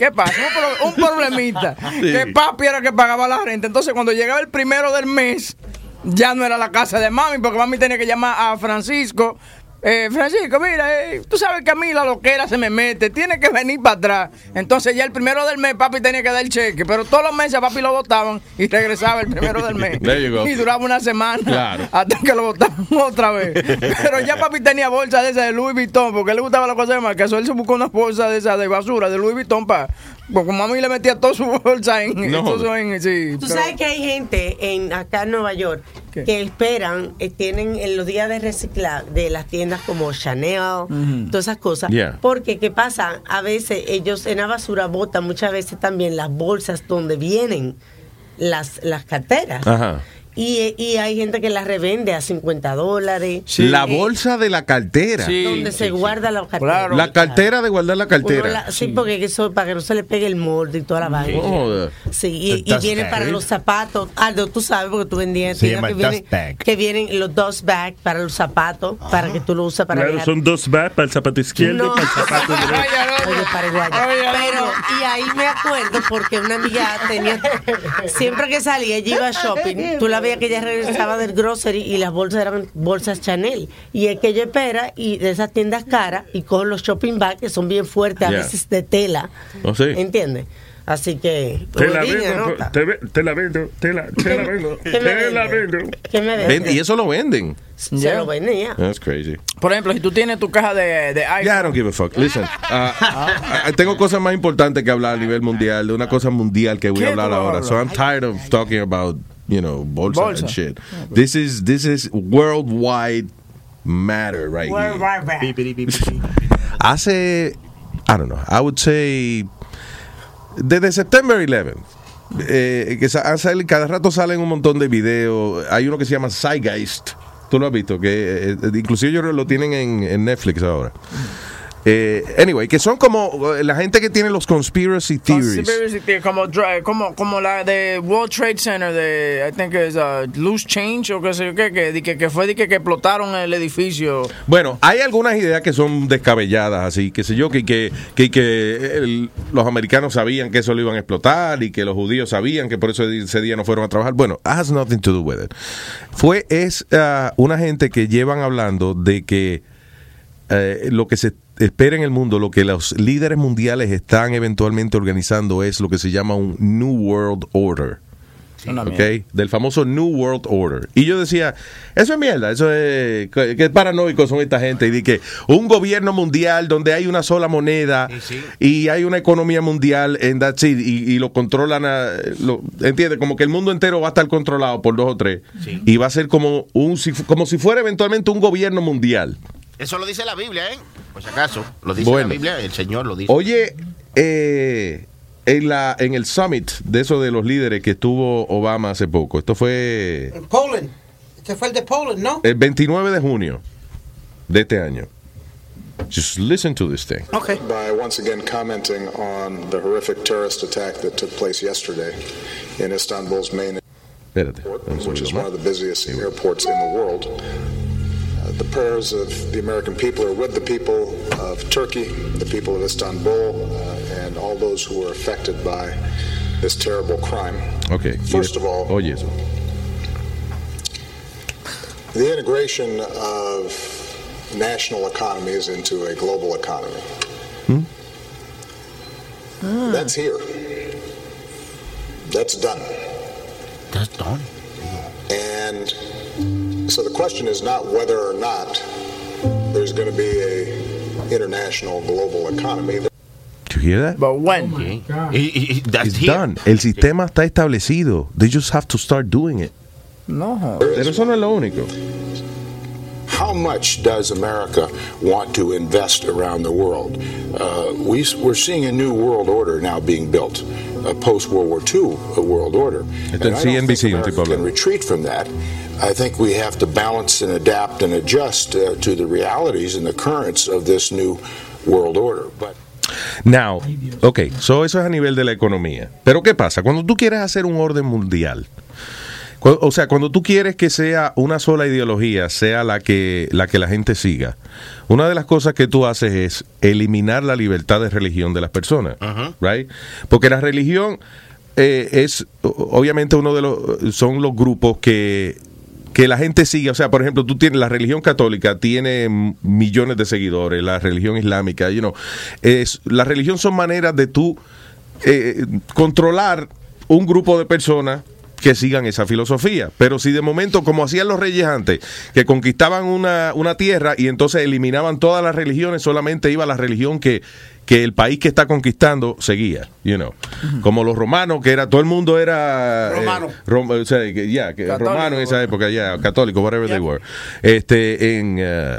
¿Qué pasa? Un, pro- un problemita. *laughs* Sí. Que papi era el que pagaba la renta. Entonces, cuando llegaba el primero del mes, ya no era la casa de mami, porque mami tenía que llamar a Francisco. Eh, Francisco, mira, eh, tú sabes que a mí la loquera se me mete, tiene que venir para atrás. Entonces ya el primero del mes papi tenía que dar el cheque, pero todos los meses a papi lo votaban y regresaba el primero del mes. *laughs* There you go. Y duraba una semana Claro. *laughs* hasta que lo votaban *laughs* otra vez. Pero ya papi tenía bolsa de esa de Louis Vuitton, porque le gustaba la cosa de marca. Él se buscó una bolsa de esa de basura de Louis Vuitton para. Porque mami le metía toda su bolsa en. No. todo en sí, Tú pero- sabes que hay gente en acá en Nueva York que esperan, eh, tienen en los días de reciclar de las tiendas como Chanel, todas esas cosas. Yeah. Porque, ¿qué pasa? A veces ellos en la basura botan muchas veces también las bolsas donde vienen las, las carteras. Ajá. Y, y hay gente que las revende a 50 dólares. la Eh, bolsa de la cartera. donde se guarda la cartera. La cartera de guardar la cartera. la- sí, porque eso para que no se le pegue el molde y toda la vaina. Joder. Sí, y, y viene bag. para los zapatos. Aldo, tú sabes porque tú vendías que bag. que vienen los dust bags para los zapatos, para que tú lo uses para Claro, dejar- son dos bags para el zapato izquierdo, No. para el zapato *laughs* derecho. Oye, paraguaya. Pero, y ahí me acuerdo porque una amiga tenía, siempre que salía, ella iba a shopping, tú la veías sabía que ella regresaba del grocery y las bolsas eran bolsas Chanel. Y es que ella espera y de esas tiendas caras y coge los shopping bags que son bien fuertes, a Ya. veces de tela. ¿Oh, sí? ¿Entiendes? Así que. Te la vendo, te, te la vendo, te la, te la *laughs* vendo, ¿Qué me te la vendo. ¿Qué me Ven- vende? y eso lo venden. Se lo venía. That's crazy. Por ejemplo, si tú tienes tu caja de, de iPhone. Yeah, I don't give a fuck. Listen, ah, ah, tengo cosas más importantes que hablar a nivel mundial, de una cosa mundial que voy a ¿Qué hablar ahora. So I'm tired of talking about, you know, bolsa, Bolsa. and shit. This is this is worldwide matter right here. Hace, I don't know, I would say, desde September 11, eh, que sa- han salido- cada rato salen un montón de videos. Hay uno que se llama Zeitgeist. Tú lo has visto, que eh, inclusive ellos lo tienen en, en Netflix ahora. Eh, anyway, que son como eh, la gente que tiene los conspiracy theories. Conspiracy theory, como, como, como la de World Trade Center de, I think es uh, Loose Change o qué sé yo qué, que, que, que fue di que, que explotaron el edificio. Bueno, hay algunas ideas que son descabelladas, así, que sé yo, que, que, que, que el- los americanos sabían que eso lo iban a explotar y que los judíos sabían que por eso ese día no fueron a trabajar. Bueno, has nothing to do with it. Fue, es ah, una gente que llevan hablando de que eh, lo que se espera en el mundo, lo que los líderes mundiales están eventualmente organizando es lo que se llama un New World Order. Una ¿ok? mierda. Del famoso New World Order. Y yo decía, eso es mierda, eso es, que, paranoicos son esta gente. Y di que un gobierno mundial donde hay una sola moneda y hay una economía mundial en that's it, y, y lo controlan, a, lo, entiende, como que el mundo entero va a estar controlado por dos o tres y va a ser como un como si fuera eventualmente un gobierno mundial. Eso lo dice la Biblia, ¿eh? Por si acaso. Lo dice Bueno. la Biblia, el Señor lo dice. Oye, eh, en la en el summit de eso de los líderes que estuvo Obama hace poco, esto fue En Poland. Este fue el de Poland, ¿no? el 29 de junio de este año. Just listen to this thing. By once again commenting on the horrific terrorist attack that took place yesterday in Istanbul's main Espérate. un which is one of the busiest airports in the world. The prayers of the American people are with the people of Turkey, the people of Istanbul, uh, and all those who were affected by this terrible crime. Ok. First of all- oye eso. The integration of national economies into a global economy. Hmm. That's here. That's done. That's done. And so the question is not whether or not there's going to be a international global economy. Did you hear that? But when? Oh it's done. El sistema está establecido. They just have to start doing it. No. Pero eso no es lo único. How much does America want to invest around the world? Uh, we, we're seeing a new world order now being built, a post World War II world order. Esto And I don't think CNBC, un America tipo can retreat from that. I think we have to balance and adapt and adjust uh, to the realities and the currents of this new world order. But Now, ok, so eso es a nivel de la economía. Pero ¿qué pasa? Cuando tú quieres hacer un orden mundial, o sea, cuando tú quieres que sea una sola ideología, sea la que, la que la gente siga, una de las cosas que tú haces es eliminar la libertad de religión de las personas, right? Porque la religión eh, es obviamente uno de los, son los grupos que que la gente sigue, o sea, por ejemplo, tú tienes la religión católica tiene millones de seguidores, la religión islámica, you know, es la religión son maneras de tú eh, controlar un grupo de personas que sigan esa filosofía. Pero si de momento, como hacían los reyes antes, que conquistaban una, una tierra y entonces eliminaban todas las religiones, solamente iba la religión que, que el país que está conquistando seguía, you know. Como los romanos, que era, todo el mundo era... eh, Romano. rom- o sea, que, ya, que Católico. romano en esa época, ya, católico, whatever they were. Este, en... eh,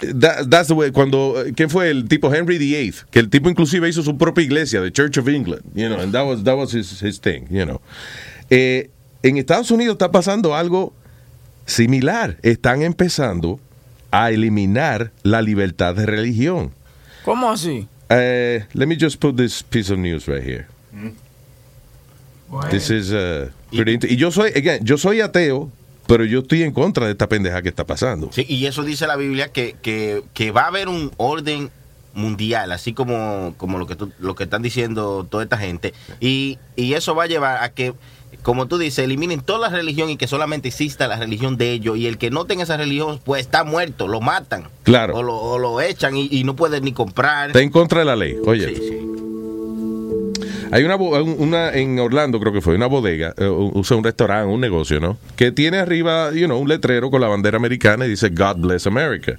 That- that's the way, cuando, eh, ¿quién fue el tipo Henry VIII? Que el tipo inclusive hizo su propia iglesia, the Church of England, you know, and that was, that was his, his thing, you know. Eh, en Estados Unidos está pasando algo similar. Están empezando a eliminar la libertad de religión. ¿Cómo así? Eh, let me just put this piece of news right here. This is uh, pretty int- y yo soy, again, yo soy ateo, pero yo estoy en contra de esta pendeja que está pasando. Sí, y eso dice la Biblia que, que, que va a haber un orden mundial, así como, como lo que tú- lo que están diciendo toda esta gente. Y, y eso va a llevar a que, como tú dices, eliminen toda la religión y que solamente exista la religión de ellos. Y el que no tenga esa religión, pues está muerto, lo matan. Claro. O lo, o lo echan y, y no puede ni comprar. Está en contra de la ley. Oye. Hay una, una en Orlando, creo que fue, una bodega, eh, o sea, un restaurante, un negocio, ¿no? Que tiene arriba, you know, un letrero con la bandera americana y dice God bless America.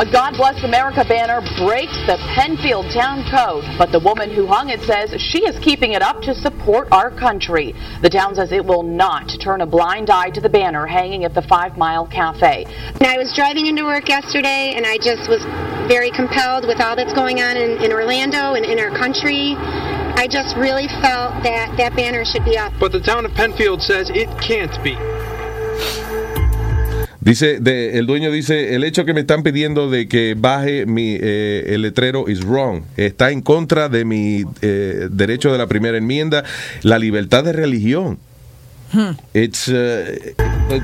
A God Bless America banner breaks the Penfield town code, but the woman who hung it says she is keeping it up to support our country. The town says it will not turn a blind eye to the banner hanging at the Five Mile Cafe. I was driving into work yesterday and I just was very compelled with all that's going on in, in Orlando and in our country. I just really felt that that banner should be up. But the town of Penfield says it can't be. Dice, de- el dueño dice, el hecho que me están pidiendo de que baje mi, eh, el letrero is wrong. Está en contra de mi eh, derecho de la primera enmienda, la libertad de religión. It's, uh,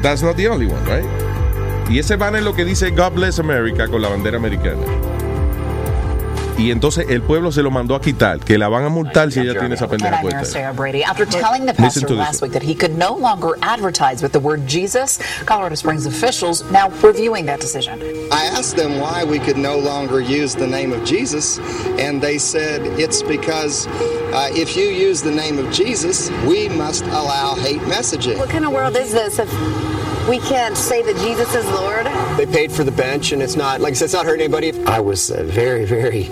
that's not the only one, right? Y ese banner lo que dice God bless America con la bandera americana. Y entonces el pueblo se lo mandó a quitar, que la van a multar si ella tiene esa And pendeja puesta. Brady. After telling the Listen pastor to this. last week that he could no longer advertise with the word Jesus, Colorado Springs officials now reviewing that decision. I asked them why we could no longer use the name of Jesus, and they said it's because uh, if you use the name of Jesus, we must allow hate messaging. What kind of world is this if we can't say that Jesus is Lord? They paid for the bench, and it's not like I said, it's not hurting anybody. I was uh, very, very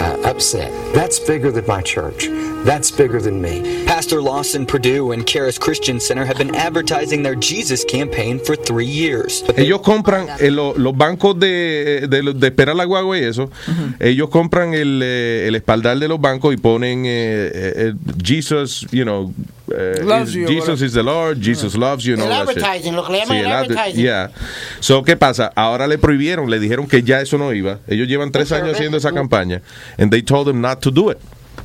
uh, upset. That's bigger than my church. That's bigger than me. Pastor Lawson Purdue and Karis Christian Center have been advertising their Jesus campaign for three years. Ellos compran eh, lo- los bancos de, de, de esperar la guagua y eso. Ellos compran el, eh, el espaldar de los bancos y ponen eh, eh, eh, Jesus, you know, eh, Loves you, Jesus is the Lord, Jesus loves you. and El advertising, lo que le llaman Sí, el adver- advertising. yeah. So, ¿qué pasa? Ahora le prohibieron, le dijeron que ya eso no iba. Ellos llevan tres años haciendo esa campaña. And they told them not to do it.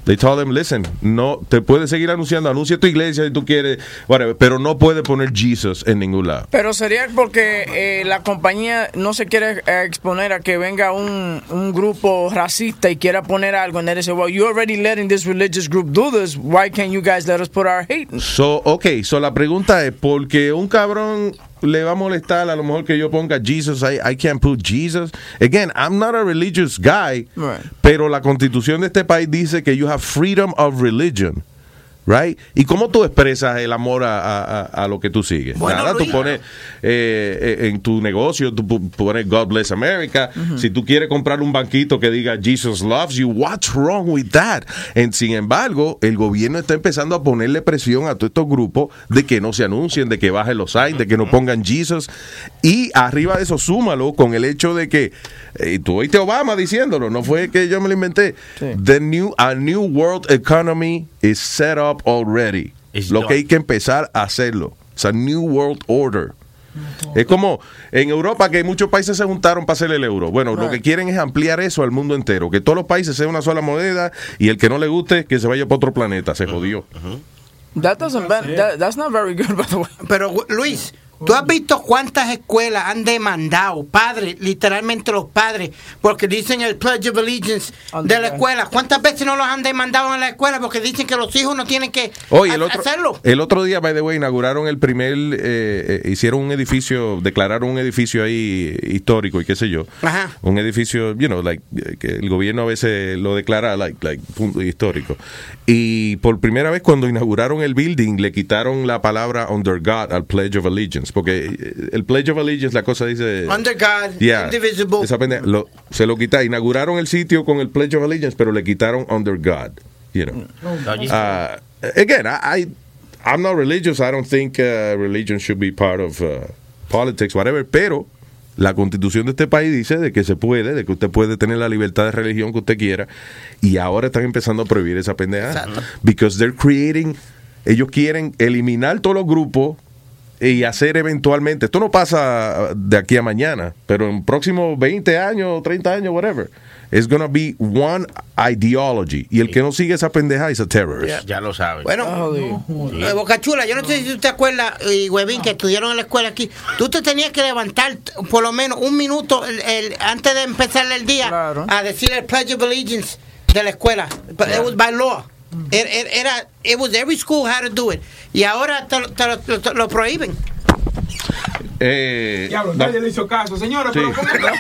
They told them, listen, no, te puedes seguir anunciando, anuncia tu iglesia si tú quieres, whatever, pero no puedes poner Jesus en ningún lado. Pero sería porque eh, la compañía no se quiere eh, exponer a que venga un, un grupo racista y quiera poner algo and then they say, well, you're already letting this religious group do this. Why can't you guys let us put our hate? So, ok, so la pregunta es, porque un cabrón le va a molestar a lo mejor que yo ponga Jesus, I, I can't put Jesus. Again, I'm not a religious guy, pero la constitución de este país dice que you have freedom of religion. Right? ¿Y cómo tú expresas el amor a, a- a- lo que tú sigues? Bueno, Nada, tú Luis. pones eh, eh, en tu negocio, tú pones God bless America. Si tú quieres comprar un banquito que diga Jesus loves you, what's wrong with that? En- sin embargo, el gobierno está empezando a ponerle presión a todos estos grupos de que no se anuncien, de que bajen los signs, de que no pongan Jesus. Y arriba de eso, súmalo con el hecho de que, eh, tú oíste Obama diciéndolo, no fue que yo me lo inventé. The new, a new world economy is set up already. lo done. que hay que empezar a hacerlo. It's a new world order. Es como en Europa que muchos países se juntaron para hacer el euro. Bueno, lo que quieren es ampliar eso al mundo entero. Que todos los países sean una sola moneda y el que no le guste que se vaya para otro planeta. Se jodió. That doesn't that- that's not very good, by the way. Pero Luis, ¿Tú has visto cuántas escuelas han demandado, padres, literalmente los padres, porque dicen el Pledge of Allegiance de la escuela? ¿Cuántas veces no los han demandado en la escuela porque dicen que los hijos no tienen que el otro, hacerlo? el otro día, by the way, inauguraron el primer, eh, eh, hicieron un edificio, declararon un edificio ahí histórico y qué sé yo. Ajá. Un edificio, you know, like, eh, que el gobierno a veces lo declara like, like, punto histórico. Y por primera vez cuando inauguraron el building, le quitaron la palabra under God al Pledge of Allegiance. Porque eh, el Pledge of Allegiance, la cosa dice... Under God, Yeah. indivisible. Esa pendeja- lo- se lo quitaron. Inauguraron el sitio con el Pledge of Allegiance, pero le quitaron under God. You know. Uh, again, I, I I'm not religious. I don't think uh, religion should be part of uh, politics, whatever. Pero la constitución de este país dice de que se puede, de que usted puede tener la libertad de religión que usted quiera. Y ahora están empezando a prohibir esa pendeja. Because they're creating, ellos quieren eliminar todos los grupos y hacer eventualmente, esto no pasa de aquí a mañana, pero en próximos 20 años, 30 años, whatever, it's gonna be one ideology. Y el que no sigue esa pendeja es a terrorist. Ya lo sabes. Bueno, eh, Boca Chula, yo no sé si tú te acuerdas, y Huevín, que estudiaron en la escuela aquí, tú te tenías que levantar por lo menos un minuto el- el- antes de empezar el día a decir el Pledge of Allegiance de la escuela. But It was by law. It- it- Era, it was every school had to do it. Y ahora te, lo- te te lo- prohíben. Eh, Diablo, no, nadie le hizo caso, señora, Sí. *laughs* pero ¿cómo es verdad.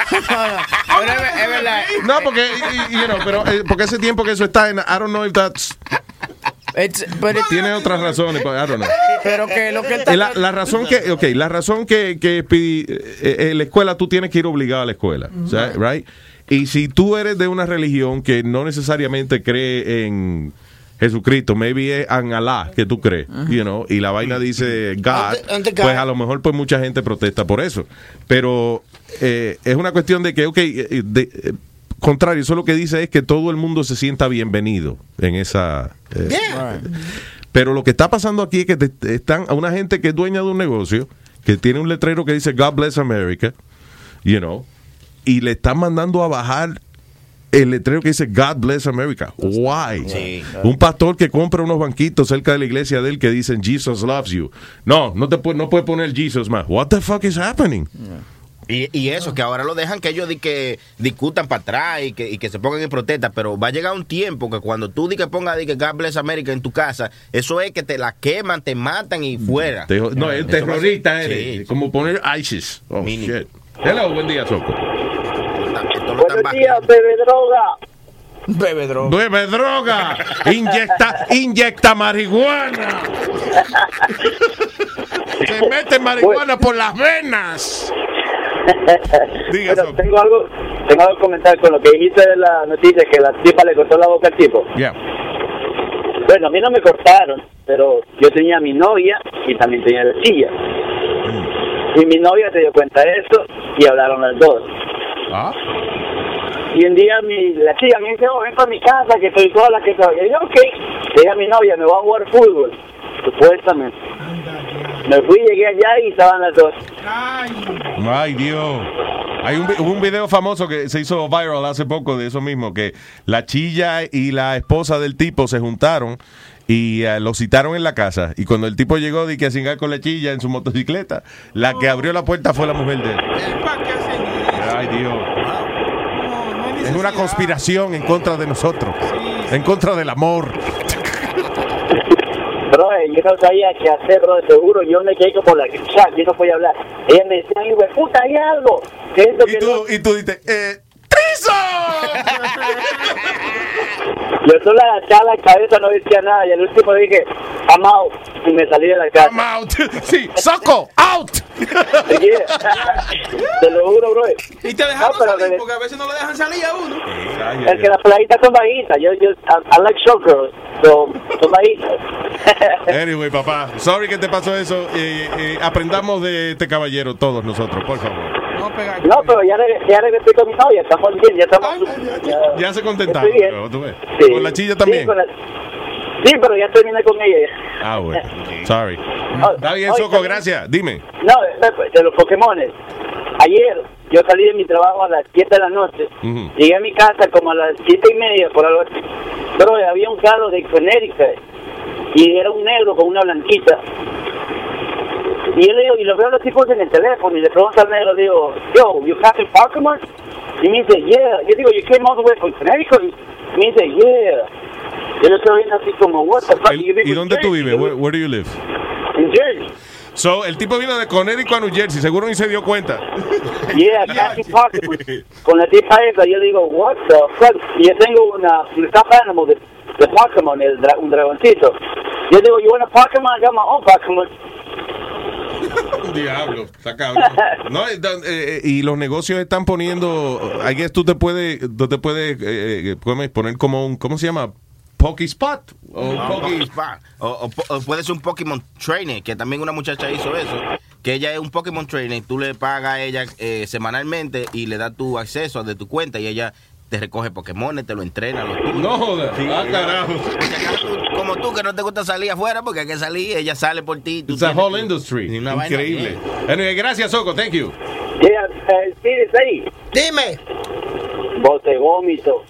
no, porque, y- y- you know, pero, eh, porque ese tiempo que eso está en, I don't know if that's... Tiene otras razones, but I don't know. Pero que lo que está Eh, La, la razón que, ok, la razón que, que eh, en la escuela tú tienes que ir obligado a la escuela, o sea, right? Y si tú eres de una religión que no necesariamente cree en Jesucristo, maybe es en Alá que tú crees, you know, y la vaina dice God, Ante- ante God. pues a lo mejor pues mucha gente protesta por eso. Pero eh, es una cuestión de que, ok, eh, de- eh, contrario, eso lo que dice es que todo el mundo se sienta bienvenido en esa... eh, pero lo que está pasando aquí es que te- están a una gente que es dueña de un negocio, que tiene un letrero que dice God bless America, you know, y le están mandando a bajar el letrero que dice God bless America. Why? Sí. Un pastor que compra unos banquitos cerca de la iglesia de él que dicen Jesus loves you. No, no te no puede poner Jesus más. What the fuck is happening? Y, y eso, que ahora lo dejan que ellos di que discutan para atrás y que, y que se pongan en protesta, pero va a llegar un tiempo que cuando tú di que pongas di que God bless America en tu casa, eso es que te la queman, te matan y fuera. No, ser- terrorista eres. Sí. Como poner ISIS. Oh, shit. Hello, buen día, Soco. Buenos días, bebe droga. Bebe droga. Bebe droga. Inyecta, inyecta marihuana. Se mete marihuana por las venas. Bueno, tengo algo, tengo algo que comentar con lo que dijiste de la noticia que la tipa le cortó la boca al tipo. Yeah. Bueno, a mí no me cortaron, pero yo tenía a mi novia y también tenía la silla. Y mi novia se dio cuenta de eso y hablaron las dos. Ah. Y un día mi, la chica me dice, oh, ven para mi casa que estoy sola, que soy. Y yo, ok. Le dije a mi novia, me voy a jugar fútbol. Supuestamente. Me fui, llegué allá y estaban las dos. Ay, Dios. Hay un, un video famoso que se hizo viral hace poco de eso mismo, que la chilla y la esposa del tipo se juntaron y eh, lo citaron en la casa. Y cuando el tipo llegó de que a cingar con la chilla en su motocicleta, la que abrió la puerta fue la mujer de él. Ay, Dios. Es una conspiración en contra de nosotros, en contra del amor. Bro, yo no sabía qué hacer, bro, seguro. Yo me quedé como la chat, yo no podía hablar. Ella me decía, hijo de puta, hay algo. Esto, que no. Y tú dices, eh, *laughs* Yo solo agachaba la cabeza, no decía nada. Y al último dije, I'm out. Y me salí de la casa. I'm out. *laughs* sí, Soco, out. *laughs* Te lo juro, bro. Y te dejaron No, salir porque a veces no le dejan salir a uno. Es que las playitas son bajitas. Yo, yo, I, I like short girls. So, son bajitas. Anyway, papá, sorry que te pasó eso. Eh, eh, aprendamos de este caballero todos nosotros, por favor. No, pero ya, regresé- ya regresé con mi novia. Estamos bien, ya estamos. Ya, Ya se contentaron, Estoy bien. pero tú ves. Sí. Con la chilla también. Sí, con la- sí, pero ya terminé con ella. Ah, bueno. Sorry. Está bien, Soco, también- gracias. Dime. No, de, de los Pokémones. Ayer yo salí de mi trabajo a las 7 de la noche. Llegué a mi casa como a las 7 y media, por algo así. Pero había un carro de Connecticut y era un negro con una blanquita. Y yo le digo, y lo veo a los tipos en el teléfono y le pregunto al negro, digo, yo, you Captain Parkman? Y me dice, yeah. Yo digo, you came all the way from Connecticut? Y me dice, yeah. Yo lo estoy viendo así como, what the fuck? El- ¿Y in dónde tú vives? Where, where do you live? In Jersey. So, el tipo vino de Connecticut a New Jersey, seguro ni se dio cuenta. *laughs* Yeah, Captain Parkman. *laughs* Con la tipa esa, yo digo, what the fuck? Y yo tengo una, un stuffed animal de, de Pokémon, el dra- un dragoncito. Yo digo, you want a Pokémon? I got my own Pokémon. *laughs* Diablo, está cabrón. No, eh, eh, eh, y los negocios están poniendo, I guess tú te puedes, tú te puedes eh, poner como un, ¿cómo se llama? Pocky Spot. O No, Pocky-. O, o puede ser un Pokémon Trainer, que también una muchacha hizo eso. Que ella es un Pokémon Trainer, tú le pagas a ella eh, semanalmente y le das tu acceso de tu cuenta y ella te recoge Pokémon, te lo entrena. No jodas. Ah, carajo. Como tú, que no te gusta salir afuera, porque hay que salir, ella sale por ti. tú It's a whole industry. Increíble. Anyway, gracias, Soco. Thank you. Yeah, eh, ahí. Dime. Bote. So-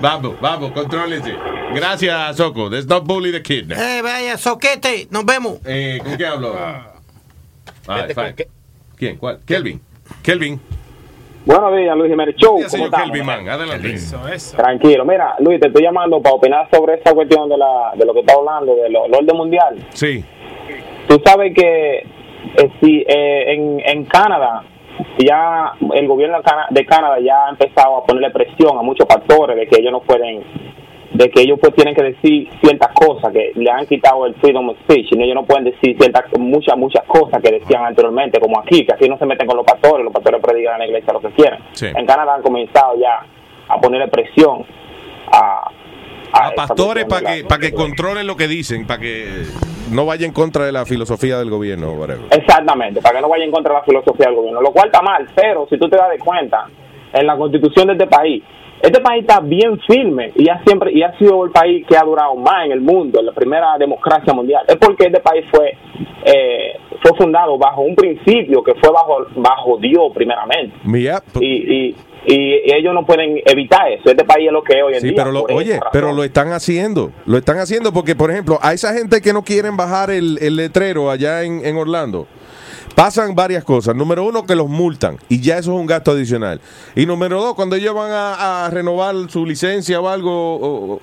Vamos, vamos, contrólese. Gracias, Soco. Let's not bully the kid. now. Eh, vaya, soquete, nos vemos. Eh, ¿Con qué hablo? Ah, Este, fine. ¿Quién? ¿Cuál? Kelvin. Kelvin. Buenos días, Luis Jiménez Show. ¿Cómo estamos? Kelvin, man. Adelante. Tranquilo. Mira, Luis, te estoy llamando para opinar sobre esta cuestión de, la, de lo que está hablando, del orden mundial. Sí. Tú sabes que eh, si eh, en, en Canadá, ya el gobierno de de Canadá ya ha empezado a ponerle presión a muchos factores de que ellos no pueden, de que ellos pues tienen que decir ciertas cosas, que le han quitado el freedom of speech, y ellos no pueden decir ciertas, muchas, muchas cosas que decían anteriormente, como aquí, que aquí no se meten con los pastores, los pastores predican en la iglesia lo que quieran. Sí. En Canadá han comenzado ya a ponerle presión a, A pastores para que, para que controlen lo que dicen, para que no vaya en contra de la filosofía del gobierno. whatever. Exactamente, para que no vaya en contra de la filosofía del gobierno, lo cual está mal, pero si tú te das de cuenta, en la constitución de este país, este país está bien firme y ha siempre y ha sido el país que ha durado más en el mundo, en la primera democracia mundial. Es porque este país fue eh, fue fundado bajo un principio que fue bajo bajo Dios primeramente Mira, y, y, y ellos no pueden evitar eso. Este país es lo que es hoy en Sí, día. pero lo, oye, pero lo están haciendo. Lo están haciendo porque, por ejemplo, a esa gente que no quieren bajar el, el letrero allá en, en Orlando, pasan varias cosas. Número uno, que los multan y ya eso es un gasto adicional. Y número dos, cuando ellos van a, a renovar su licencia o algo, o- o-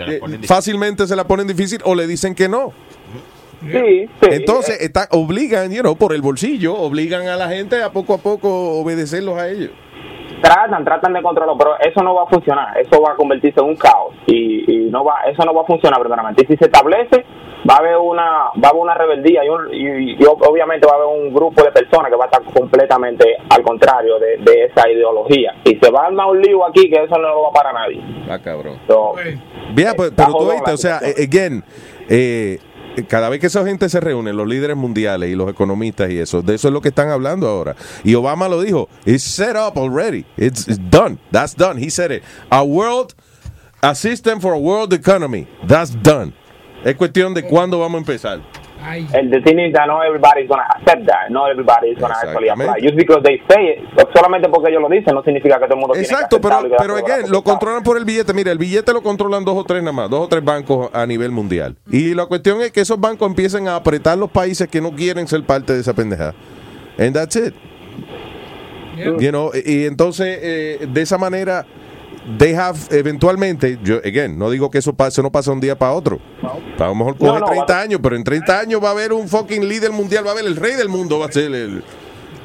eh, fácilmente se la ponen difícil o le dicen que no. Sí, Entonces, está, obligan, you know, por el bolsillo, obligan a la gente a poco a poco obedecerlos a ellos. tratan, tratan de controlarlo, pero eso no va a funcionar, eso va a convertirse en un caos y, y no va, eso no va a funcionar primeramente. Y si se establece, va a haber una, va a haber una rebeldía y, un- y- y obviamente va a haber un grupo de personas que va a estar completamente al contrario de, de esa ideología. Y se va a armar un lío aquí que eso no lo va para nadie. Ah, cabrón. So, Bien, pues, pero tú viste, o sea, eh, again, eh, cada vez que esa gente se reúne, los líderes mundiales y los economistas y eso, de eso es lo que están hablando ahora. Y Obama lo dijo, it's set up already, it's, it's done, that's done, he said it. A world, a system for a world economy, that's done. Es cuestión de cuándo vamos a empezar. el the thing is that not everybody is going to accept that, not everybody is going to actually apply. Just because they say it, solamente porque ellos lo dicen, no significa que todo el mundo tiene que Exacto, pero, y pero quedarse again, lo controlan por el billete. Mira, el billete lo controlan dos o tres nada más, dos o tres bancos a nivel mundial. Y la cuestión es que esos bancos empiecen a apretar los países que no quieren ser parte de esa pendejada. And that's it. You know, y entonces, eh, de esa manera, they have eventualmente, yo, again, no digo que eso pase, no pasa un día para otro. A lo mejor coge No, no, 30 va- años, pero en 30 años va a haber un fucking líder mundial, va a haber el rey del mundo, va a ser el,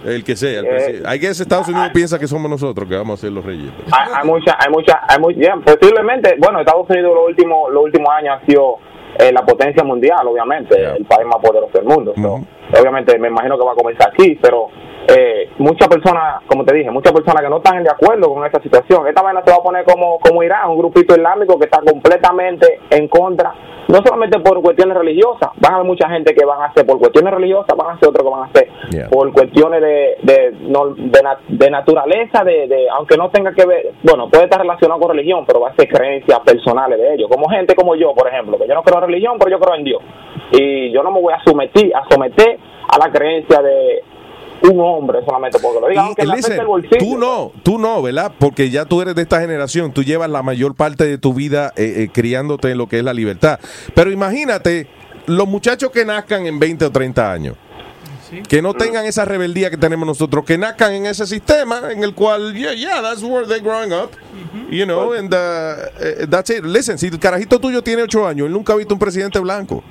el que sea. El Eh. Hay que Estados Unidos piensa que somos nosotros que vamos a ser los reyes. hay, hay mucha, hay mucha, hay mucha, yeah, posiblemente, bueno, Estados Unidos los últimos, los últimos años ha sido eh, la potencia mundial, obviamente, el país más poderoso del mundo. So, obviamente, me imagino que va a comenzar aquí, pero eh, muchas personas, como te dije, muchas personas que no están de acuerdo con esta situación, esta vaina se va a poner como, como Irán, un grupito islámico que está completamente en contra, no solamente por cuestiones religiosas, van a haber mucha gente que van a hacer por cuestiones religiosas, van a ser otros que van a hacer Yeah. por cuestiones de, de, no- de, de naturaleza, de, de aunque no tenga que ver, bueno, puede estar relacionado con religión, pero va a ser creencias personales de ellos, como gente como yo, por ejemplo, que yo no creo en religión, pero yo creo en Dios, y yo no me voy a someter, a someter a la creencia de un hombre solamente porque lo diga, aunque Y, me afecte listen, el bolsillo. tú no, tú no, ¿verdad? Porque ya tú eres de esta generación, tú llevas la mayor parte de tu vida eh, eh, criándote en lo que es la libertad. Pero imagínate los muchachos que nazcan en 20 o 30 años. Que no tengan esa rebeldía que tenemos nosotros, que nazcan en ese sistema en el cual, yeah, yeah, that's where they're growing up, you know, and uh, eh, that's it. Listen, si el carajito tuyo tiene 8 años, él nunca ha visto un presidente blanco.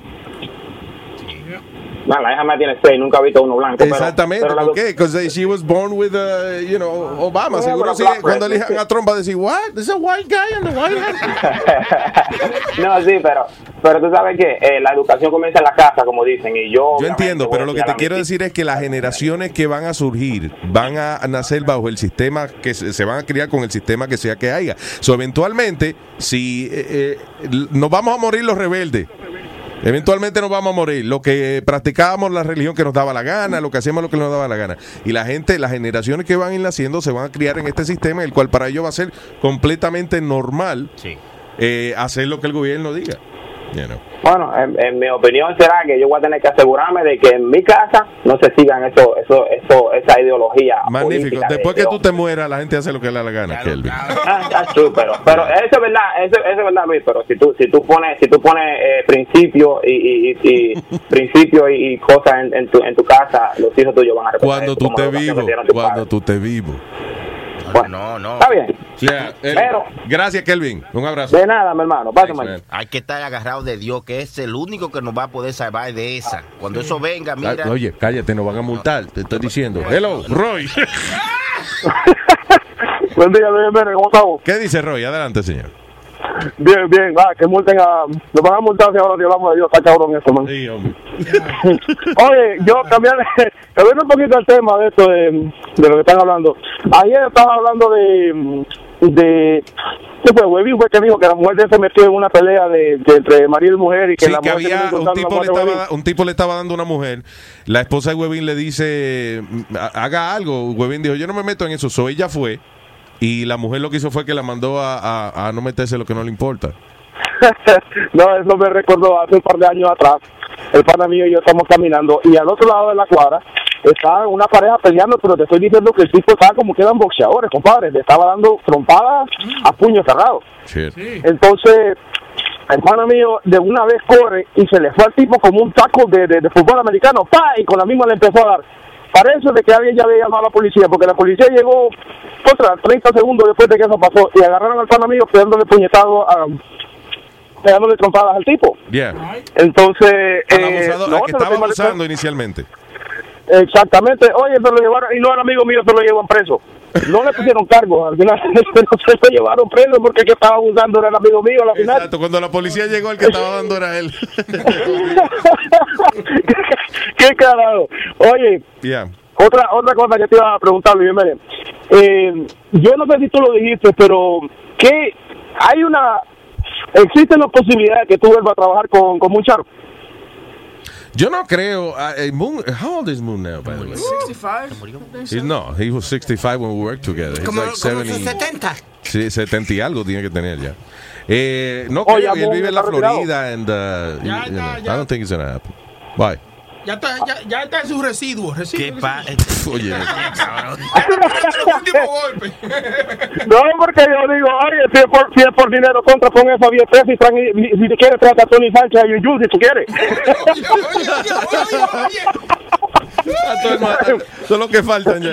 No, la hija mía tiene seis, nunca he visto uno blanco. pero- Exactamente, pero la- ¿por qué? Because she was born with, uh, you know, Obama. Yeah, Seguro sí, cuando elijan a Trump va a decir, what? There's a white guy in the White House. *laughs* no, sí, pero, pero tú sabes que eh, la educación comienza en la casa, como dicen, y yo... Yo entiendo, pero lo que te quiero decir es que las generaciones que van a surgir van a nacer bajo el sistema que se, se van a criar con el sistema que sea que haya. So, eventualmente, si eh, eh, nos vamos a morir los rebeldes. Eventualmente nos vamos a morir. Lo que practicábamos la religión que nos daba la gana, lo que hacíamos lo que nos daba la gana. Y la gente, las generaciones que van a ir naciendo se van a criar en este sistema, el cual para ellos va a ser completamente normal eh, hacer lo que el gobierno diga. You know. Bueno, en, en mi opinión será que yo voy a tener que asegurarme de que en mi casa no se sigan eso, eso, eso, esa ideología Magnífico. de- Después de que tú te mueras, la gente hace lo que le da la gana, Kelvin. Ah, that's true, pero, pero eso es verdad, eso, eso es verdad, Luis, pero si tú, si tú pones, si tú pones eh, principios y, y, y, y *laughs* principios y, y cosas en, en tu, en tu casa, los hijos tuyos van a Cuando tú te vivo, cuando tú te vivo. No, no. Está bien. Yeah, eh, Pero- gracias, Kelvin. Un abrazo. De nada, mi hermano. Pásame. Hay que estar agarrado de Dios, que es el único que nos va a poder salvar de esa. Cuando eso venga, mira. Ah, Oye, cállate, nos van a multar. Te estoy diciendo. Hello, Roy. *laughs* *laughs* Buen día, ¿cómo estamos? ¿Qué dice Roy? Adelante, señor. Bien, bien, va, que multen a... Nos van a multar si ahora si hablamos de Dios, está cabrón eso, man. Sí, hombre. *laughs* Oye, yo cambiar, *laughs* cambiando un poquito el tema de esto, de, de lo que están hablando. Ayer estaba hablando de... de ¿Qué fue? Webin fue que dijo que la mujer de se metió en una pelea de, de entre marido y mujer y que Sí, la que mujer había un tipo, le estaba, un tipo le estaba dando a una mujer. La esposa de Webin le dice, "Mm, ha- haga algo. Webin dijo, yo no me meto en eso. So ella fue. Y la mujer lo que hizo fue que la mandó a, a- a no meterse lo que no le importa. *laughs* no, eso me recordó hace un par de años atrás. El pana mío y yo estamos caminando y al otro lado de la cuadra estaba una pareja peleando, pero te estoy diciendo que el tipo estaba como que eran boxeadores, compadre. Le estaba dando trompadas a puño cerrado. Entonces, el pana mío de una vez corre y se le fue al tipo como un taco de, de, de fútbol americano, ¡pa! Y con la misma le empezó a dar. Parece de que alguien ya había llamado a la policía, porque la policía llegó, contra 30 segundos después de que eso pasó, y agarraron al pana mío pegándole puñetado a pegándole trompadas al tipo. Yeah. Entonces, Al eh, al que estaba abusando inicialmente. Exactamente. Oye, se lo llevaron, y no era amigo mío, se lo llevan preso. No le pusieron cargo, al final *laughs* se lo llevaron preso porque el que estaba abusando era el amigo mío al final. Exacto, cuando la policía llegó, el que estaba dando era él. *laughs* ¿Qué carajo? Oye, Yeah. otra otra cosa que te iba a preguntar, Luis. Eh, yo no sé si tú lo dijiste, pero ¿qué hay una existen las posibilidades que tú vuelvas a trabajar con, con Muncharo? Yo no creo. uh, Moon, how old is Moon now, by the way? 65. He's, no, he was 65 when we worked together. He's Como, like como 70. sus 70. Sí, 70 y algo tiene que tener ya. Eh, no creo, y él vive en la. Florida and uh, Ya you know, está, I ya. don't think it's gonna happen. Why? Ya está, ya, ya está en sus residuos. residuos *laughs* Oye, Los últimos golpes. No, porque yo digo, oye, si es por, si es por dinero, contra con eso a 10 pesos y, y si te quieres, trata a Tony Sánchez y a Yuyu si tú quieres. Faltan ya.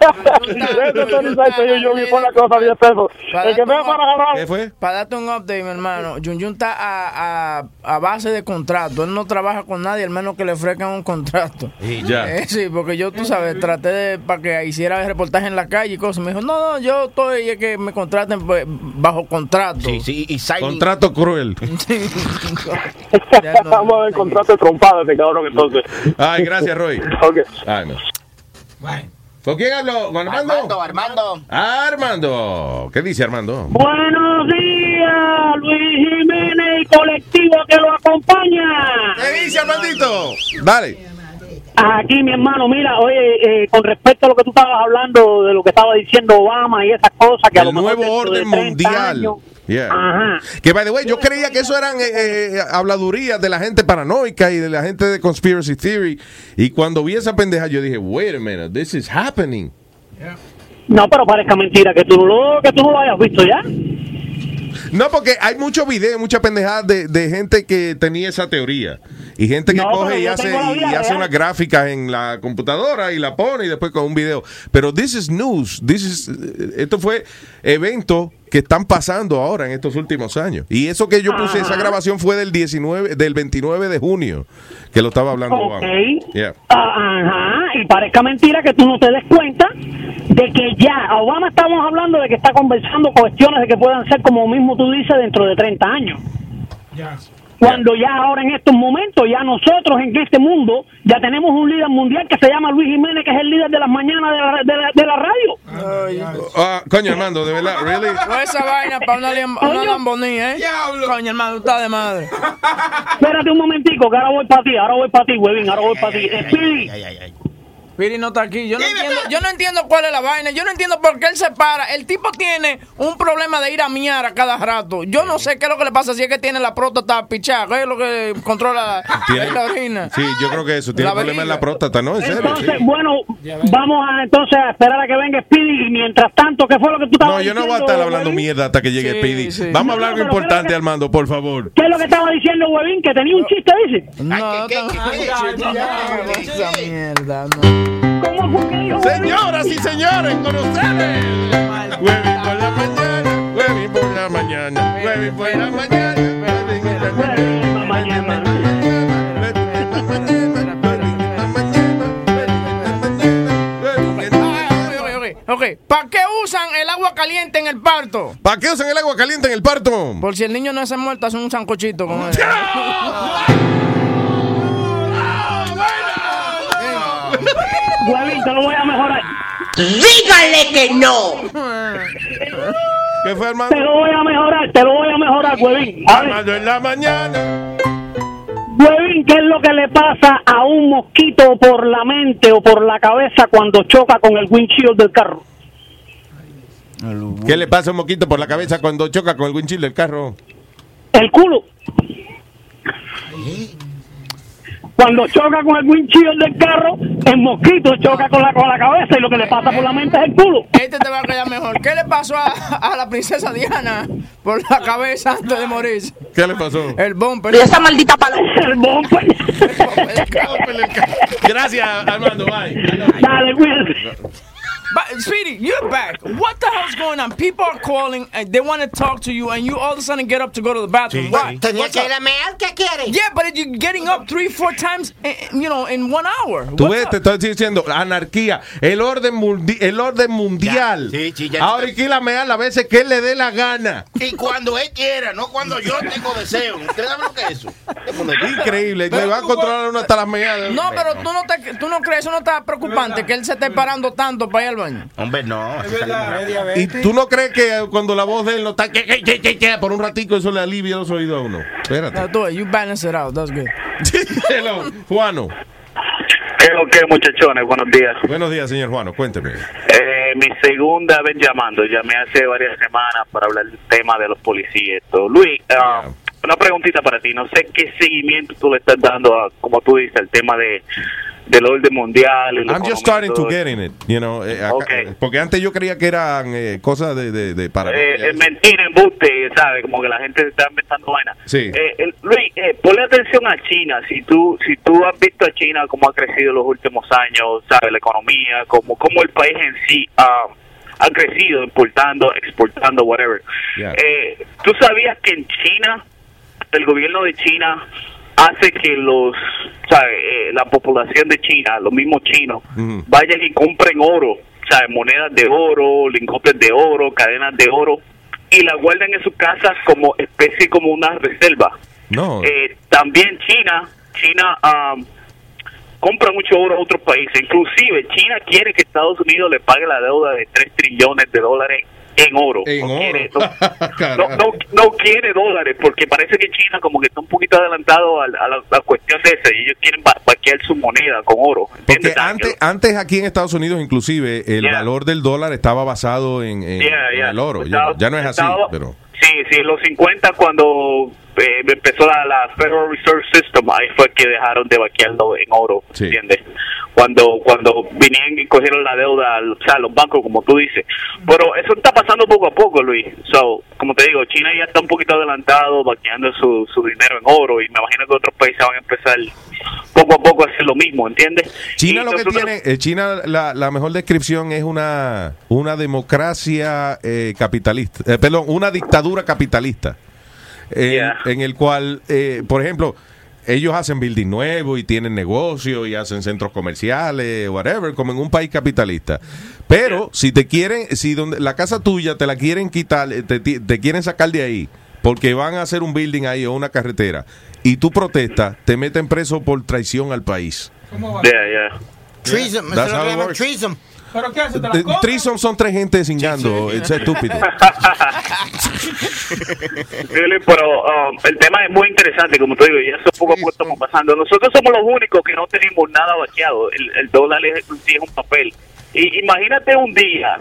Eso Tony Sánchez y Yuyu y pon la cosa a 10 pesos. El que para agarrar. ¿Qué fue? Para darte un update, mi hermano, Jun Jun está a, a, a base de contrato. Él no trabaja con nadie, al menos que le ofrezcan un contrato. Y ya. *laughs* Eh, sí, porque yo, tú sabes, traté de para que hiciera reportaje en la calle y cosas. Me dijo, no, no, yo estoy, es que me contraten pues, bajo contrato. Sí, sí, y Contrato cruel. *laughs* *laughs* Vamos a ver contrato de trompada ese cabrón entonces. Ay, gracias, Roy. *laughs* Ok. Ay, no. ¿Con quién hablo? ¿Con Armando? Armando, Armando. Armando. ¿Qué dice Armando? Buenos días, Luis Jiménez y colectivo que lo acompaña. ¿Qué dice Armandito? Dale. Aquí, mi hermano, mira, oye, eh, con respecto a lo que tú estabas hablando, de lo que estaba diciendo Obama y esas cosas, que a lo El mejor nuevo orden 30 mundial. años- Yeah. Ajá. Que, by the way, yo creía que eso eran eh, eh, habladurías de la gente paranoica y de la gente de conspiracy theory. Y cuando vi esa pendeja, yo dije, wait a minute, this is happening. No, pero parezca mentira que tú que tú no lo hayas visto ya. No, porque hay muchos videos, mucha pendejada de, de gente que tenía esa teoría. Y gente que No, coge y hace, y hace unas gráficas en la computadora y la pone y después con un video. Pero this is news. This is, eh, esto fue eventos que están pasando ahora en estos últimos años. Y eso que yo puse, esa grabación fue del 19, del 29 de junio, que lo estaba hablando Ok. Obama. Yeah. Ah, Ajá, y parezca mentira que tú no te des cuenta de que ya, Obama estamos hablando de que está conversando cuestiones de que puedan ser, como mismo tú dices, dentro de 30 años. Cuando ya ahora en estos momentos, ya nosotros en este mundo, ya tenemos un líder mundial que se llama Luis Jiménez, que es el líder de las mañanas de la, de la, de la radio. Ah, coño, Armando, de verdad, really? No *laughs* esa vaina para una, una lambonía, ¿eh? Coño, hermano, tú estás de madre. Espérate un momentico, que ahora voy para ti, ahora voy para ti, huevín, ahora voy para ti. Speedy, Piri no está aquí. Yo no, entiendo, yo no entiendo cuál es la vaina. Yo no entiendo por qué él se para. El tipo tiene un problema de ir a miar a cada rato. Yo no sé qué es lo que le pasa si es que tiene la próstata pichada. ¿Qué es lo que controla Tiene- la orina? Sí, yo creo que eso. Tiene La problema en la próstata, ¿no? En serio. Entonces, sí. bueno, vamos a entonces a esperar a que venga Speedy y mientras tanto, ¿qué fue lo que tú estabas No, yo no voy a estar hablando Huevín? mierda hasta que llegue Sí, Speedy. sí. Vamos a No, hablar no, algo importante, que- Armando, por favor. ¿Qué es lo que estaba diciendo, Huevín? Que tenía un chiste, dice. No, no, no. ¿Cómo fue que dijo? Señoras y señores, con ustedes. Huevín por la mañana, huevín por la mañana, huevín por la mañana, por la. Ok, ¿para qué usan el agua caliente en el parto? ¿Para qué usan el agua caliente en el parto? Por si el niño no se muerto, hacen un sancochito con él. Huevín, te lo voy a mejorar. Dígale que no. ¿Qué fue, Te Armando? lo voy a mejorar, te lo voy a mejorar, Huevín. Armando en la mañana. Huevín, ¿qué es lo que le pasa a un mosquito por la mente o por la cabeza cuando choca con el windshield del carro? ¿Qué le pasa a un moquito por la cabeza cuando choca con el windshield del carro? El culo. Cuando choca con el windshield del carro, el mosquito choca con la, con la cabeza y lo que le pasa por la mente es el culo. Este te va a quedar mejor. ¿Qué le pasó a, a la princesa Diana por la cabeza antes de morir? ¿Qué le pasó? El bumper. Y esa maldita paloma. *laughs* El bumper. *laughs* Gracias, Armando. Bye. Dale, cuídate. But, Speedy, you're back. What the hell's going on? People are calling and they want to talk to you, and you all of a sudden get up to go to the bathroom. Why? Tenía What's que ir a mear, ¿qué quiere? Yeah, but you're getting up three, four times, eh, you know, in one hour. Tú What's ves, up? te estoy diciendo, anarquía, el orden, mundi- el orden mundial. Ya, sí, sí, ya Ahora hay que ir a mear las veces que él le dé la gana. Y cuando él quiera, no cuando yo tengo deseo. ¿Usted sabe lo que es eso? Increíble, le va a controlar uno hasta las meadas. No, pero tú no, te, tú no crees, eso no está preocupante que él se esté parando tanto para ir al baño. Hombre, no. ¿Y tú no crees que cuando la voz de él no está que, que, que, que, que, por un ratico eso le alivia los oídos a uno? Espérate. No, it. You balance it out. That's good. *laughs* Hello, Juano. ¿Qué es lo que, muchachones? Buenos días. Buenos días, señor Juano, cuénteme. Eh, mi segunda vez llamando. Llamé hace varias semanas para hablar del tema de los policías. Luis, ah, una preguntita para ti. No sé qué seguimiento tú le estás dando, a, como tú dices, al tema de del orden mundial. y I'm just starting to todo get in it, you know, eh, acá- Ok. porque antes yo creía que eran eh, cosas de, de, de para Eh, mentira, embuste, ¿sabes? Como que la gente se está inventando vaina. Sí. Eh, el- Luis, eh, ponle atención a China. Si tú si tú has visto a China cómo ha crecido en los últimos años, ¿sabes? La economía, como, como el país en sí ah, ha crecido, importando, exportando, whatever. Yeah. Eh, ¿Tú sabías que en China, el gobierno de China hace que los. Eh, la población de China, los mismos chinos, vayan y compren oro. Monedas de oro, lingotes de oro, cadenas de oro, y la guardan en sus casas como especie, como una reserva. No. Eh, también China, China compra mucho oro a otros países. Inclusive China quiere que Estados Unidos le pague la deuda de 3 trillones de dólares en oro. En no, oro. Quiere, *laughs* no, no, quiere dólares porque parece que China como que está un poquito adelantado a, la- a la, cuestión de esa y ellos quieren va- vaquear su moneda con oro. Porque antes, antes aquí en Estados Unidos, inclusive, el Yeah. valor del dólar estaba basado en, en- Yeah, en yeah. el oro. Ya, Estaba- ya no es así, estaba- pero... Sí, sí, en los 50 cuando eh, empezó la, la Federal Reserve System, ahí fue que dejaron de vaquearlo en oro, Sí. ¿entiendes? Cuando cuando vinieron y cogieron la deuda, o sea, los bancos, como tú dices. Pero eso está pasando poco a poco, Luis. So, como te digo, China ya está un poquito adelantado, vaqueando su, su dinero en oro, y me imagino que otros países van a empezar poco a poco a hacer lo mismo, ¿entiendes? China Y lo que tiene, eh, China la, la mejor descripción es una una democracia eh, capitalista, eh, perdón, una dictadura capitalista, en, Yeah. en el cual, eh, por ejemplo, ellos hacen building nuevo y tienen negocio y hacen centros comerciales, whatever, como en un país capitalista. Pero si te quieren, si donde la casa tuya te la quieren quitar, eh, te, te quieren sacar de ahí porque van a hacer un building ahí o una carretera y tú protestas, te meten preso por traición al país. Yeah, yeah. Treason, That's how it works. treason. ¿Pero qué hace? ¿Te la comes? Threesome son tres gente cingando. Es estúpido. *laughs* Pero um, el tema es muy interesante, como te digo, y eso poco a poco estamos pasando. Nosotros somos los únicos que no tenemos nada vaqueado. El, el dólar es, sí es un papel. Y imagínate un día,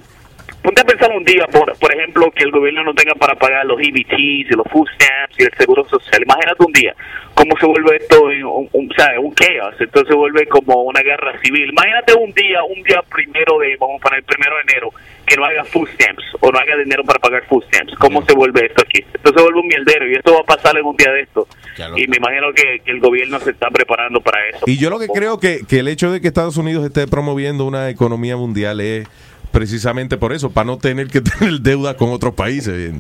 ponte a pensar un día, por, por ejemplo, que el gobierno no tenga para pagar los EBTs y los food stamps y el seguro social. Imagínate un día cómo se vuelve esto en un, un, ¿sabes? un chaos, entonces se vuelve como una guerra civil. Imagínate un día, un día primero de, vamos para el primero de enero, que no haga food stamps o no haga dinero para pagar food stamps. ¿Cómo se vuelve esto aquí? Esto se vuelve un mierdero y esto va a pasar en un día de esto. Y me imagino que, que el gobierno se está preparando para eso. Y yo lo que creo que, que el hecho de que Estados Unidos esté promoviendo una economía mundial es precisamente por eso, para no tener que *laughs* tener deuda con otros países.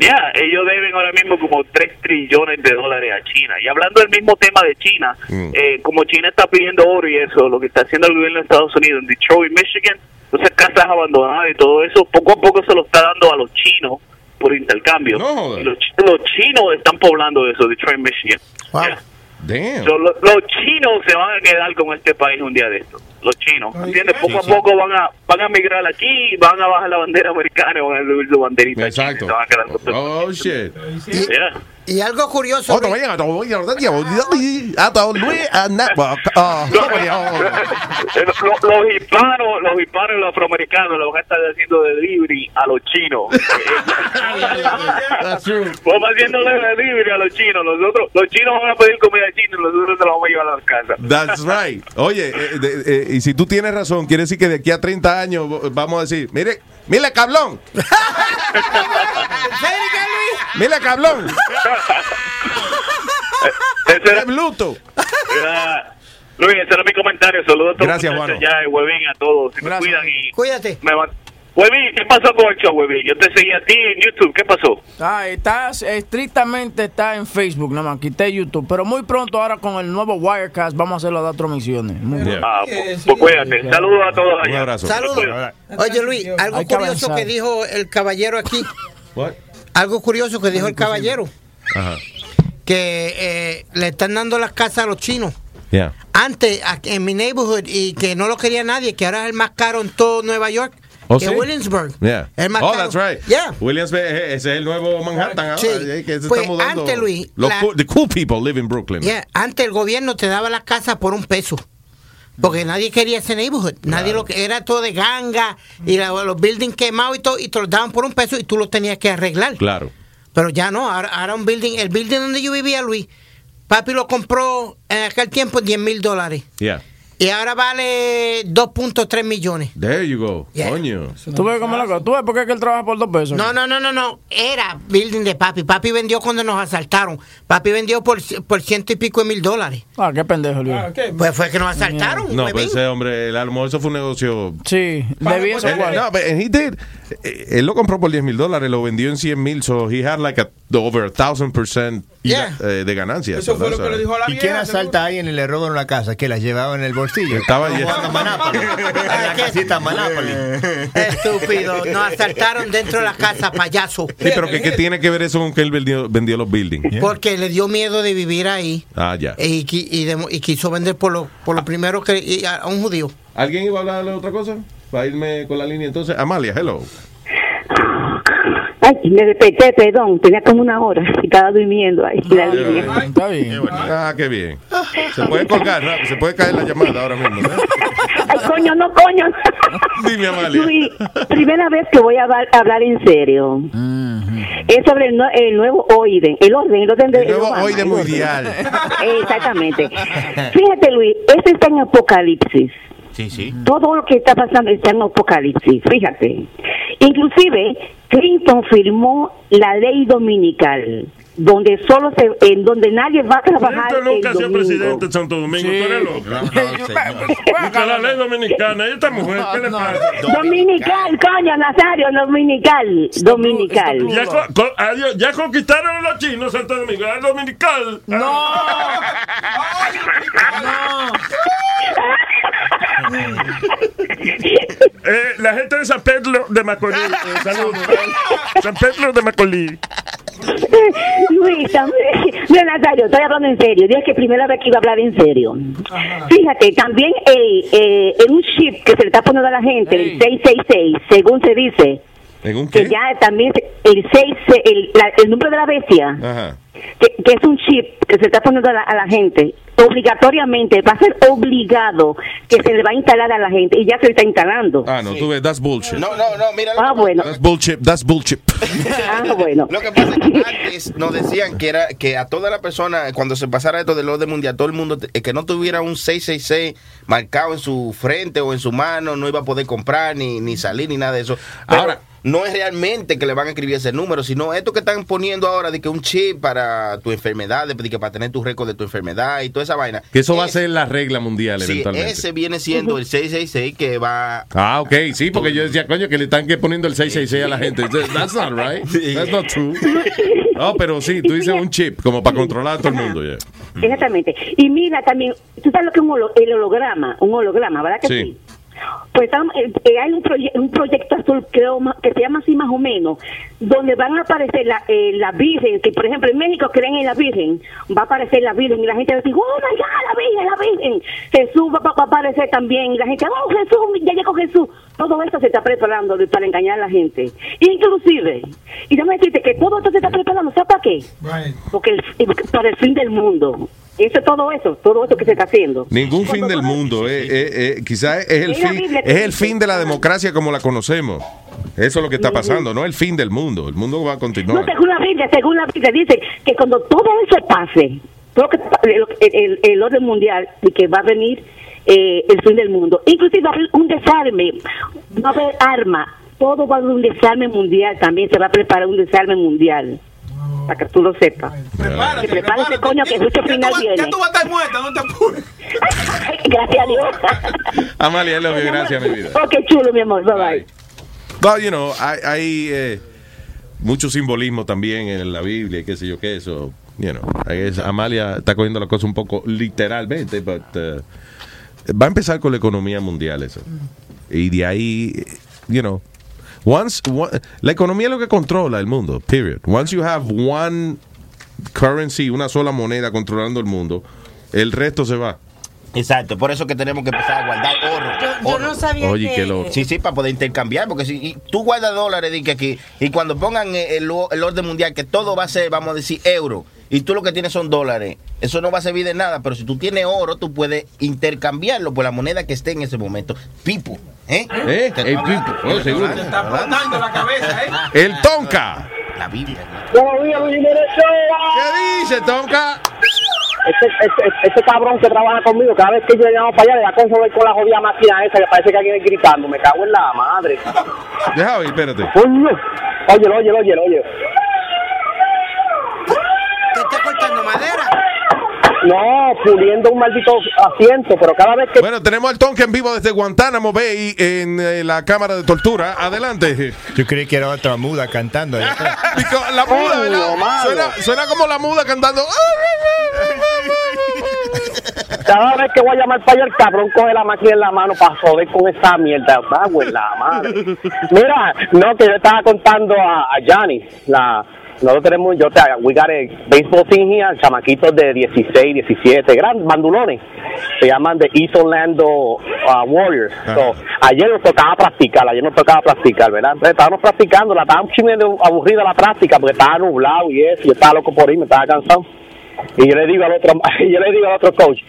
Ya, ellos deben ahora mismo como 3 trillones de dólares a China. Y hablando del mismo tema de China, Mm. eh, como China está pidiendo oro y eso, lo que está haciendo el gobierno de Estados Unidos en Detroit, Michigan, esas casas abandonadas y todo eso, poco a poco se lo está dando a los chinos por intercambio. Los, chi- los chinos están poblando eso, Detroit, Michigan. Ya. Damn. So, lo- los chinos se van a quedar con este país un día de esto. Los chinos, ¿entiendes? Poco a poco van a van a migrar aquí, van a bajar la bandera americana, van a subir su banderita. aquí, Exacto. se van a quedar. Oh, shit. Yeah. Y algo curioso. Luis, ah, ah, los, los hispanos, los hispanos y los afroamericanos lo van a estar haciendo delivery a los chinos. *laughs* Vamos haciéndole delivery a los chinos. Nosotros, los chinos van a pedir comida china y nosotros se la vamos a llevar a las casas. That's right. Oye, eh, de- eh, y si tú tienes razón, quiere decir que de aquí a 30 años vamos a decir, mire, mire, cablón. *laughs* Mire, cablón. Ese era Bluto. Era- Luis, ese era mi comentario. Saludos a todos Gracias, los muchachos Juano. allá, y Huevín, a todos. Se me cuidan y Cuídate. me Huevín, ¿qué pasó con el show, Huevín? Yo te seguí a ti en YouTube. ¿Qué pasó? Ah, está estrictamente está en Facebook, nada más, quité YouTube. Pero muy pronto ahora con el nuevo Wirecast vamos a hacer las otras misiones. Muy bien. Ah, pues, pues cuídate. Saludos a todos allá. Un abrazo. Saludos. Oye, Luis, algo que curioso avanzar. que dijo el caballero aquí. *laughs* What? Algo curioso que dijo el caballero. Ajá. Que eh, le están dando las casas a los chinos. Yeah. Antes, en mi neighborhood, y que no lo quería nadie, que ahora es el más caro en todo Nueva York. Oh, que sí? Williamsburg. Yeah. El más oh, caro. that's right. Yeah. Williamsburg, eh, ese es el nuevo Manhattan ahora. Sí. eh, que se Pues está mudando. antes, Luis, Los la- cool- the cool people live in Brooklyn. Yeah, Antes el gobierno te daba las casas por un peso. Porque nadie quería ese neighborhood. Nadie lo que era todo de ganga y la- los buildings quemados y todo, y te los daban por un peso y tú los tenías que arreglar. Claro. Pero ya no, ahora, ahora un building, el building donde yo vivía, Luis, papi lo compró en aquel tiempo en 10 mil dólares. Yeah. Y ahora vale 2.3 millones. There you go. Yeah. Coño. ¿Tú ves cómo la cosa? ¿Tú ves por qué es que él trabaja por dos pesos? No, no, no, no, no. Era building de papi. Papi vendió cuando nos asaltaron. Papi vendió por, por ciento y pico de mil dólares. Ah, qué pendejo, Luis. Pues fue que nos asaltaron. No, huevín. pues ese hombre, el almuerzo fue un negocio. Sí, debía Él- ser no, but he did. Eh, Él lo compró por 10 mil dólares, lo vendió en 100 mil, so he had like a, over a thousand percent Yeah. eh, de ganancias. Eso So fue lo que le dijo a la ¿Y quién asalta ahí en el le roban la casa? que la llevaba en el bolsillo? Estaba jugando Monopoly. *laughs* En la casita Monopoly. Estúpido. Nos asaltaron dentro de la casa, payaso. Sí, pero ¿qué, qué tiene que ver eso con que él vendió, vendió los buildings? Porque le dio miedo de vivir ahí. Ah, ya. Y, qui- y, de- y quiso vender por lo, por lo primero que y a, a un judío. ¿Alguien iba a hablar de otra cosa? Para irme con la línea entonces. Amalia, hello. Ay, me desperté, perdón, tenía como una hora y estaba durmiendo ahí. la línea. Está bien. Ah, qué bien. Se puede colgar, rápido, se puede caer la llamada ahora mismo. ¿no? Ay, coño, no, coño. Dime, Amalia. Luis, primera vez que voy a hablar, en serio. Es sobre el, nue- el nuevo orden, el orden, el orden de El nuevo Obama, orden. mundial. Exactamente. Fíjate, Luis, este está en apocalipsis. Sí, sí. Todo lo que está pasando está en apocalipsis, fíjate. Inclusive, Clinton firmó la ley dominical, donde solo se, en donde nadie va a trabajar Usted nunca el ha sido domingo. presidente de Santo Domingo, tú eres loco. Busca *laughs* la ley dominicana. ¿Y esta mujer qué le pasa? Dominical, coño, Nazario, dominical, dominical. Ya, co- adiós, ya conquistaron a los chinos Santo Domingo, es dominical. No. *laughs* Eh, la gente de San Pedro de Macorís. eh, saludos. San Pedro de Macorís. Luis, también- mira Nazario, estoy hablando en serio. Dios que primera vez que iba a hablar en serio. Fíjate, también eh, en un chip que se le está poniendo a la gente, el 666, según se dice, ¿En un que ya también se- el 6, el, la- el número de la bestia, Ajá. que, que es un chip que se está poniendo a la, a la gente, obligatoriamente, va a ser obligado que se le va a instalar a la gente y ya se le está instalando. Ah, no, tú ves, that's bullshit. No, no, no, mira. Ah, bueno. That's bullshit, that's bullshit. Ah, bueno. Lo que pasa es que antes nos decían que era que a toda la persona, cuando se pasara esto del orden mundial, todo el mundo eh, que no tuviera un 666 marcado en su frente o en su mano, no iba a poder comprar ni, ni salir ni nada de eso. Pero Ahora- no es realmente que le van a escribir ese número, sino esto que están poniendo ahora de que un chip para tu enfermedad, de que para tener tu récord de tu enfermedad y toda esa vaina. Que eso va a ser la regla mundial Sí, eventualmente. ese viene siendo el 666 que va Ah, ok, sí, porque yo decía, coño, que le están que poniendo el 666 a la gente. That's not right. That's not true. No, pero sí, tú dices un chip, como para controlar a todo el mundo. ya. Exactamente. Y mira también, tú sabes lo que es un holo- el holograma, un holograma, ¿verdad que sí? Sí. Pues eh, eh, hay un, proye- un proyecto azul creo, que se llama así más o menos, donde van a aparecer la, eh, la Virgen, que por ejemplo en México creen en la Virgen, va a aparecer la Virgen y la gente va a decir, oh my God, la Virgen, la Virgen. Jesús va, va- va a aparecer también y la gente, oh Jesús, ya llegó Jesús. Todo esto se está preparando para engañar a la gente. Inclusive, y déjame decirte que todo esto se está preparando, ¿sabes para qué? Porque el- para el fin del mundo. Eso es todo eso, todo eso que se está haciendo. Ningún fin del mundo. Eh, eh, eh, quizás es el, fin, es el fin de la democracia como la conocemos. Eso es lo que está pasando, no el fin del mundo. El mundo va a No, continuar. según la Biblia, según la Biblia dice que cuando todo eso pase, todo que, el, el- el orden mundial y que va a venir eh, el fin del mundo, inclusive va a haber un desarme, va a haber arma, todo va a haber un desarme mundial, también se va a preparar un desarme mundial. Para que tú lo sepas. Que prepare ese coño que mucho final viene. Ya tú vas a estar muerta, no te apures. *laughs* Gracias a Dios. *laughs* Amalia, I love you. Gracias, mi vida. Ok, chulo, mi amor. Bye bye. Well, you know, hay, hay, eh, mucho simbolismo también en la Biblia y qué sé yo qué, eso. You know, I guess Amalia está cogiendo la cosa un poco literalmente, but, uh, va a empezar con la economía mundial eso. Y de ahí, you know, once, one- la economía es lo que controla el mundo, period. Once you have one currency, una sola moneda controlando el mundo, el resto se va. Exacto, por eso que tenemos que empezar a guardar oro. Yo oro. no sabía Oye, que... qué loco. Sí, sí, para poder intercambiar, porque si y tú guardas dólares que aquí, y cuando pongan el, el orden mundial, que todo va a ser, vamos a decir, euro, y tú lo que tienes son dólares, eso no va a servir de nada, pero si tú tienes oro, tú puedes intercambiarlo por la moneda que esté en ese momento. Pipo, ¿eh? ¿Eh? Te El estoy pipo, hablando. oh, seguro. Te está explotando la cabeza, ¿eh? El Tonka. La Biblia. Buenos días, Luis Jiménez Show. ¿Qué dice Tonka? Este, este, este cabrón que trabaja conmigo, cada vez que yo llamo para allá, le da con con la jodida máquina esa que parece que alguien es gritando. Me cago en la madre. Deja oír, espérate. Coño. Óyelo, óyelo, óyelo, óyelo. ¿Te está cortando madera? No, puliendo un maldito asiento, pero cada vez que... Bueno, tenemos al Tonka en vivo desde Guantánamo Bay en eh, la cámara de tortura. Adelante. *laughs* Yo creí que era otra muda cantando. *laughs* La muda. Suena, suena como la muda cantando. *laughs* Cada vez que voy a llamar para allá, el cabrón coge la máquina en la mano para joder con esa mierda. La madre. Mira, no, que yo estaba contando a, a Gianni, la, nosotros tenemos, yo te we got a baseball team here, chamaquitos de 16, 17, grandes bandulones. Se llaman de East Orlando uh, Warriors. So, ayer nos tocaba practicar, ayer nos tocaba practicar, ¿verdad? Entonces, estábamos practicando, la chingo aburrida la práctica porque estaba nublado y eso, yo estaba loco por ir, me estaba cansado. Y yo le digo al otro, *laughs* yo le digo al otro coach,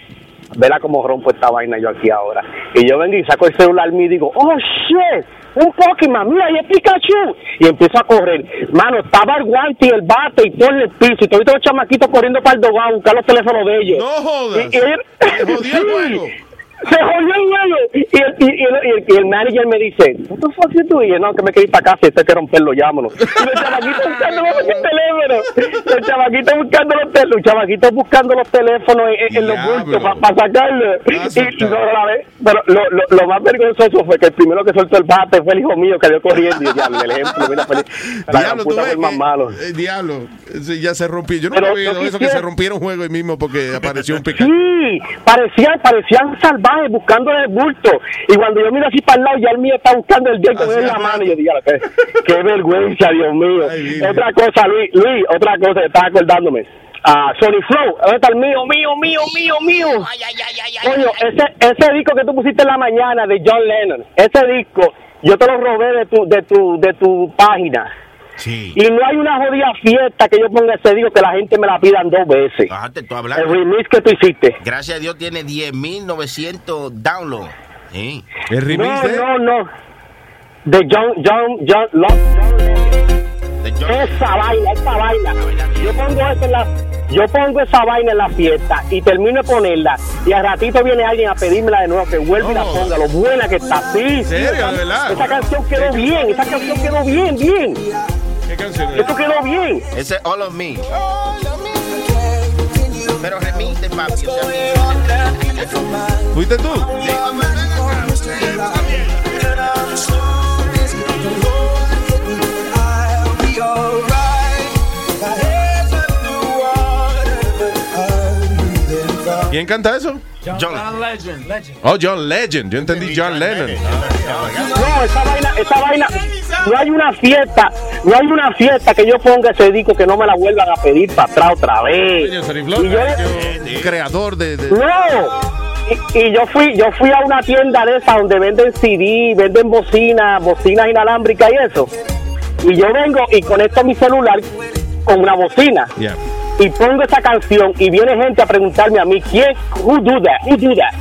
vela cómo rompo esta vaina yo aquí ahora. Y yo vengo y saco el celular mío y digo, oh shit, un Pokémon, mira, ahí es Pikachu. Y empiezo a correr. Mano, estaba el guante y el bate y todo en el piso. Y todos los chamaquitos corriendo para el dogado a buscar los teléfonos de ellos. No jodas. Y, y él- *laughs* Sí. Se jodió el juego. Y el, y, y el, y el- y el manager me dice, ¿What the fuck you doing? Y yo, no, que me quería ir para casa y este hay que romperlo, llámonos. Y los chamaquitos buscando los teléfonos. Los chamaquitos buscando los teléfonos. Los chamaquitos buscando los teléfonos en, en los bultos para sacarlo. Y, y no, la vez- pero lo, lo, lo más vergonzoso fue que el primero que soltó el bate fue el hijo mío que dio corriendo. Y ya, el ejemplo, mira, feliz. Diablo, tú ves fue el más malo. eh, diablo, ya se rompió. Yo no oído eso que se rompiera un juego ahí mismo porque apareció un Pikachu. Sí, parecían, parecían buscando el bulto. Y cuando yo miro así para el lado, ya el mío está buscando el dedo con en la mano. Y yo digo, qué, qué vergüenza, Dios mío. otra cosa, Luis, Luis, otra cosa, estaba acordándome. Ah, Sony Flow, ¿dónde está el mío, mío, mío, mío, mío? Coño, ese, ese disco que tú pusiste en la mañana de John Lennon, ese disco, yo te lo robé de tu, de tu, de tu página. Sí. Y no hay una jodida fiesta que yo ponga ese disco que la gente me la pidan dos veces. Bájate tú hablando. El remix que tú hiciste. Gracias a Dios tiene 10.900 downloads. Sí. El no, no, no. De John, John, John, John. Esa vaina, esa vaina. Yo pongo eso en la, yo pongo esa vaina en la fiesta y termino de ponerla y al ratito viene alguien a pedírmela de nuevo que vuelva y la ponga, lo buena que está. Sí, sí, serio? esa- ¿De verdad? Esa canción quedó bien, esa canción quedó bien, bien. ¿Qué canción Eso quedó bien. Ese es All of Me. Pero remite, papi. o sea, ¿Fuiste tú? ¿Quién canta eso? John, Legend. Legend. Oh, John Legend. Yo entendí John Lennon. No, esa vaina, esa vaina, no hay una fiesta, no hay una fiesta que yo ponga ese disco que no me la vuelvan a pedir para atrás otra vez. Y yo- yo- creador de, de- No. Y, y yo fui yo fui a una tienda de esa donde venden CD, venden bocinas, bocinas inalámbricas y eso. Y yo vengo y conecto mi celular con una bocina. Yeah. Y pongo esa canción y viene gente a preguntarme a mí, ¿quién? Who do that? Who do that?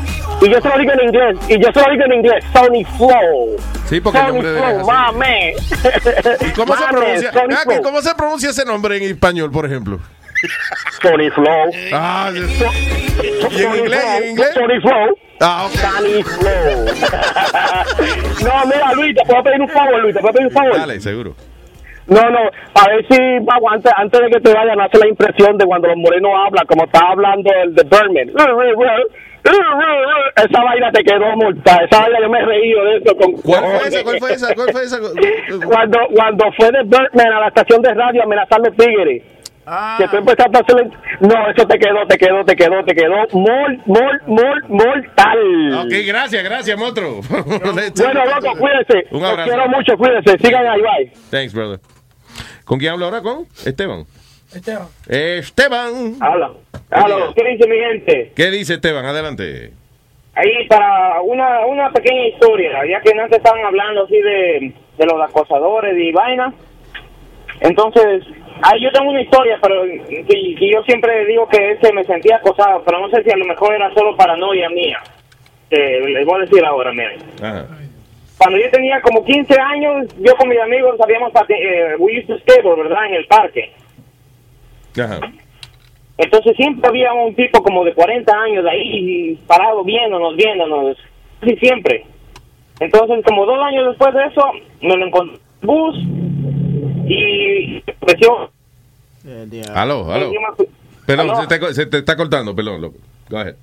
Y yo se lo digo en inglés, y yo se lo digo en inglés, Sony Flow. Sí, porque el Sony nombre él es Flow, man. *laughs* ¿Y cómo se My man, pronuncia? Sony Ah, Flow. ¿Cómo se pronuncia ese nombre en español, por ejemplo? Sony Flow. Ah, ¿Y en inglés? ¿Y en inglés? Sony Flow. Ah. Sony Flow. *laughs* no, mira, Luis, te puedo pedir un favor, Luis, te puedo pedir un favor. Dale, seguro. No, no, a ver si vamos, antes, antes de que te vayan, hace la impresión de cuando los morenos hablan, como estaba hablando el de Berman. Esa vaina te quedó mortal. Esa vaina yo me he reído de eso. Con, ¿Cuál fue esa? ¿Cuál fue esa? ¿Cuál fue esa? *laughs* Cuando, cuando fue de Birdman a la estación de radio a amenazar los tigres. Que tú empezaste a hacer... No, eso te quedó, te quedó, te quedó, te quedó mol, mol, mol, mortal. Ok, gracias, gracias, monstruo. *laughs* Bueno, loco, cuídense. Un Los quiero mucho, cuídense. Sigan ahí, bye. Thanks, brother. ¿Con quién hablo ahora? ¿Con? Esteban. Esteban. Esteban. Habla. Habla. ¿Qué dice mi gente? ¿Qué dice Esteban? Adelante. Ahí para una, una pequeña historia, ya que antes estaban hablando así de, de los acosadores y vaina. Entonces, ahí yo tengo una historia, pero que, que yo siempre digo que ese me sentía acosado, pero no sé si a lo mejor era solo paranoia mía. Eh, les voy a decir ahora, miren. Ajá. Cuando yo tenía como 15 años, yo con mis amigos sabíamos, pati- eh, we used to skateboard, ¿verdad? En el parque. Ajá. Entonces siempre había un tipo como de 40 años ahí parado viéndonos, viéndonos, sí siempre. Entonces como dos años después de eso, me lo encontré en el bus y ofreció... Aló, aló. Perdón, Aló. se te, se te está cortando, perdón. loco. Go ahead.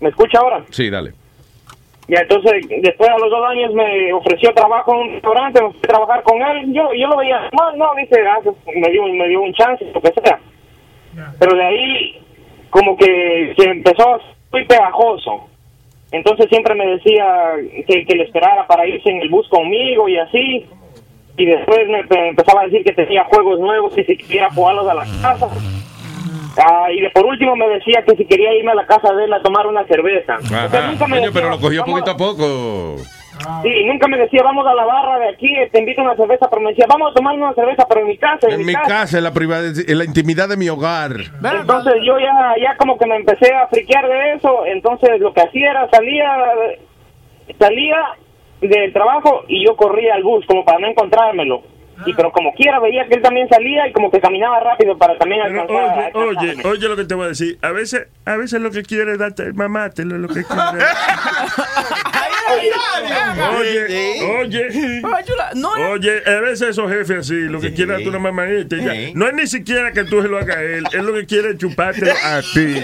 ¿Me escucha ahora? Sí, dale. Y entonces después a los dos años me ofreció trabajo en un restaurante, me fui a trabajar con él. Yo yo lo veía, no, no, dice, ah, me dio, me dio un chance, lo que sea. Pero de ahí como que se empezó muy pegajoso. Entonces siempre me decía que, que le esperara para irse en el bus conmigo y así. Y después me, me empezaba a decir que tenía juegos nuevos y si quería jugarlos a la casa. Ah, y de por último me decía que si quería irme a la casa de él a tomar una cerveza. Ajá. nunca me decía, pero lo cogió "Vamos poquito a poco. Sí, nunca me decía, vamos a la barra de aquí, te invito a una cerveza, pero me decía, vamos a tomar una cerveza, pero en mi casa, en, En mi casa, en la, privada, en la intimidad de mi hogar. Entonces yo ya, ya como que me empecé a friquear de eso, entonces lo que hacía era salía, salía del trabajo y yo corría al bus como para no encontrármelo. Y pero como quiera veía que él también salía y como que caminaba rápido para también alcanzar. Oye, oye, oye lo que te voy a decir. A veces, a veces lo que quiere es darte, mamátelo, lo que quiere. *laughs* Oye, oye, oye, a veces esos jefes así, lo que quiere ya. Sí. No es ni siquiera que tú se lo hagas a él, es lo que quiere chuparte a ti.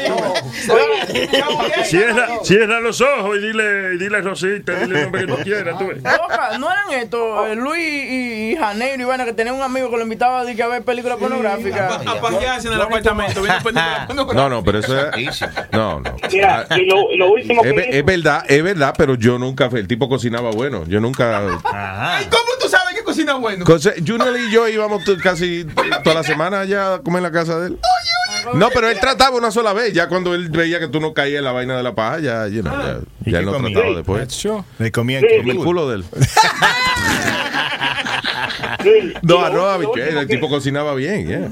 Cierra, cierra los ojos y dile, dile Rosita, dile el nombre que tú quieras. Tú. no eran estos, eh, Luis y, y Janeiro y vaina, que tenían un amigo que lo invitaba a, decir que a ver películas pornográficas. A pajearse en el apartamento. *laughs* No, no, pero eso es. No, no. Mira, y lo, último que es verdad, es verdad, pero yo nunca. El tipo cocinaba bueno. Yo nunca. ¿Cómo tú sabes que cocina bueno? Junior y yo íbamos casi toda la semana allá a comer en la casa de él. No, pero él trataba una sola vez. Ya cuando él veía que tú no caías en la vaina de la paja, ya, you know, ya, ya él no comía? trataba después. Le comían Comía el culo de él. *laughs* No, arroz, habichuela, el tipo cocinaba bien, yeah.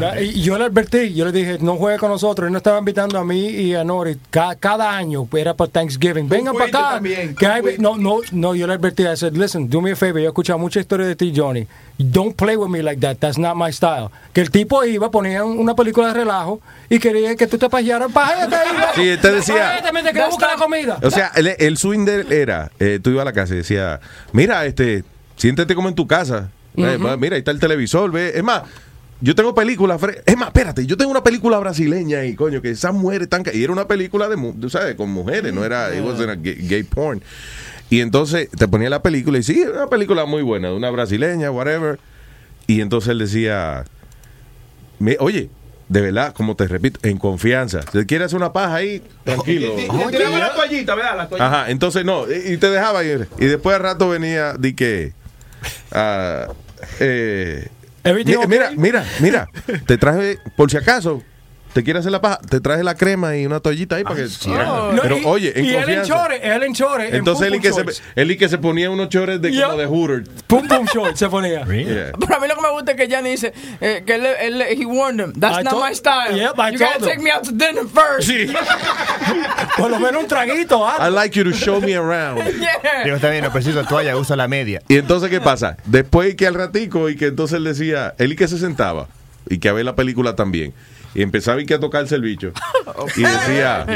Ya, Y yo le advertí, yo le dije, no juegue con nosotros. Él nos estaba invitando a mí y a Nori ca- cada año, era para Thanksgiving. Vengan para acá. también, que hay- no, no, no, yo le advertí. I said, listen, do me a favor. Yo he escuchado mucha historia de ti, Johnny. Don't play with me like that. That's not my style. Que el tipo iba, ponía una película de relajo y quería que tú te pajearas. Pájate ahí. Sí, te decía- la comida. O sea, el, el swing de él era, eh, tú ibas a la casa y decía, mira, este, siéntete como en tu casa. Eh, mira, ahí está el televisor, ve. Es más, yo tengo películas, es más, espérate, yo tengo una película brasileña y coño, que esas mujeres ca- y era una película de, tú sabes, con mujeres, no era, it wasn't a gay, gay porn. Y entonces te ponía la película y sí, era una película muy buena, de una brasileña, whatever. Y entonces él decía, "Me- oye, de verdad, como te repito, en confianza. Si quieres hacer una paja ahí, tranquilo. *laughs* Te tiraba la toallita, ¿verdad? La toallita. Ajá, entonces no, y y te dejaba ir. Y después al rato venía, di que. ah, eh, Everything mi- mira, mira, mira, te traje, por si acaso, te quieres hacer la paja, te traje la crema y una toallita ahí para que. No, Pero y- oye, en y él en chores, él en chores. en Entonces él que se, shorts. él y que se ponía unos chores de Yeah. como de Hooter. Pum pum short se ponía. *laughs* Yeah. Pero a mí lo que me gusta es que Johnny dice eh, que él, él, he warned him. That's I not my style. Yep, I you gotta take me out to dinner first. *laughs* Por lo menos un traguito. I like you to show me around. *laughs* Yeah. Digo, está bien, no preciso toalla, usa la media. Y entonces, ¿qué pasa? Después que al ratico y que entonces él decía, él y que se sentaba y que a ver la película también. Y empezaba y que a tocarse el bicho. *laughs* Y decía,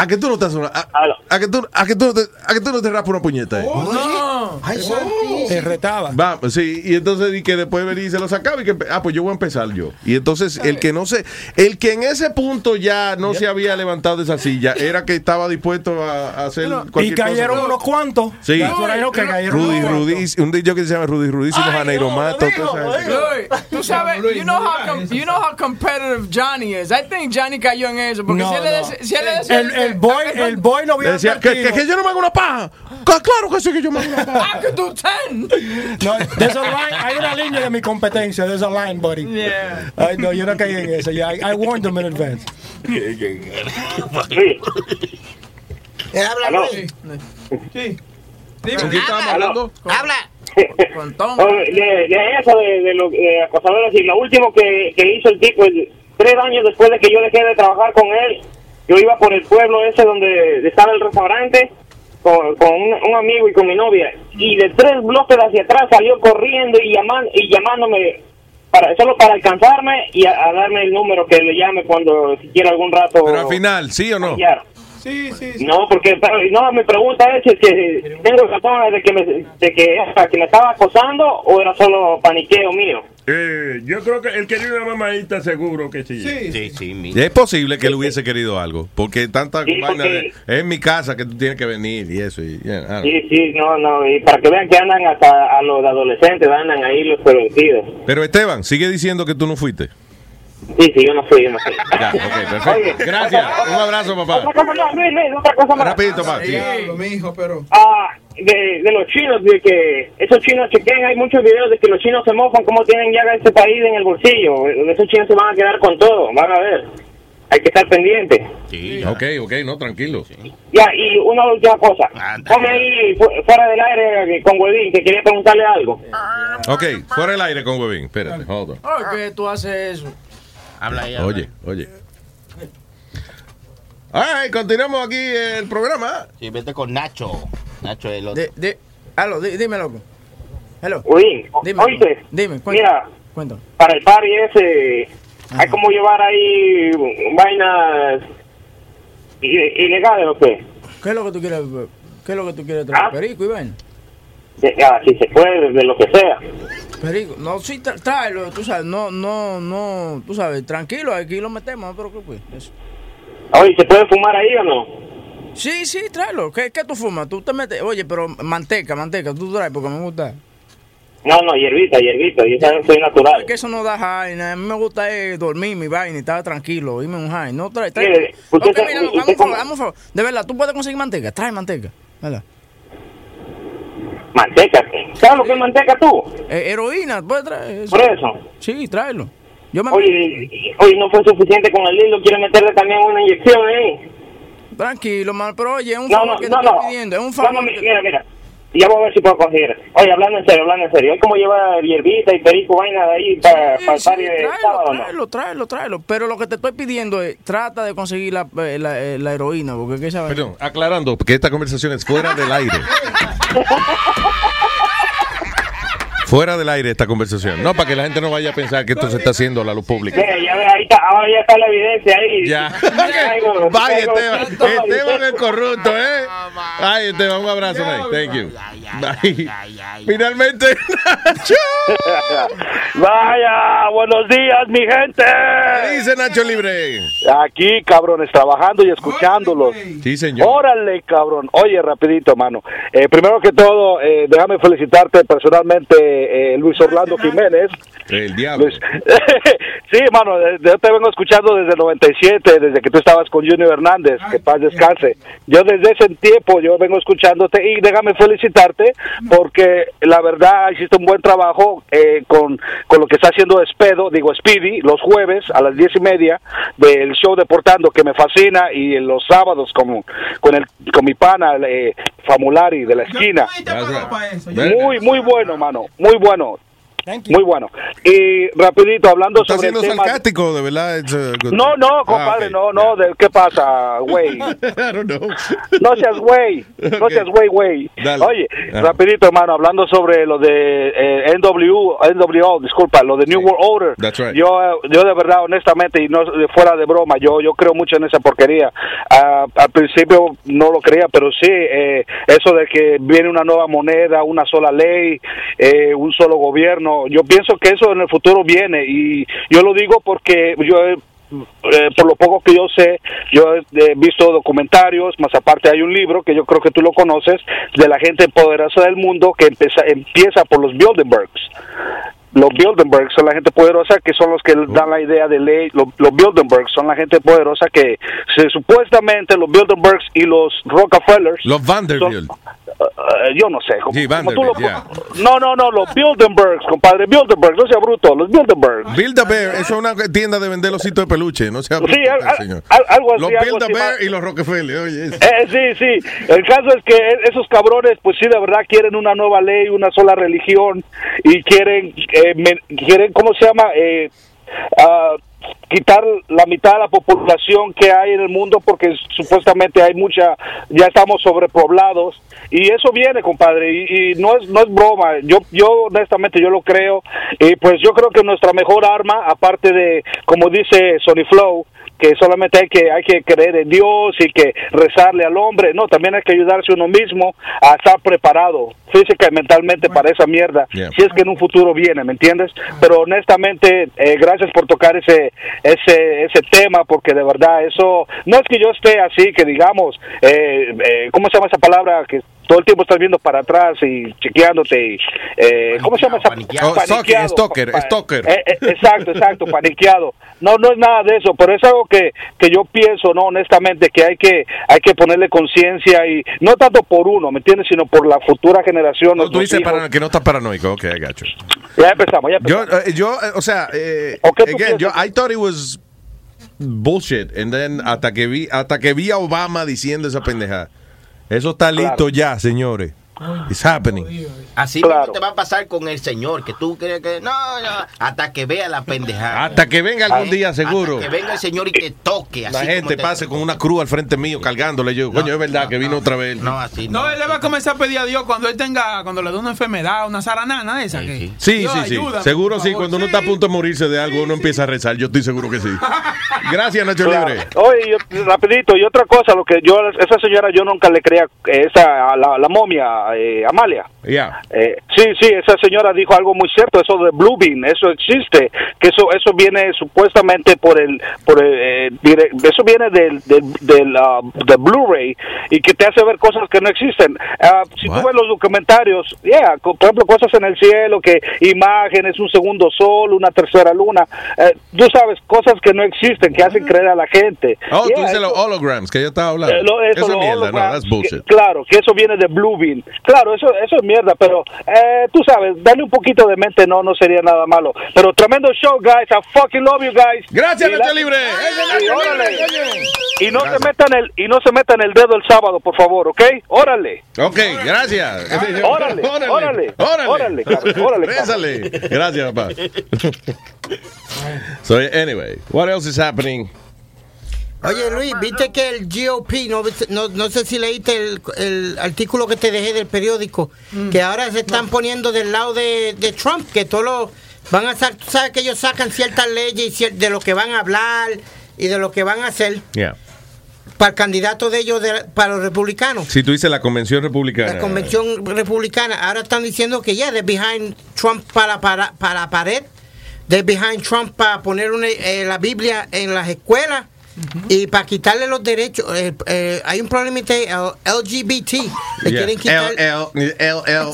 ¿a que tú no te una, a, a que tú, a que tú no te, a que tú no te raspas una puñeta? eh?" No. Ay, santísimo. Se retaba. Va, sí, y entonces y que después venía y se lo sacaba y que, ah, pues yo voy a empezar yo. Y entonces el que no se, el que en ese punto ya no se había levantado de esa silla, era que estaba dispuesto a, a hacer Y cualquier cayeron cosa. unos cuantos. Sí. Know, que cayeron Rudy, unos Rudy, cuantos. un yo que se llama Rudy Rudísimo, Janeiro Mato, toda esa gente. Luis, tú sabes, you know how com- you know how competitive Johnny is. I think Johnny cayó en eso porque No, si él le no. si él le decía El, boy, el boy no Le vio decía, que, que, que yo no me hago una paja. Claro que sí que yo me hago una paja. I do ten. No, there's a line, hay una línea de mi competencia. There's a line, buddy. Yeah. Ay, no, yo no caí en eso. Yeah, I, I warned them in advance. Él habla Aló. Luis. Sí. ¿Con quién estábamos hablando? Habla. Con Tom. De, de eso, de, de los de acosadores, y lo último que, que hizo el tipo, el- tres años después de que yo dejé de trabajar con él, yo iba por el pueblo ese donde estaba el restaurante con, con un, un amigo y con mi novia, y de tres bloques hacia atrás salió corriendo y, llaman, y llamándome para solo para alcanzarme y a, a darme el número que le llame cuando si quiere algún rato. Pero al final, ¿sí o no? Sí, sí, sí. No, porque pero, no, mi pregunta es si es que tengo razón de que me, de que, que me estaba acosando o era solo paniqueo mío. Eh, yo creo que él quería una mamadita seguro que sí. Sí. Sí, sí, Es posible que él hubiese querido algo, porque tanta Sí, vaina de, es en mi casa que tú tienes que venir y eso. Y, yeah. Sí, sí, no, no, y para que vean que andan hasta a los adolescentes, andan ahí los pervertidos. Pero Esteban, sigue diciendo que tú no fuiste. Sí, sí, yo no fui, yo no fui. Ya, ok, perfecto. Gracias. Un abrazo, Otra papá. cosa más, Luis, Luis, otra cosa más. Rapidito, más. sí. Mijo, pero. Ah, de, de los chinos, de que esos chinos chequen, hay muchos videos de que los chinos se mofan, cómo tienen ya este país en el bolsillo. Esos chinos se van a quedar con todo, van a ver. Hay que estar pendiente. Sí, ok, ok, no, tranquilo. Ya, y una última cosa. Ponme ahí fu- fuera del aire eh, con Huevín, que quería preguntarle algo. Ok, fuera el aire con Webin. Espérate, hold on. ¿Por qué tú haces eso? Habla ahí. Oye, oye. Ay, continuamos aquí el programa. Sí, vete con Nacho. Nacho es el otro. De, de, aló, di- dime, loco. Hello. Huevín, Dime, oíste, dime, cuéntame. mira, Cuéntame. para el party ese, hay como llevar ahí vainas ilegales o qué. ¿Qué es lo que tú quieres? ¿Qué es lo que tú quieres traer? Ah. Perico y vaina. Ya, si se puede, de lo que sea. Perico, no, sí, tráelo, tú sabes, no, no, no, tú sabes, tranquilo, aquí lo metemos, no te preocupes. Eso. Oye, ¿se puede fumar ahí o no? Sí, sí, tráelo. ¿Qué, ¿Qué tú fumas? Tú te metes, oye, pero manteca, manteca, tú traes porque me gusta. No, no, hierbita, hierbita, yo sabes, soy natural. Es que eso no da high, a mí me gusta es dormir mi vaina y estar tranquilo, irme un high. No trae, trae. Sabe- mira, usted favor, un favor. De verdad, tú puedes conseguir manteca, trae manteca. ¿Verdad? Manteca, ¿sabes lo que es manteca tú? Eh, heroína, puedes traer eso. Por eso. Sí, tráelo. Yo me Oye, oye, no fue suficiente con el hilo, quiere meterle también una inyección ahí. Tranquilo, man, pero oye, es un No, favor no, que no, te estoy pidiendo, es un favor. mira, mira. Ya voy a ver si puedo conseguir. Oye, hablando en serio, hablando en serio. ¿Es como llevar hierbita y perico, vaina de ahí para, Sí, para el sí, party de tráelo, sábado, no? tráelo, tráelo, tráelo. Pero lo que te estoy pidiendo es, trata de conseguir la, eh, la, eh, la heroína, porque que Perdón, aclarando que esta conversación es fuera del aire. *laughs* Fuera del aire esta conversación. No, para que la gente no vaya a pensar que esto se está haciendo a la luz pública. Mira, ya ahí está, ahora ya está la evidencia ahí. Ya. *laughs* Traigo- *laughs* Vaya, Esteban. Esteban el corrupto, ¿eh? Ay, Esteban, un abrazo, man. Thank you. Bye. Finalmente, Nacho. Vaya, buenos días, mi gente. ¿Qué dice Nacho Libre? Aquí, cabrones, trabajando y escuchándolos. Sí, señor. Órale, cabrón. Oye, rapidito, mano. Eh, primero que todo, eh, déjame felicitarte personalmente, eh, Luis Orlando Jiménez. El diablo. Luis. *laughs* sí, mano, yo te vengo escuchando desde el 97, desde que tú estabas con Junior Hernández, que paz descanse. Yo desde ese tiempo, yo vengo escuchándote y déjame felicitarte porque la verdad hiciste un buen trabajo eh, con, con lo que está haciendo Espedo, digo Speedy, los jueves a las diez y media del show Deportando, que me fascina, y los sábados con, con, el, con mi pana, eh, Famulari, de la esquina. Muy, muy bueno, mano, muy bueno. Muy bueno. Y rapidito, hablando ¿Estás sobre el siendo tema... sarcástico, de verdad? Uh, good. No, no, compadre, Ah, ok. no, no, de, ¿qué pasa, güey? *laughs* No seas güey, no Ok. seas güey, güey. Dale. Oye, Ah. rapidito, hermano, hablando sobre lo de eh, NW, NWO, disculpa, lo de New World Order. That's right. Yo, eh, yo de verdad, honestamente, y no fuera de broma, yo, yo creo mucho en esa porquería. Ah, al principio no lo creía, pero sí, eh, eso de que viene una nueva moneda, una sola ley, eh, un solo gobierno, yo pienso que eso en el futuro viene y yo lo digo porque yo he eh, por lo poco que yo sé, yo he eh, visto documentarios, más aparte hay un libro que yo creo que tú lo conoces, de la gente poderosa del mundo que empieza, empieza por los Bilderbergs. Los Bilderbergs son la gente poderosa que son los que dan la idea de ley. Los, los Bilderbergs son la gente poderosa que se, supuestamente los Bilderbergs y los Rockefellers. Los Vanderbilt. Eh, yo no sé. Como, Sí, como tú lo-. No, no, no, los Bilderbergs, compadre. Bilderbergs, no sea bruto. Los Bilderbergs. Eso es una tienda de vender ositos de peluche, no sea Sí, bruto, al- al- señor. al- algo así, Los ma- y los Rockefeller, oye. Eh, sí, sí. El caso es que e- esos cabrones, pues sí, de verdad quieren una nueva ley, una sola religión y quieren, eh, men- quieren, ¿cómo se llama? Eh, ah, quitar la mitad de la población que hay en el mundo porque supuestamente hay mucha, ya estamos sobrepoblados y eso viene, compadre, y, y no es no es broma. Yo yo honestamente yo lo creo y pues yo creo que nuestra mejor arma, aparte de, como dice Sony Flow, que solamente hay que hay que creer en Dios y que rezarle al hombre, no, también hay que ayudarse uno mismo a estar preparado física y mentalmente para esa mierda, Yeah. si es que en un futuro viene, ¿me entiendes? Pero honestamente, eh, gracias por tocar ese ese ese ese tema porque de verdad eso no es que yo esté así que digamos eh, eh, cómo se llama esa palabra que todo el tiempo estás viendo para atrás y chequeándote y, eh, cómo se llama esa Oh, stalker, stalker. eh, eh, exacto exacto paniqueado no no es nada de eso pero es algo que que yo pienso no honestamente que hay que hay que ponerle conciencia y no tanto por uno me entiendes sino por la futura generación Tú dices para- que no estás paranoico. Ok, you. ya empezamos ya Yo, empezamos eh, yo eh, o sea, eh, ¿O qué tú again, yo? I thought it was bullshit. And then, hasta que vi, hasta que vi a Obama diciendo esa pendejada. Eso está listo ya, señores. *gasps* It's happening. Así mismo te va a pasar con el señor, que tú crees que no, no, hasta que vea la pendejada. Hasta que venga algún ¿Eh? día, seguro. Hasta que venga el señor y que toque. La así gente como te- pase con una cruz al frente mío cargándole. Yo, coño, es verdad que vino otra vez. No, así No, él le va a comenzar a pedir a Dios cuando él tenga, cuando le dé una enfermedad, una zaranana esa. que, Sí, Dios, sí, sí. ayúdame, Seguro sí. Cuando uno está a punto de morirse de algo, uno empieza a rezar. Yo estoy seguro que sí. *laughs* Gracias, Nacho Claro. Libre. Oye, yo- rapidito, y otra cosa, lo que yo, esa señora yo nunca le creía, esa, la, la momia, eh, Amalia. Eh, sí, sí, esa señora dijo algo muy cierto, eso de Blue Bean, eso existe, que eso eso viene supuestamente por el, por el, eh, dire- eso viene del, del, del, ah, de Blu-ray y que te hace ver cosas que no existen. Ah, si tú ves los documentarios, yeah, por ejemplo, cosas en el cielo, que imágenes, un segundo sol, una tercera luna, eh, tú sabes, cosas que no existen, que hacen creer a la gente. Oh, tú Yeah, dices los holograms que yo estaba hablando. eh, lo- eso, eso mierda, no, that's bullshit. que- claro, que eso viene de Bluebeam. Claro, eso eso es mierda, pero eh, tú sabes, darle un poquito de mente no no sería nada malo. Pero tremendo show, guys. I fucking love you guys. Gracias, Nacho Libre. y órale. Y no Gracias. se metan el y no se metan el dedo el sábado, por favor, ¿ok? Órale. Ok, gracias. Órale, órale, órale, órale, órale. Résale. Gracias, papá. *laughs* so, anyway, what else is happening? Oye, Luis, viste que el GOP, no, no, no sé si leíste el, el artículo que te dejé del periódico, que ahora se están poniendo del lado de, de Trump, que todos los van a sacar, tú sabes que ellos sacan ciertas leyes de lo que van a hablar y de lo que van a hacer Yeah. para el candidato de ellos, de- para los republicanos. Si tú dices la convención republicana. La convención republicana, ahora están diciendo que ya, de behind Trump para, para, para la pared, de behind Trump para poner una- eh, la Biblia en las escuelas y para quitarle los derechos. eh, eh, hay un problema de LGBT, le Yeah. quieren quitar. L, L, L, L.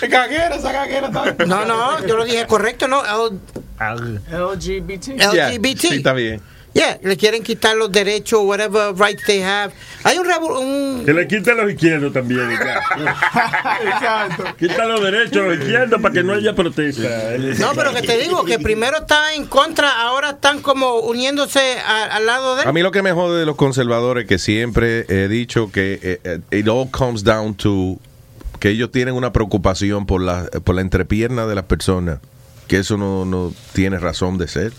Sí, caguera, esa caguera. No, no, yo lo dije correcto, ¿no? L- LGBT. Yeah, LGBT. Sí, está bien. Yeah, le quieren quitar los derechos, whatever rights they have. Hay un, un Que le quiten los izquierdos también. *laughs* Exacto. Quita los derechos a los izquierdos para que no haya protesta. No, pero que te digo que primero está en contra, ahora están como uniéndose a- al lado de él. A mí lo que me jode de los conservadores que siempre he dicho que eh, eh, it all comes down to que ellos tienen una preocupación por la por la entrepierna de las personas, que eso no, no tiene razón de ser.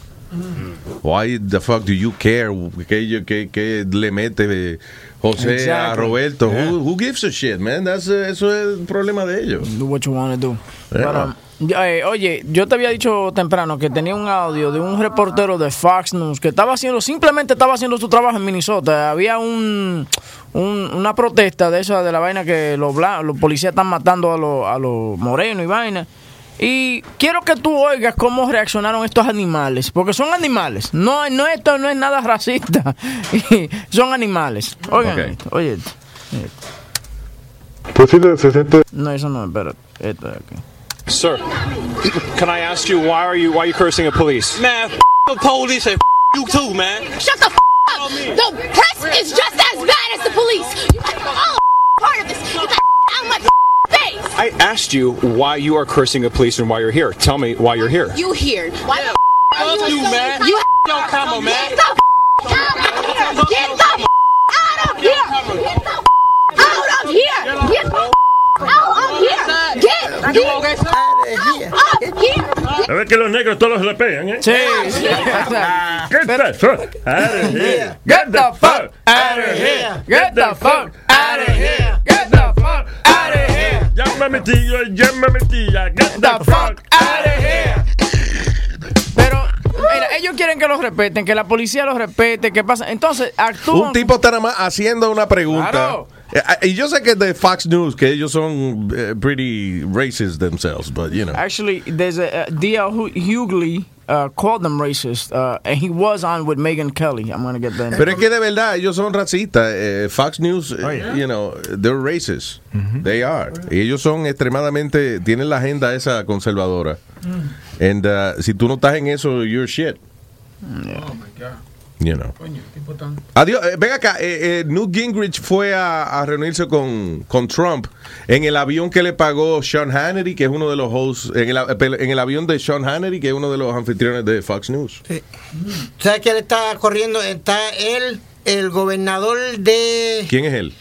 Why the fuck do you care? que ellos- que que le mete eh, José a Exactly. Roberto? Yeah. Who, who gives a shit, man? That's, eh, eso es el problema de ellos. Do what you wanna do. Yeah. Eh, oye, yo te había dicho temprano que tenía un audio de un reportero de Fox News que estaba haciendo, simplemente estaba haciendo su trabajo en Minnesota. Había un, un- una protesta de esa, de la vaina que los, los policías están matando a los, a los morenos y vaina. Y quiero que tú oigas cómo reaccionaron estos animales, porque son animales. No, no esto no es nada racista. *laughs* son animales. Oigan, Ok. esto, oye. esto. Pues sí, se siente. No, eso no, espérate. Esto de aquí. Sir, can I ask you why are you why are you cursing at police? Man, f- the police and f- you too, man. Shut the f- up! The press is just as bad as the police. You got all part of this. Out of my f- face. I asked you why you are cursing at police and why you're here. Tell me why you're here. You here? Why the f- are you, fuck you, so- man. You Yo, come on, man. Get the f- out of here! Get the f- out of here! Get the f- out of here! Get the f- A ver que los negros todos le pegan, ¿eh? Sí. Get the fuck out of here. Get the fuck out of here. Get the fuck out of here. Get the fuck out of here. Llámame tío, llámame tía. Get the fuck out of here. Pero, mira, ellos quieren que los respeten, que la policía los respete, que pasa. Entonces, actúan. Un tipo está nada más haciendo una pregunta. Claro. Eh, Y yo sé que de Fox News, que ellos son eh, pretty racist themselves, but you know. Actually, there's a, uh, D.L. Hu- Hughley uh, called them racist, uh, and he was on with Megan Kelly. I'm gonna get that. Pero es que de verdad ellos son racistas. Eh, Fox News, eh, you know, they're racist. They are. Y ellos son extremadamente, tienen la agenda esa conservadora. And uh, si tú no estás en eso, you're shit. Oh my God. You know. Coño, tipo tan. Adiós, eh, ven acá, eh, eh, Newt Gingrich fue a, a reunirse con, con Trump en el avión que le pagó Sean Hannity, que es uno de los hosts, en el, en el avión de Sean Hannity, que es uno de los anfitriones de Fox News. ¿Sabes que él está corriendo? Está él, el gobernador de ¿Quién es él?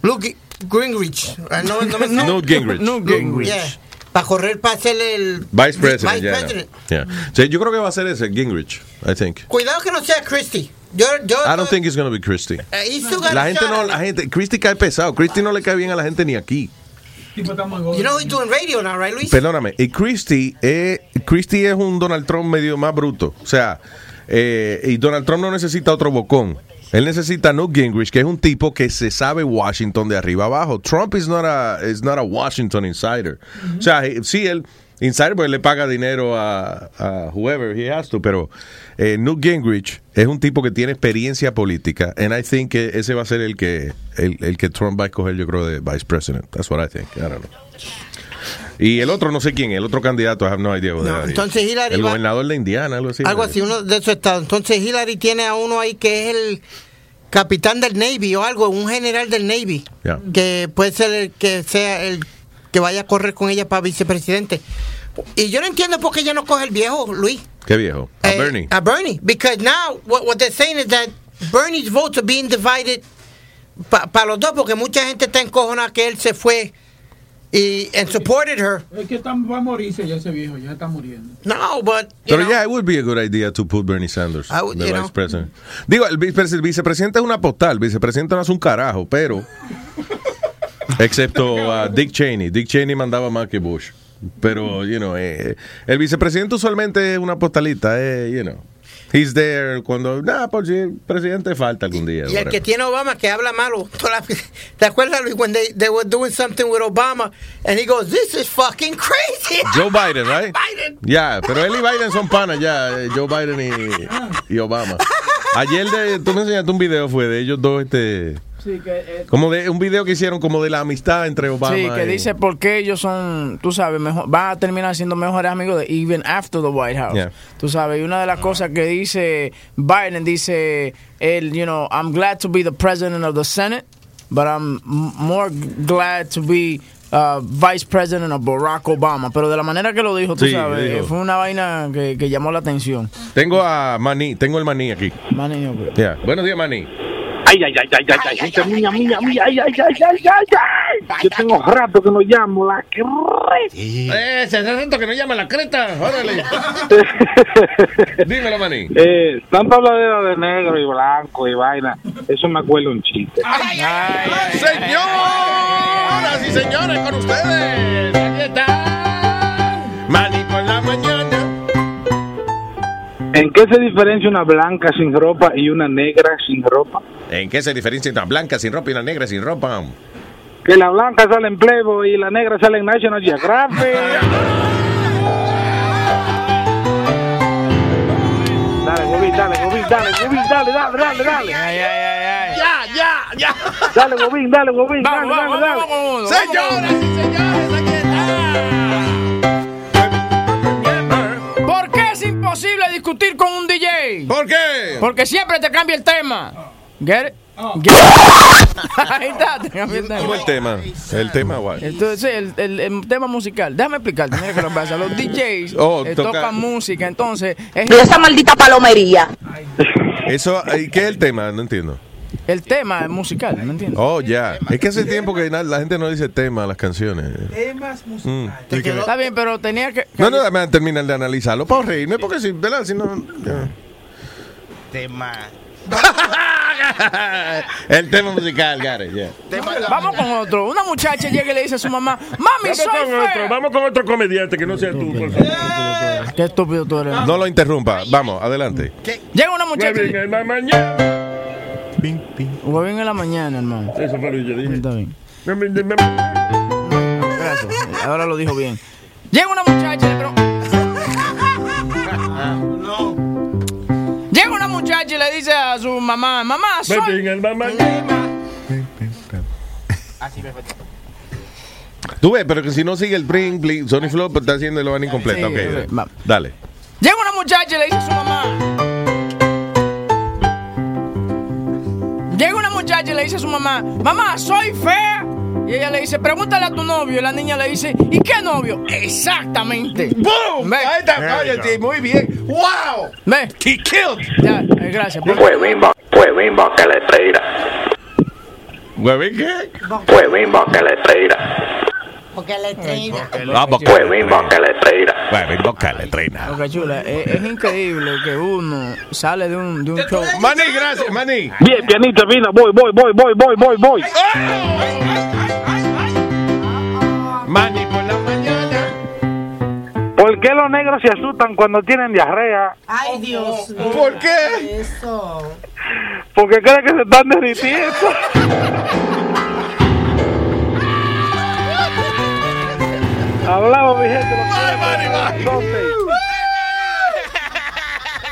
Luke Gingrich. Ah, No, no, no. Newt Gingrich. Newt Gingrich. Yeah. Para correr para ser el Vice President, Vice yeah. President. Yeah. Sí, yo creo que va a ser ese, Gingrich, I think. Cuidado que no sea Christie. Yo, yo, I don't think it's going to be Christie. Eh, La gente no, la gente, Christie cae pesado. Christie no le cae bien a la gente ni aquí. You know he's doing radio now, right, Luis? Perdóname, y Christie, eh, Christie es un Donald Trump medio más bruto. O sea, eh, y Donald Trump no necesita otro bocón. Él necesita a Newt Gingrich, que es un tipo que se sabe Washington de arriba abajo. Trump is not a, is not a Washington insider. O sea, eh, sí, él insider porque le paga dinero a, a whoever he has to, pero eh, Newt Gingrich es un tipo que tiene experiencia política, and I think que ese va a ser el que el, el que Trump va a escoger, yo creo, de vice president. That's what I think. I don't know. Y el otro, no sé quién, el otro candidato, I have no idea. is. entonces Hillary el va- gobernador de Indiana, algo así. Algo así, uno de esos estados. Entonces Hillary tiene a uno ahí que es el capitán del Navy o algo, un general del Navy, que puede ser el que sea el que vaya a correr con ella para vicepresidente. Y yo no entiendo por qué ella no coge el viejo, Luis. Qué viejo. A Eh, Bernie. A Bernie. Because now, what, what they're saying is that Bernie's votes are being divided para los dos, porque mucha gente está encojonada que él se fue y and supported her. Es que está- va a morirse ya ese viejo, ya está muriendo. No, but Pero yeah, it would be a good idea to put Bernie Sanders, I would- the vice know. president. Digo, el vice- el vicepresidente es una postal, el vicepresidente no hace un carajo, pero excepto a Dick Cheney. Dick Cheney mandaba más que Bush. Pero, you know, eh, el vicepresidente usualmente es una postalita, eh, you know. He's there cuando, nah, pues si el presidente falta algún día. Y el que tiene Obama que habla malo. *laughs* ¿Te acuerdas, Luis, when they, they were doing something with Obama and he goes, this is fucking crazy. *laughs* Joe Biden, right? *laughs* Ya, pero él y Biden son panas ya, eh, Joe Biden y, y Obama. Ayer de, tú me enseñaste un video, fue de ellos dos, este, Sí, que, eh, como de un video que hicieron como de la amistad entre Obama sí, que y- dice por qué ellos son, tú sabes, mejor, van a terminar siendo mejores amigos de even after the White House. Yeah. Tú sabes, y una de las cosas que dice Biden dice él, you know, I'm glad to be the president of the Senate, but I'm more glad to be uh, vice president of Barack Obama. Pero de la manera que lo dijo, tú Sí, sabes, fue una vaina que, que llamó la atención. Tengo a Maní, tengo el Maní aquí. Maní, ok. Ya, Buenos días, Maní. Ay, ay, ay, ay, ay, ay, gente mía, mía, mía, ay, ay, ay, ay, ay, ay. Yo tengo rato que no llamo la que Eh, se hace rato que no llama la creta, órale. Dímelo, Maní. Eh, tanta habladera de negro y blanco y vaina, eso me acuerda un chiste. Señoras y señores, con ustedes. Aquí está. Maní por la mañana. ¿En qué se diferencia una blanca sin ropa y una negra sin ropa? ¿En qué se diferencia una blanca sin ropa y una negra sin ropa? Que la blanca sale en Playboy y la negra sale en National Geographic. Dale, Gobín, dale, Gobín, dale, Gobín, dale, dale, dale, dale. Ya, ya, ya. Dale, Gobín, dale, Gobín, dale, Vamos, dale, vamos, dale. Señoras y señores, imposible discutir con un DJ? ¿Por qué? Porque siempre te cambia el tema. Get it? It? *laughs* Ahí está, te cambia el tema. ¿Cómo el tema? El tema, guay. Entonces, el, el- el tema musical. Déjame explicarte. Mira que lo que pasa. Los DJs *laughs* Oh, eh, toca- tocan música, entonces es esa maldita palomería. Eso, ¿y ¿qué es el tema? No entiendo. El tema es musical, ¿me entiendes? Oh, ya. Es que hace tiempo que la gente no dice tema a las canciones. Temas Mm. Y que- Está bien, pero tenía que. No, no, dame terminar de analizarlo para reírme, porque si, ¿verdad? Si no. ya. Tema. *laughs* El tema musical, Gary, ya. Vamos con otro. Una muchacha llega y le dice a su mamá: Mami, Vamos soy con otro, vamos con otro comediante que no sea tú, por favor. Qué estúpido tú eres. No lo interrumpa. Vamos, adelante. Llega una muchacha. Huevín en la mañana. Huevín en la mañana, hermano. Eso fue lo que yo dije. Está bien. Gracias. Ahora lo dijo bien. Llega una muchacha y le pregunta. *laughs* Llega una muchacha y le dice a su mamá, mamá, soy... La Tú ves, pero que si no sigue el bring, bling, Sony Flow pues, está haciendo el van incompleto. Sí, ok, dale. Llega una muchacha y le dice a su mamá. Llega una muchacha y le dice a su mamá, mamá, soy fea. Y ella le dice, pregúntale a tu novio. Y la niña le dice, ¿y qué novio? Exactamente. ¡Boom! Ahí está, oye, muy bien. ¡Wow! Ve. He killed. Ya, eh, gracias. Huevín, huevín, que le tira. ¿Huevín qué? Huevín, que le tira. Porque le traía. Vamos, Huevín, ba que le tira. Huevín, boca le treina. Ok, chula, es, es increíble que uno sale de un, de un show. Maní, gracias, Maní. Bien, pianita fina, voy, voy, voy, voy, voy, voy, voy. Maní por la mañana. ¿Por qué los negros se asustan cuando tienen diarrea? Ay, Dios mío. ¿Por qué? Eso. Porque creen que se están derritiendo. *laughs* Hablamos, mi gente.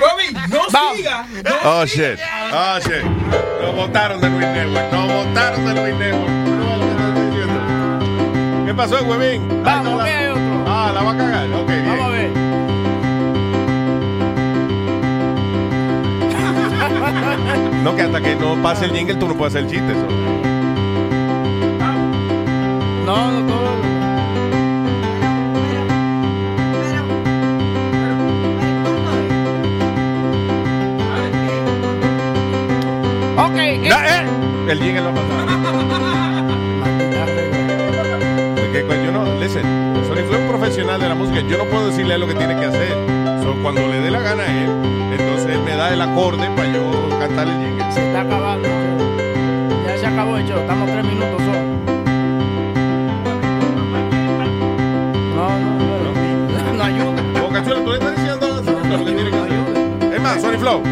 Bobby, no siga. No Oh, shit. Oh, shit. Nos votaron de Luis Network. Nos votaron de Luis Network. No. ¿Qué pasó, huevín? Vamos, que hay otro. Ah, la va a cagar. Ok, bien. Vamos a ver. *laughs* No, que hasta que no pase el jingle tú no puedes hacer chistes. ¿o? No, no, Ok, eh, No, eh, El jingle no pasa. Porque yo no, listen, Sony fue un profesional de la música. Yo no puedo decirle a él lo que tiene que hacer. So, cuando le dé la gana a él, entonces él me da el acorde para yo cantar el jingle. se está acabando. Ya se acabó el show, estamos tres minutos solo. No, no, no, no ayuda. Boca Chula, tú le estás diciendo a lo que tiene que hacer. Es más, Sony Flow,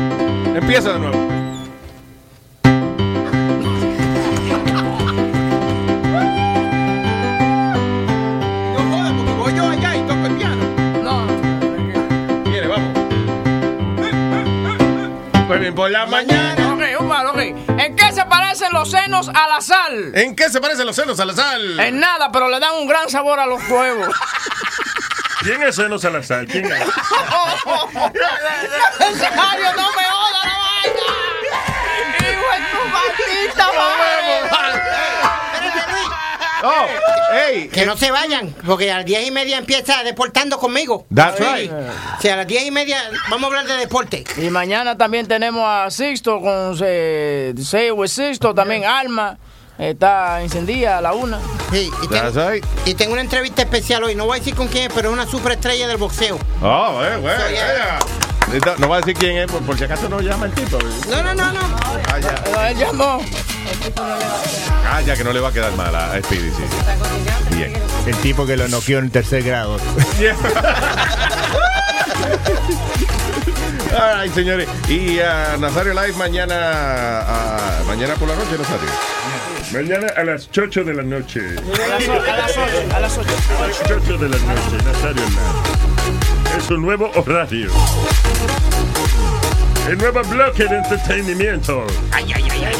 empieza de nuevo. Por la mañana. ok, un ok. ¿En qué se parecen los senos a la sal? ¿En qué se parecen los celos a la sal? En nada, pero le dan un gran sabor a los huevos. *laughs* ¿Quién es Seno Salazar? ¿Quién es? *laughs* Nazario, no me jodas la vaina. Hijo de tu maldita madre. Oh, hey. Que no se vayan, porque a las diez y media empieza deportando conmigo. That's Sí. right. O sea, a las diez y media vamos a hablar de deporte. Y mañana también tenemos a Sixto con eh, Say with Sixto, también Alma. Está encendida a la una. Sí, y, tengo, That's right. y tengo una entrevista especial hoy. No voy a decir con quién es, pero es una superestrella del boxeo. Oh, eh, güey, So, yeah. vaya. No va a decir quién es, por, por si acaso no llama el tipo. No, no, no, no. Ah, ya. Él llamó. Ah, ya que no le va a quedar mal a Speedy, sí. sí. Bien. El tipo que lo noqueó en tercer grado. *laughs* Right, señores. Y ah, Nazario Live mañana, ah, mañana por la noche, Nazario. Mañana a las 8 de la noche. A las, o- a las ocho, a las ocho. A las 8 de la noche, Nazario Live. Es un nuevo horario. El nuevo bloque de entretenimiento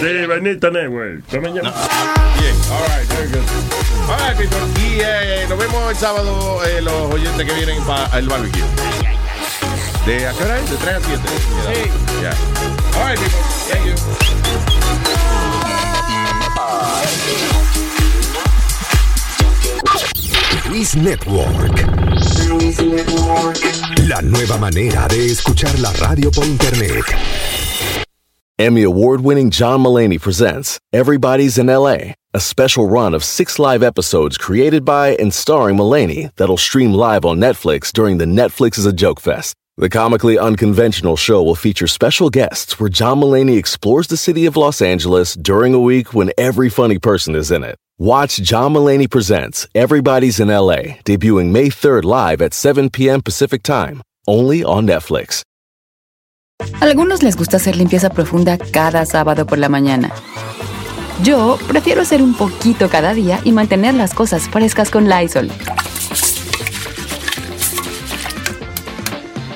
de Vanita Network. Hasta mañana. Bien, all right, very good. All right, people. Y eh, nos vemos el sábado, eh, los oyentes que vienen para el barbecue. ¿De a qué hora es? De 3 a 7. Sí. Ya. All right, people. Thank you. Luis Network. La nueva manera de escuchar la radio por internet. Emmy award winning John Mullaney presents Everybody's in LA, a special run of six live episodes created by and starring Mullaney that'll stream live on Netflix during the Netflix is a Joke Fest. The comically unconventional show will feature special guests where John Mullaney explores the city of Los Angeles during a week when every funny person is in it. Watch John Mullaney Presents Everybody's in LA, debuting May 3rd live at 7 p.m. Pacific Time, only on Netflix. Algunos les gusta hacer limpieza profunda cada sábado por la mañana. Yo prefiero hacer un poquito cada día y mantener las cosas frescas con Lysol.